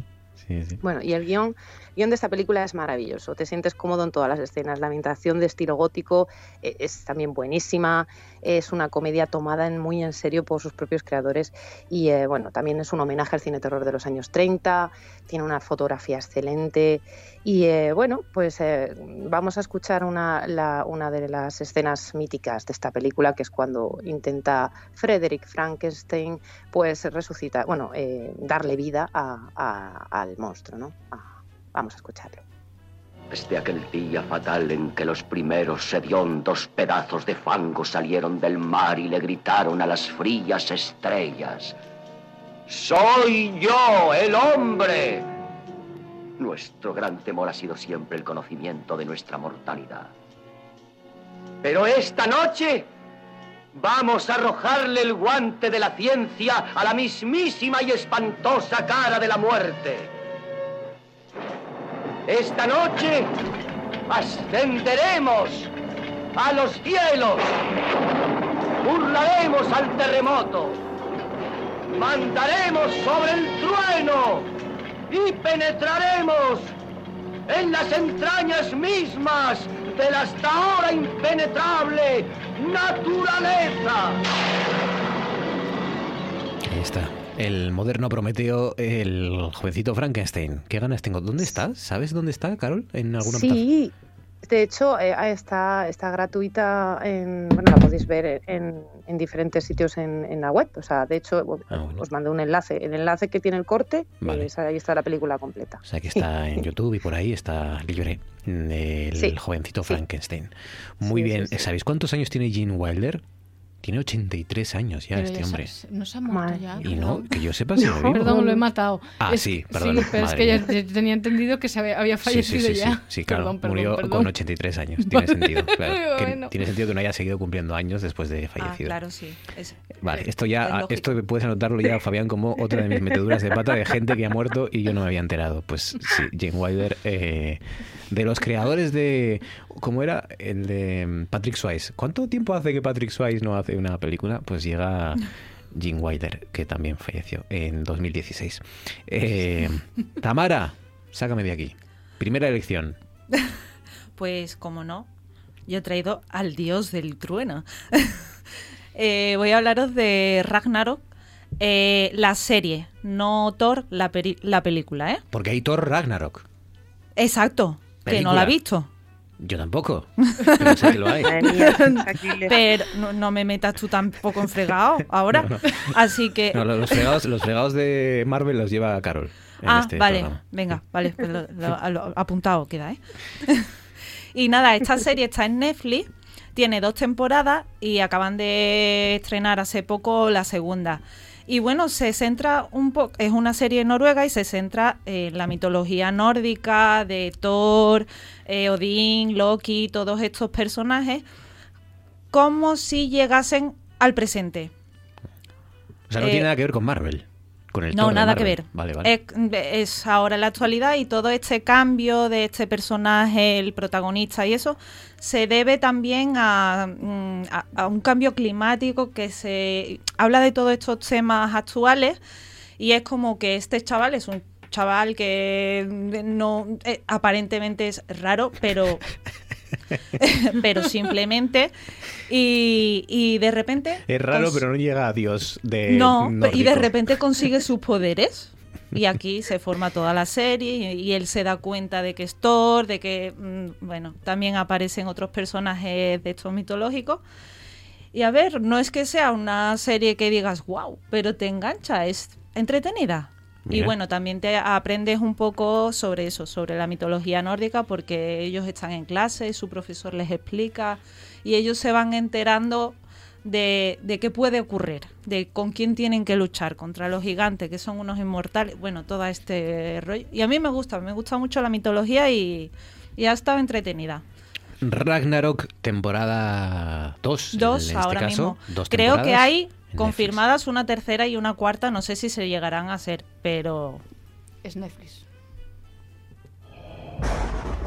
Bueno, y el guion, guion de esta película es maravilloso. Te sientes cómodo en todas las escenas. La ambientación de estilo gótico eh, es también buenísima. Es una comedia tomada muy en serio por sus propios creadores. Y eh, bueno, también es un homenaje al cine terror de los años 30. Tiene una fotografía excelente. Y eh, bueno, pues vamos a escuchar una, de las escenas míticas de esta película, que es cuando intenta Frederick Frankenstein, pues resucitar, bueno, darle vida a- a- al monstruo, ¿no? Ah, vamos a escucharlo. Desde aquel día fatal en que los primeros hediondos pedazos de fango salieron del mar y le gritaron a las frías estrellas. ¡Soy yo, el hombre! Nuestro gran temor ha sido siempre el conocimiento de nuestra mortalidad. Pero esta noche vamos a arrojarle el guante de la ciencia a la mismísima y espantosa cara de la muerte. Esta noche ascenderemos a los cielos, burlaremos al terremoto, mandaremos sobre el trueno y penetraremos en las entrañas mismas de la hasta ahora impenetrable naturaleza. Ahí está. El moderno Prometeo, el jovencito Frankenstein. ¿Qué ganas tengo? ¿Dónde está? ¿Sabes dónde está, Carol? ¿En alguna Sí, de hecho eh, está, está gratuita, en, bueno, la podéis ver en, en diferentes sitios en, en la web. O sea, de hecho, os mando un enlace. El enlace que tiene el corte, Vale. eh, ahí está la película completa. O sea, que está en YouTube y por ahí está libre. El Sí, jovencito. Frankenstein. Muy Sí, bien. sí. ¿Sabéis cuántos años tiene Gene Wilder? Tiene 83 años ya Pero este ya hombre. no se ha muerto ya. Y no, que yo sepa si lo vivo. Perdón, lo he matado. Ah, Es- sí, perdón, Sí, pero es madre que ya tenía entendido que se había, había Sí, fallecido sí, sí, ya. sí, sí, claro. Perdón, perdón, Murió perdón. con 83 años. Tiene sentido. Claro. Que Bueno. Tiene sentido que no haya seguido cumpliendo años después de Ah, fallecido. claro, sí. Es- Vale, esto es ya, lógico. esto puedes anotarlo ya, Fabián, como otra de mis meteduras de pata de gente que ha muerto y yo no me había enterado. Pues sí, Jane Wilder, eh, de los creadores de, ¿cómo era? El de mm, Patrick Swayze. ¿Cuánto tiempo hace que Patrick Swayze no hace una película? Pues llega Jane Wilder, que también falleció en 2016. Eh, Tamara, sácame de aquí. Primera elección. Pues, como no, yo he traído al dios del trueno. Eh, voy a hablaros de Ragnarok, eh, la serie, no Thor, la, la película, ¿eh? Porque hay Thor Ragnarok. Exacto, que no la he visto. Yo tampoco. Pero sé que lo hay. Pero no, no me metas tú tampoco en fregado ahora. No, no. Así que... No, los, fregados, los fregados de Marvel los lleva Carol. en Ah, este vale, programa. venga, vale, pues lo- lo- lo- apuntado queda, ¿eh? y nada, esta serie está en Netflix, tiene dos temporadas y acaban de estrenar hace poco la segunda. Y bueno, se centra un poco, es una serie noruega y se centra en la mitología nórdica de Thor, eh, Odín, Loki, todos estos personajes, como si llegasen al presente. O sea, no Eh, tiene nada que ver con Marvel. Con el no, nada que ver. Vale, vale. Es, es ahora la actualidad y todo este cambio de este personaje, el protagonista y eso, se debe también a, mm, a- a un cambio climático que se habla de todos estos temas actuales y es como que este chaval es un chaval que no eh, aparentemente es raro, pero pero simplemente y, y de repente es raro, pero no llega a Dios de no, y de repente consigue sus poderes. Y aquí se forma toda la serie y, y él se da cuenta de que es Thor, de que, mm, bueno, también aparecen otros personajes de estos mitológicos. Y a ver, no es que sea una serie que digas, wow, pero te engancha, es entretenida. Y bueno, también te aprendes un poco sobre eso, sobre la mitología nórdica, porque ellos están en clase, su profesor les explica y ellos se van enterando de, de qué puede ocurrir, de con quién tienen que luchar, contra los gigantes, que son unos inmortales, bueno, todo este rollo. Y a mí me gusta, me gusta mucho la mitología y, y ha estado entretenida. Ragnarok, temporada 2. Dos en este ahora caso. mismo. Dos Creo que hay confirmadas una tercera y una cuarta, no sé si se llegarán a hacer, pero... Es Netflix.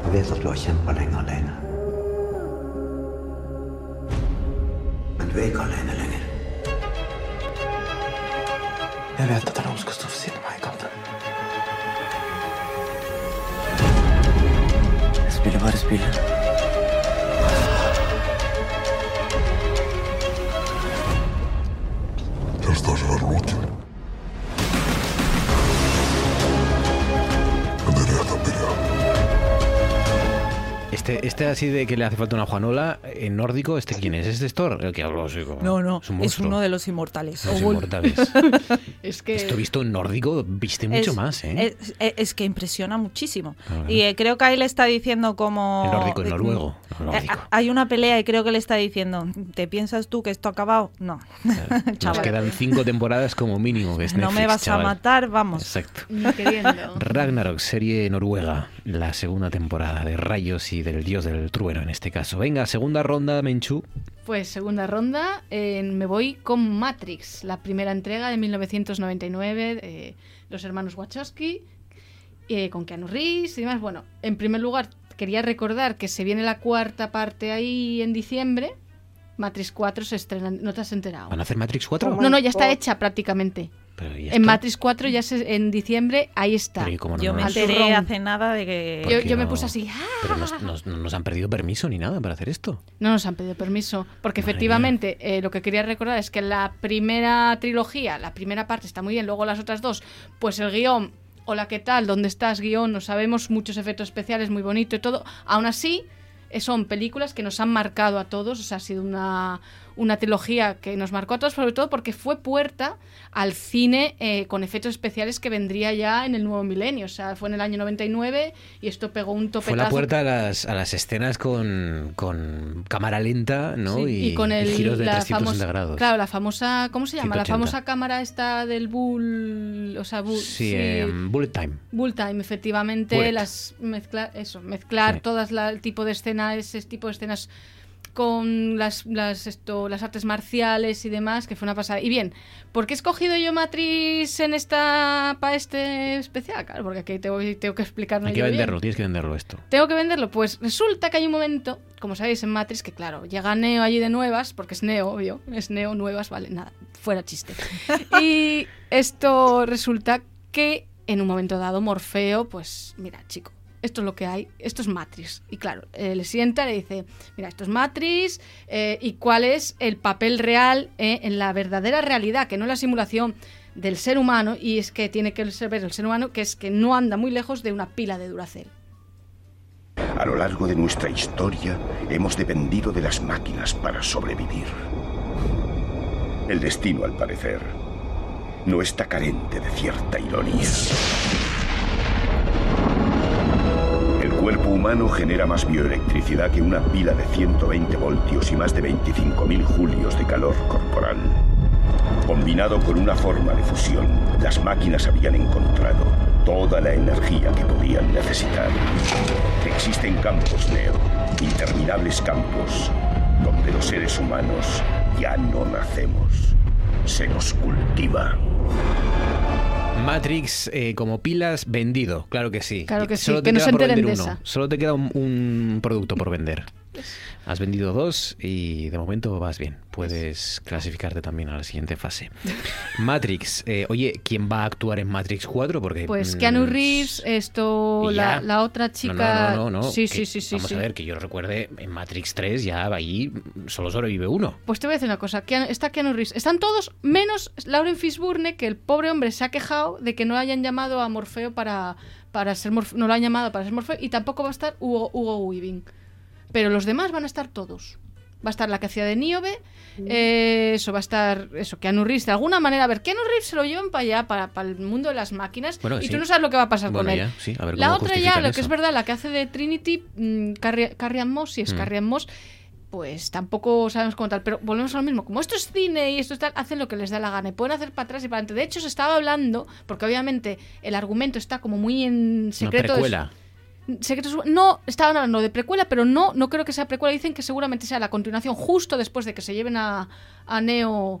Jeg vet at du har kjempa lenge alene. Men du er ikke alene lenger. Jeg vet at det er noen som skal stå ved siden av meg i kampen. Jeg spiller bare spillet. Estás a Este, este así de que le hace falta una Juanola, en nórdico, ¿este quién es? ¿Es de Thor? El que habló así como- No, no, Es un es monstruo. uno de los inmortales. Los Ogul. inmortales. Es que... Esto visto en nórdico, viste mucho Es- más, ¿eh? Es, es- es que impresiona muchísimo. Claro. Y eh, creo que ahí le está diciendo como... En nórdico, en eh, noruego. no, eh, nórdico. hay una pelea y creo que le está diciendo, ¿te piensas tú que esto ha acabado? No. Nos Chaval. quedan cinco temporadas como mínimo, que es no me Netflix, vas chaval. a matar, vamos. Exacto. Ni queriendo. Ragnarok, serie noruega, la segunda temporada de Rayos y del dios del trueno en este caso. Venga, segunda ronda, Menchu. Pues segunda ronda, me voy con Matrix, la primera entrega de 1999, de los hermanos Wachowski, eh, con Keanu Reeves y demás. Bueno, en primer lugar, quería recordar que se viene la cuarta parte ahí en diciembre. Matrix 4 se estrena, ¿no te has enterado? ¿Van a hacer Matrix 4? No, no, ya está hecha prácticamente. Pero ¿y En? Matrix 4 ya se, en diciembre, ahí está. Pero ¿y cómo no Yo me nos- enteré hace nada de que... Yo, me puse así, ¡ah! Pero nos, nos- no nos han perdido permiso ni nada para hacer esto. No nos han pedido permiso, porque efectivamente eh, lo que quería recordar es que la primera trilogía, la primera parte está muy bien, luego las otras dos, pues el guion, hola, ¿qué tal? ¿Dónde estás, guion? No sabemos, muchos efectos especiales, muy bonito y todo. Aún así, son películas que nos han marcado a todos, o sea, ha sido una, una trilogía que nos marcó a todos, sobre todo porque fue puerta al cine eh, con efectos especiales que vendría ya en el nuevo milenio, o sea, fue en el año 99 y esto pegó un topetazo. Fue la puerta a las, a las escenas con, con cámara lenta, ¿no? Sí, y, y con el, giros de la 360 famosa- grados. Claro, la famosa, ¿cómo se llama? La 180. famosa cámara esta del Bull, o sea, Bull, Sí, sí, em, Bullet Time. Bull Time, efectivamente, Bullet. las mezclar, eso, mezclar Sí. todas la- el tipo de escenas, ese tipo de escenas con las, las, esto, las artes marciales y demás, que fue una pasada. Y bien, ¿por qué he escogido yo Matrix en esta para este especial? Claro, porque aquí tengo, tengo que explicarme Hay que yo bien. venderlo, tienes que venderlo esto. Tengo que venderlo. Pues resulta que hay un momento, como sabéis en Matrix, que claro, llega Neo allí de nuevas, porque es Neo, obvio, es Neo nuevas, vale, nada, fuera chiste. y esto resulta que en un momento dado Morfeo, pues mira, chico, esto es lo que hay, esto es Matrix. Y claro, eh, le sienta, le dice, mira, esto es Matrix, eh, y cuál es el papel real eh, en la verdadera realidad, que no es la simulación del ser humano, y es que tiene que ser ver el ser humano, que es que no anda muy lejos de una pila de Duracell. A lo largo de nuestra historia hemos dependido de las máquinas para sobrevivir. El destino, al parecer, no está carente de cierta ironía. Cuerpo humano genera más bioelectricidad que una pila de 120 voltios y más de 25.000 julios de calor corporal. Combinado con una forma de fusión, las máquinas habían encontrado toda la energía que podían necesitar. Existen campos Neo, interminables campos, donde los seres humanos ya no nacemos, se nos cultiva. Matrix eh, como pilas vendido, claro que sí. Claro que sí, Solo te no queda se por enteren vender de uno. esa. Solo te queda un, un producto por vender. Has vendido dos y de momento vas bien. Puedes clasificarte también a la siguiente fase. Matrix. eh, oye, ¿quién va a actuar en Matrix 4? Porque Pues mm, Keanu Reeves, esto, la, otra chica... No, no, no, no, Sí, que- sí, sí, sí. Vamos sí. a ver, que yo recuerde, en Matrix 3 ya ahí solo sobrevive uno. Pues te voy a decir una cosa, Keanu- está Keanu Reeves. Están todos menos Lauren Fishburne, que el pobre hombre se ha quejado de que no hayan llamado a Morfeo para, para ser Morfeo, no lo han llamado para ser Morfeo, y tampoco va a estar Hugo, Hugo Weaving. Pero los demás van a estar todos. va a estar la que hacía de Niobe, eh, eso va a estar, eso, Keanu Reeves, de alguna manera, a ver, Keanu Reeves se lo llevan para allá, para, para el mundo de las máquinas, Bueno, y sí. tú no sabes lo que va a pasar Bueno, con ya, él. sí, a ver la otra ya, lo que es verdad, la que hace de Trinity, mm, Carrie, Moss, si es Mm. Carrie Moss, pues tampoco sabemos cómo tal, pero volvemos a lo mismo, como esto es cine y esto es tal, hacen lo que les da la gana y pueden hacer para atrás y para adelante. De hecho, se estaba hablando, porque obviamente el argumento está como muy en Una secreto. de- precuela. Secretos, no, estaban hablando de precuela, pero no, no creo que sea precuela. Dicen que seguramente sea la continuación justo después de que se lleven a, a Neo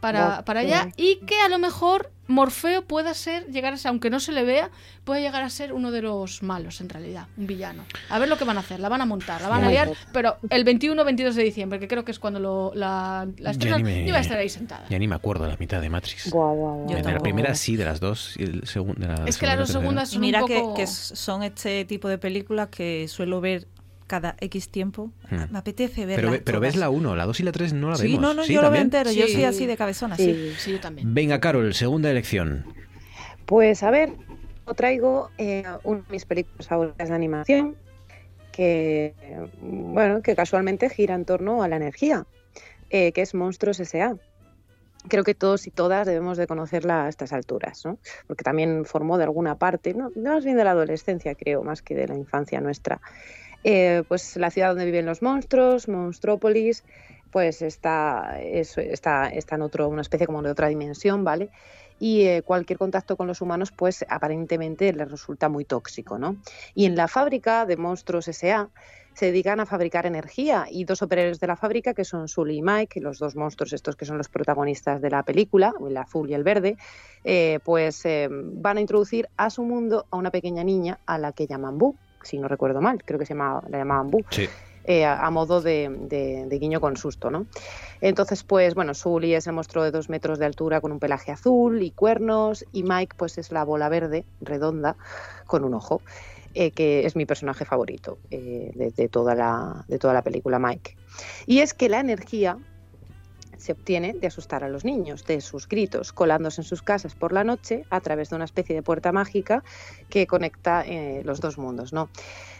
para, para allá y que a lo mejor Morfeo pueda ser, llegar a ser, aunque no se le vea, puede llegar a ser uno de los malos en realidad, un villano. A ver lo que van a hacer, la van a montar, la van a liar, pero el 21-22 de diciembre, que creo que es cuando lo, la, la Ya estrenan, ni me- yo voy a estar ahí sentada. Ya ni me acuerdo de la mitad de Matrix. Guau, guau, guau. de la primera sí, de las dos. Y el segun- de la Es que segunda, las dos segundas son mira un que, poco... que son este tipo de películas que suelo ver cada X tiempo. Hmm. Me apetece verlas Pero, pero ves la 1, la 2 y la 3 no la Sí, vemos. no, no, yo lo veo también? entero. Yo soy así de cabezona, sí. Sí, yo también. Venga, Carol, segunda elección. Pues a ver, os traigo eh, una de mis películas favoritas de animación que, bueno, que casualmente gira en torno a la energía, eh, que es Monstruos S.A. Creo que todos y todas debemos de conocerla a estas alturas, ¿no? Porque también formó de alguna parte, no, más bien de la adolescencia, creo, más que de la infancia nuestra. Eh, pues la ciudad donde viven los monstruos, Monstrópolis, pues está, está en otro, una especie como de otra dimensión, ¿vale? Y eh, cualquier contacto con los humanos, pues aparentemente les resulta muy tóxico, ¿no? Y en la fábrica de Monstruos S.A. se dedican a fabricar energía y dos operarios de la fábrica, que son Sully y Mike, los dos monstruos estos que son los protagonistas de la película, el azul y el verde, eh, pues van a introducir a su mundo a una pequeña niña a la que llaman Boo, si no recuerdo mal, creo que se llamaba, la llamaban Boo Sí. eh, a, a modo de, de- de guiño con susto, ¿no? Entonces, pues bueno, Sully es el monstruo de dos metros de altura con un pelaje azul y cuernos, y Mike, pues es la bola verde, redonda, con un ojo, eh, que es mi personaje favorito eh, de, de toda la, de toda la película, Mike. Y es que la energía se obtiene de asustar a los niños, de sus gritos, colándose en sus casas por la noche a través de una especie de puerta mágica que conecta eh, los dos mundos, ¿no?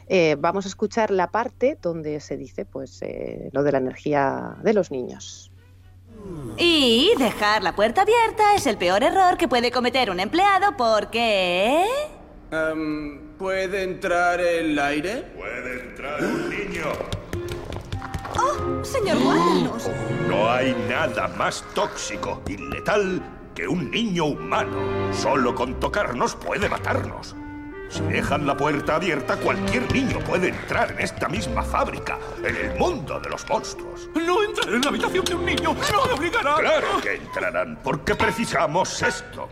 Eh, vamos a escuchar la parte donde se dice pues eh, lo de la energía de los niños. Y dejar la puerta abierta es el peor error que puede cometer un empleado porque... Em, ¿Puede entrar el aire? Puede entrar un niño. ¡Oh, señor Guárdanos! No hay nada más tóxico y letal que un niño humano. Solo con tocarnos puede matarnos. Si dejan la puerta abierta, cualquier niño puede entrar en esta misma fábrica, en el mundo de los monstruos. No entraré en la habitación de un niño. No me obligará. Claro que entrarán, porque precisamos esto.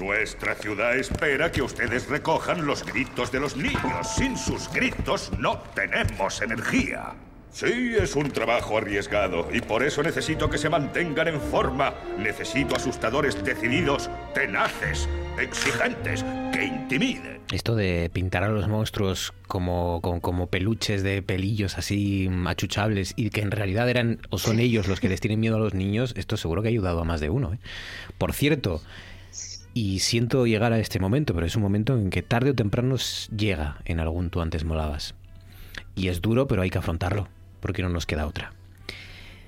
Nuestra ciudad espera que ustedes recojan los gritos de los niños. Sin sus gritos no tenemos energía. Sí, es un trabajo arriesgado y por eso necesito que se mantengan en forma. Necesito asustadores decididos, tenaces, exigentes, que intimiden. Esto de pintar a los monstruos como, como, peluches de pelillos así achuchables y que en realidad eran o son ellos los que les tienen miedo a los niños, esto seguro que ha ayudado a más de uno. ¿eh? Por cierto, y siento llegar a este momento, pero es un momento en que tarde o temprano llega en algún tú antes molabas. Y es duro, pero hay que afrontarlo, porque no nos queda otra.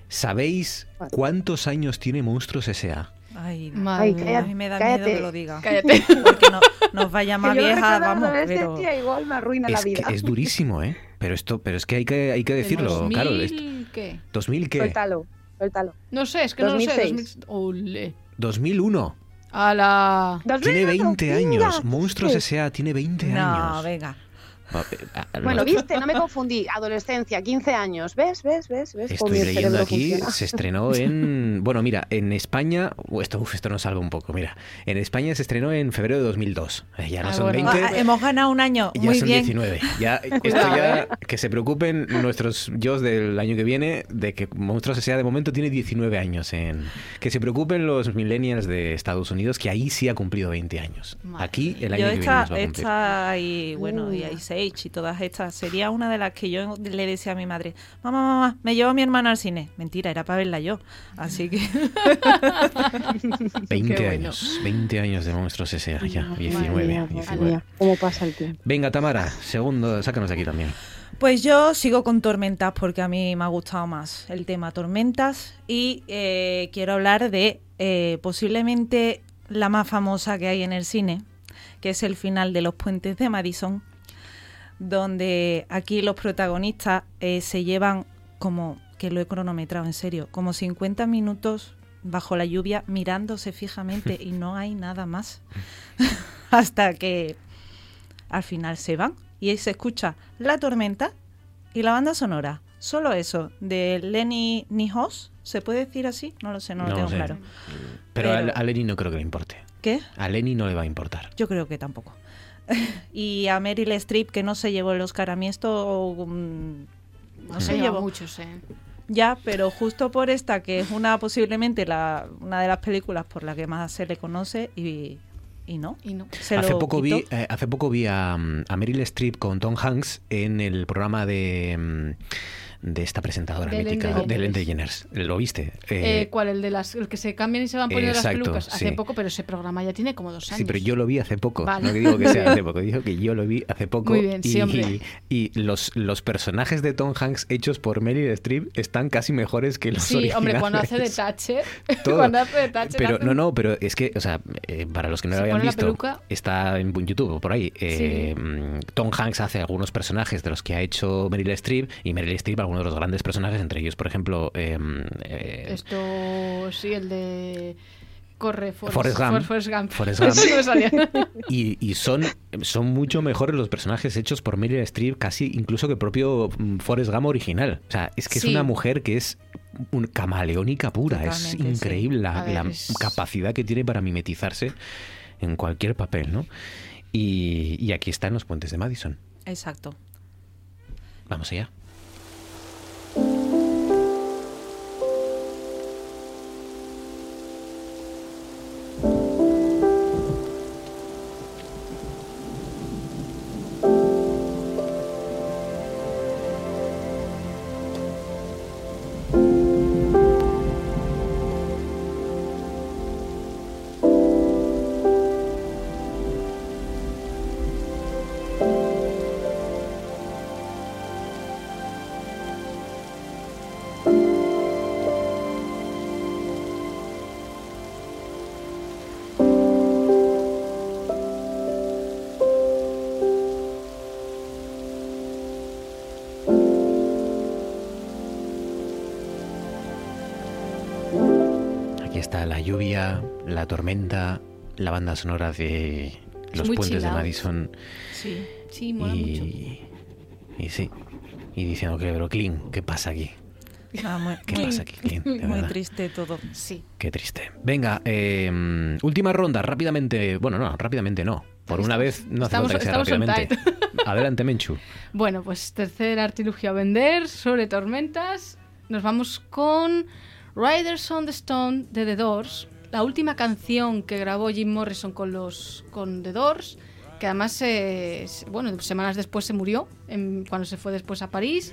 ¿Sabéis cuántos años tiene Monstruos S.A.? Ay, Ay, cállate, a mí me da cállate. miedo que lo diga. Cállate. Porque no, nos va a llamar Que vieja, la vamos, pero... adolescencia, igual me arruina la Es, que vida. es durísimo, ¿eh? Pero esto, pero es que hay que, hay que decirlo, 2000, Carol. esto- ¿qué? ¿2000 qué? Suéltalo, suéltalo. No sé, es que no lo sé. 2006. 2000 Ole. 2001. A la... Tiene 20 años. Monstruos S.A. tiene 20 No, años. venga. Bueno, no- viste, no me confundí. Adolescencia, 15 años. ¿Ves? ¿Ves? ¿Ves? ¿Ves? Estoy leyendo aquí, funciona? se estrenó en... Bueno, mira, en España... Esto, uf, esto nos salva un poco, mira. En España se estrenó en febrero de 2002. Eh, ya no Ah, son bueno. 20, Ah, hemos ganado un año. ya Muy son bien. 19. Ya, esto ya... ¿eh? Que se preocupen nuestros yo del año que viene de que Monstruos S.A. de momento tiene 19 años. en Que se preocupen los millennials de Estados Unidos, que ahí sí ha cumplido 20 años. Aquí el año Yo que viene esta, nos va a cumplir. esta y bueno, y Ice Y todas estas sería una de las que yo le decía a mi madre, mamá, mamá, me llevo a mi hermana al cine. Mentira, era para verla yo. Así que 20 Qué bueno. años, 20 años de Monstruos S.A. ya, 19, Madre mía, 19. madre mía, ¿Cómo pasa el tiempo? Venga, Tamara, segundo, sácanos de aquí también. Pues yo sigo con Tormentas porque a mí me ha gustado más el tema Tormentas y eh, quiero hablar de eh, posiblemente la más famosa que hay en el cine, que es el final de Los Puentes de Madison, donde aquí los protagonistas eh, se llevan como, que lo he cronometrado en serio, como 50 minutos bajo la lluvia mirándose fijamente y no hay nada más hasta que al final se van y ahí se escucha la tormenta y la banda sonora. Solo eso, de Lenny Nihos, ¿se puede decir así? No lo sé, no, lo tengo sé. claro. Pero, Pero- a, a Lenny no creo que le importe. ¿Qué? A Lenny no le va a importar. Yo creo que tampoco. y a Meryl Streep, que no se llevó el Oscar a mí esto... mm, no Se llevó. muchos, eh. Ya, pero justo por esta, que es una posiblemente la, una de las películas por la que más se le conoce y, y no. Y no. Se hace, lo poco quitó. vi, eh, hace poco vi a, mm, a Meryl Streep con Tom Hanks en el programa de, mm, de esta presentadora mítica, de Ellen DeGeneres. ¿Lo viste? Eh, Eh, ¿Cuál? El de las el que se cambian y se van poniendo Exacto, las pelucas. Hace sí. poco, pero ese programa ya tiene como dos años. Sí, pero yo lo vi hace poco. Vale. No que digo que sea hace poco, digo que yo lo vi hace poco. Muy bien, sí, y, hombre. y los, los personajes de Tom Hanks hechos por Meryl Streep están casi mejores que los Sí, originales. hombre, cuando hace de Thatcher. Cuando hace de Thatcher. Pero hace no, no, pero es que, o sea, eh, para los que no lo habían visto, peluca. está en YouTube o por ahí. eh, mm, Tom Hanks hace algunos personajes de los que ha hecho Meryl Streep y Meryl Streep algunos de los grandes personajes, entre ellos, por ejemplo, eh, eh, Esto, sí, el de. Corre, Forrest, Forrest Gump. Forrest Gump. Forrest no. Y, y son, son mucho mejores los personajes hechos por Meryl Streep, casi incluso que el propio mm, Forrest Gump original. O sea, es que Sí. es una mujer que es un camaleónica pura. es sí. increíble la, A ver, la es- capacidad que tiene para mimetizarse en cualquier papel, ¿no? Y, y aquí está en los puentes de Madison. Exacto. Vamos allá. Lluvia, la tormenta, la banda sonora de los puentes de. Madison. Sí, sí, mola mucho. Y, sí. Y diciendo que, pero Clean, ¿qué pasa aquí? Ah, muy, ¿Qué muy- pasa aquí, Clint? De muy verdad. triste todo. Sí. Qué triste. Venga, eh, última ronda, rápidamente. Bueno, no, rápidamente no. Por una vez no hace estamos- falta que sea rápidamente. Adelante, Menchu. Bueno, pues tercer artilugio a vender sobre tormentas. Nos vamos con Riders on the Stone de The Doors, la última canción que grabó Jim Morrison con los con The Doors, que además bueno, semanas después se murió cuando se fue después a París.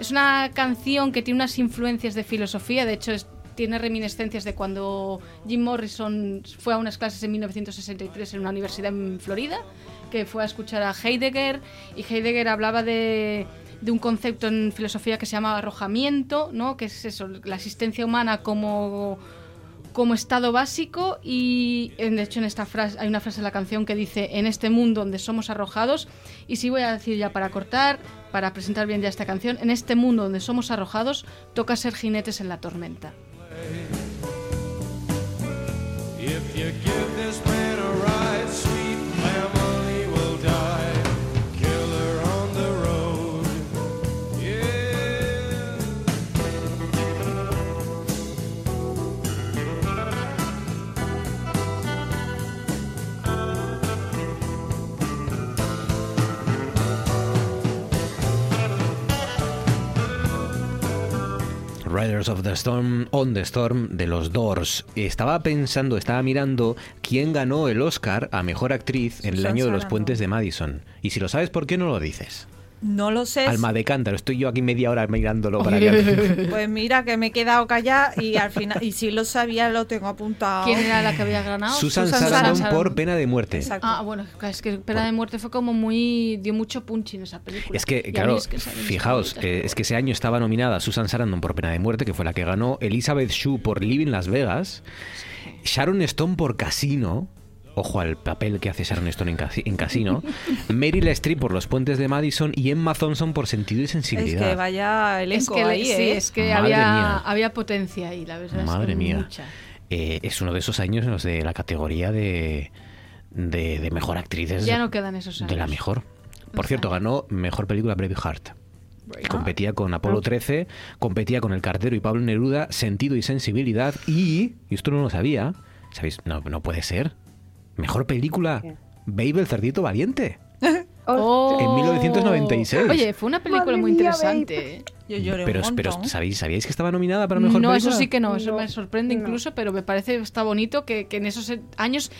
Es una canción que tiene unas influencias de filosofía, de hecho tiene reminiscencias de cuando Jim Morrison fue a unas clases en 1963 en una universidad en Florida, que fue a escuchar a Heidegger y Heidegger hablaba de, de un concepto en filosofía que se llama arrojamiento, ¿no? que es eso, la existencia humana como como estado básico y de hecho en esta frase hay una frase en la canción que dice en este mundo donde somos arrojados y sí voy a decir ya para cortar para presentar bien ya esta canción en este mundo donde somos arrojados toca ser jinetes en la tormenta Of the Storm, On the Storm de los Doors. Estaba pensando, estaba mirando quién ganó el Oscar a Mejor Actriz en el año de los puentes de Madison. Y si lo sabes, ¿por qué no lo dices? No lo sé. Alma de cántaro. Estoy yo aquí media hora mirándolo para que... Pues mira que me he quedado callada y al final, y si lo sabía, lo tengo apuntado. ¿Quién era la que había ganado? Susan, Susan Sarandon Sarandon. por pena de muerte. Ah, bueno, es que Pena de Muerte fue como muy. dio mucho punch en esa película. Es que, Y claro, es que fijaos, eh, es que ese año estaba nominada Susan Sarandon por Pena de Muerte, que fue la que ganó, Elizabeth Shue por Living Las Vegas, Sharon Stone por Casino, ojo al papel que hace Sharon Stone en, Casi- en Casino, Meryl Streep por Los Puentes de Madison y Emma Thompson por Sentido y Es Sensibilidad. que vaya Es elenco que, ahí, sí, ¿eh? es que había, había potencia ahí, la verdad. es Madre que mía. mucha. Eh, es uno de esos años en los de la categoría de, de, de mejor actriz. es Ya no quedan esos De la años. mejor. Por cierto, ganó mejor película Braveheart. Y competía con Apolo 13, competía con El Cartero y Pablo Neruda, Sentido y Sensibilidad y, y esto no lo sabía, ¿sabéis? No, no puede ser. Mejor película, Babe el Cerdito Valiente. Oh. En 1996. Oye, fue una película Madre muy interesante. Yo lloré Pero, un pero. ¿sabéis, ¿sabíais que estaba nominada para mejor No, película? eso sí que no, eso me sorprende incluso, pero me parece está bonito que, que en esos años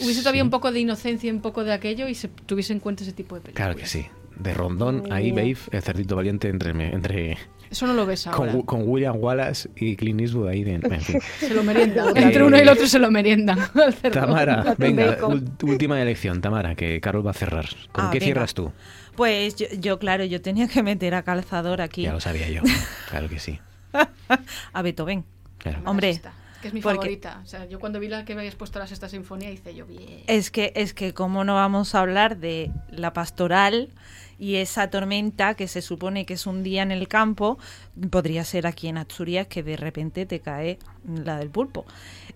hubiese todavía un poco de inocencia, un poco de aquello y se tuviese en cuenta ese tipo de películas. Claro que sí. De Rondón, ahí Babe, el Cerdito Valiente entre... entre Eso no lo ves ahora. con, con William Wallace y Clint Eastwood ahí. de- en fin. Se lo meriendan. Eh, Entre uno y el otro se lo meriendan. Tamara, venga, última elección, Tamara, que Carol va a cerrar. ¿Con Ah, qué venga. cierras tú? Pues yo, yo, claro, yo tenía que meter a Calzador aquí. Ya lo sabía yo. Claro que sí. a Beethoven. Claro. Hombre, Que es mi porque- favorita. O sea, yo cuando vi la que me habías puesto la sexta sinfonía hice yo bien. Es que, es que cómo no vamos a hablar de la pastoral y esa tormenta que se supone que es un día en el campo, podría ser aquí en Asturias que de repente te cae la del pulpo.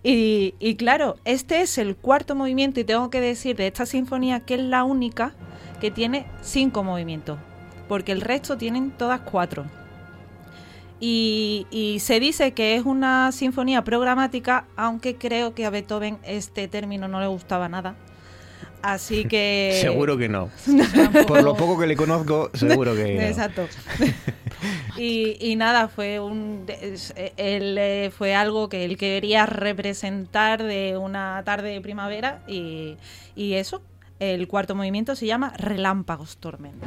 Y, claro, este es el cuarto movimiento y tengo que decir de esta sinfonía que es la única que tiene cinco movimientos, porque el resto tienen todas cuatro. Y, y se dice que es una sinfonía programática, aunque creo que a Beethoven este término no le gustaba nada. Así que... Seguro que no. Por lo poco que le conozco, seguro que no. Exacto. y, y nada, fue un es- él eh, fue algo que él quería representar de una tarde de primavera y, y eso, el cuarto movimiento se llama Relámpagos Tormenta.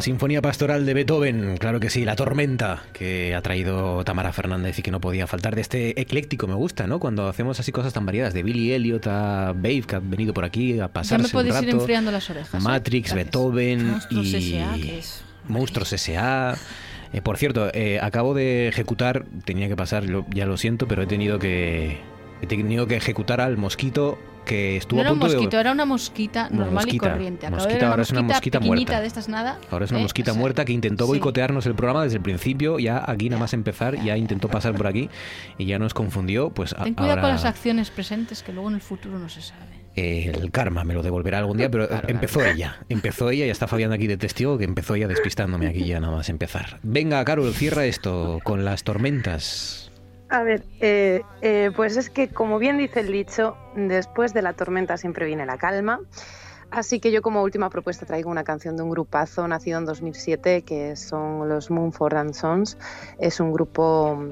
La Sinfonía Pastoral de Beethoven, claro que sí, La Tormenta, que ha traído Tamara Fernández y que no podía faltar de este ecléctico, me gusta, ¿no? Cuando hacemos así cosas tan variadas, de Billy Elliot a Babe, que ha venido por aquí a Ya pasarse me podéis un ir enfriando las orejas. ¿eh? Matrix. Beethoven Monstruos y... S.A., que es- Monstruos S.A., Eh, por cierto, eh, acabo de ejecutar, tenía que pasar, lo- ya lo siento, pero he tenido que he tenido que ejecutar al mosquito que estuvo No era a un punto mosquito, de era una mosquita normal mosquita, y corriente. Acabo de mosquita, ahora es una mosquita muerta. de estas nada. Ahora es una ¿eh? mosquita O sea, muerta que intentó sí. boicotearnos el programa desde el principio, ya aquí nada más empezar, ya intentó pasar por aquí y ya nos confundió, pues a- Ten cuidado ahora con las acciones presentes que luego en el futuro no se sabe. el karma me lo devolverá algún día, pero empezó ella, empezó ella, ya está Fabián aquí de testigo, que empezó ella despistándome aquí ya nada más empezar. Venga, Carol, cierra esto con las tormentas. A ver, eh, eh, pues es que como bien dice el dicho, después de la tormenta siempre viene la calma. Así que yo como última propuesta traigo una canción de un grupazo nacido en 2007 que son los Moonford and Sons. Es un grupo,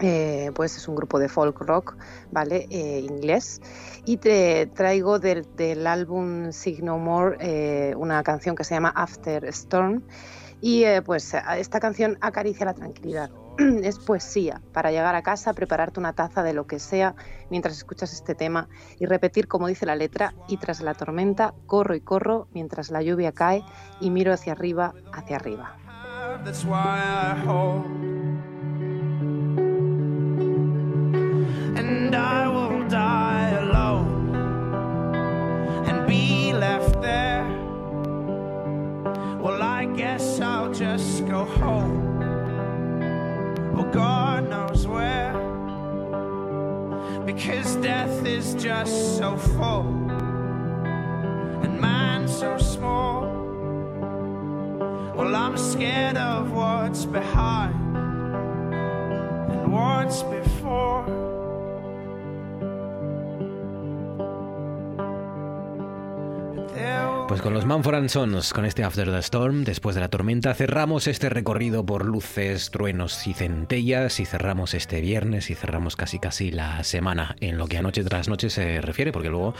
eh, pues es un grupo de folk rock, ¿vale? Eh, inglés. Y te traigo del, del álbum Sig No More eh, una canción que se llama After Storm. Y pues esta canción acaricia la tranquilidad. es poesía para llegar a casa, prepararte una taza de lo que sea mientras escuchas este tema y repetir como dice la letra y tras la tormenta corro y corro mientras la lluvia cae y miro hacia arriba, hacia arriba. Well, I guess I'll just go home. Well, God knows where. Because death is just so full and man so small. Well, I'm scared of what's behind and what's before. Pues con los Manford Sons, con este After the Storm, después de la tormenta, cerramos este recorrido por luces, truenos y centellas y cerramos este viernes y cerramos casi casi la semana en lo que a noche tras noche se refiere, porque luego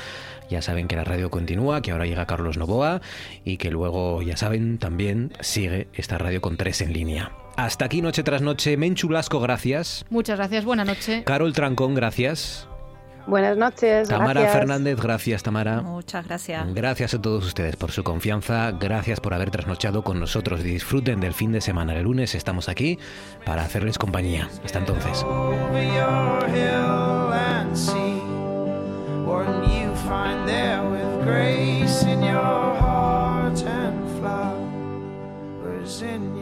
ya saben que la radio continúa, que ahora llega Carlos Novoa y que luego ya saben también sigue esta radio con tres en línea. Hasta aquí noche tras noche, Menchu Blasco, gracias. Muchas gracias, buena noche. Carol Trancón, gracias. Buenas noches. Tamara gracias. Fernández, gracias Tamara. Muchas gracias. Gracias a todos ustedes por su confianza, gracias por haber trasnochado con nosotros. Disfruten del fin de semana. El lunes estamos aquí para hacerles compañía. Hasta entonces. in your heart and flowers in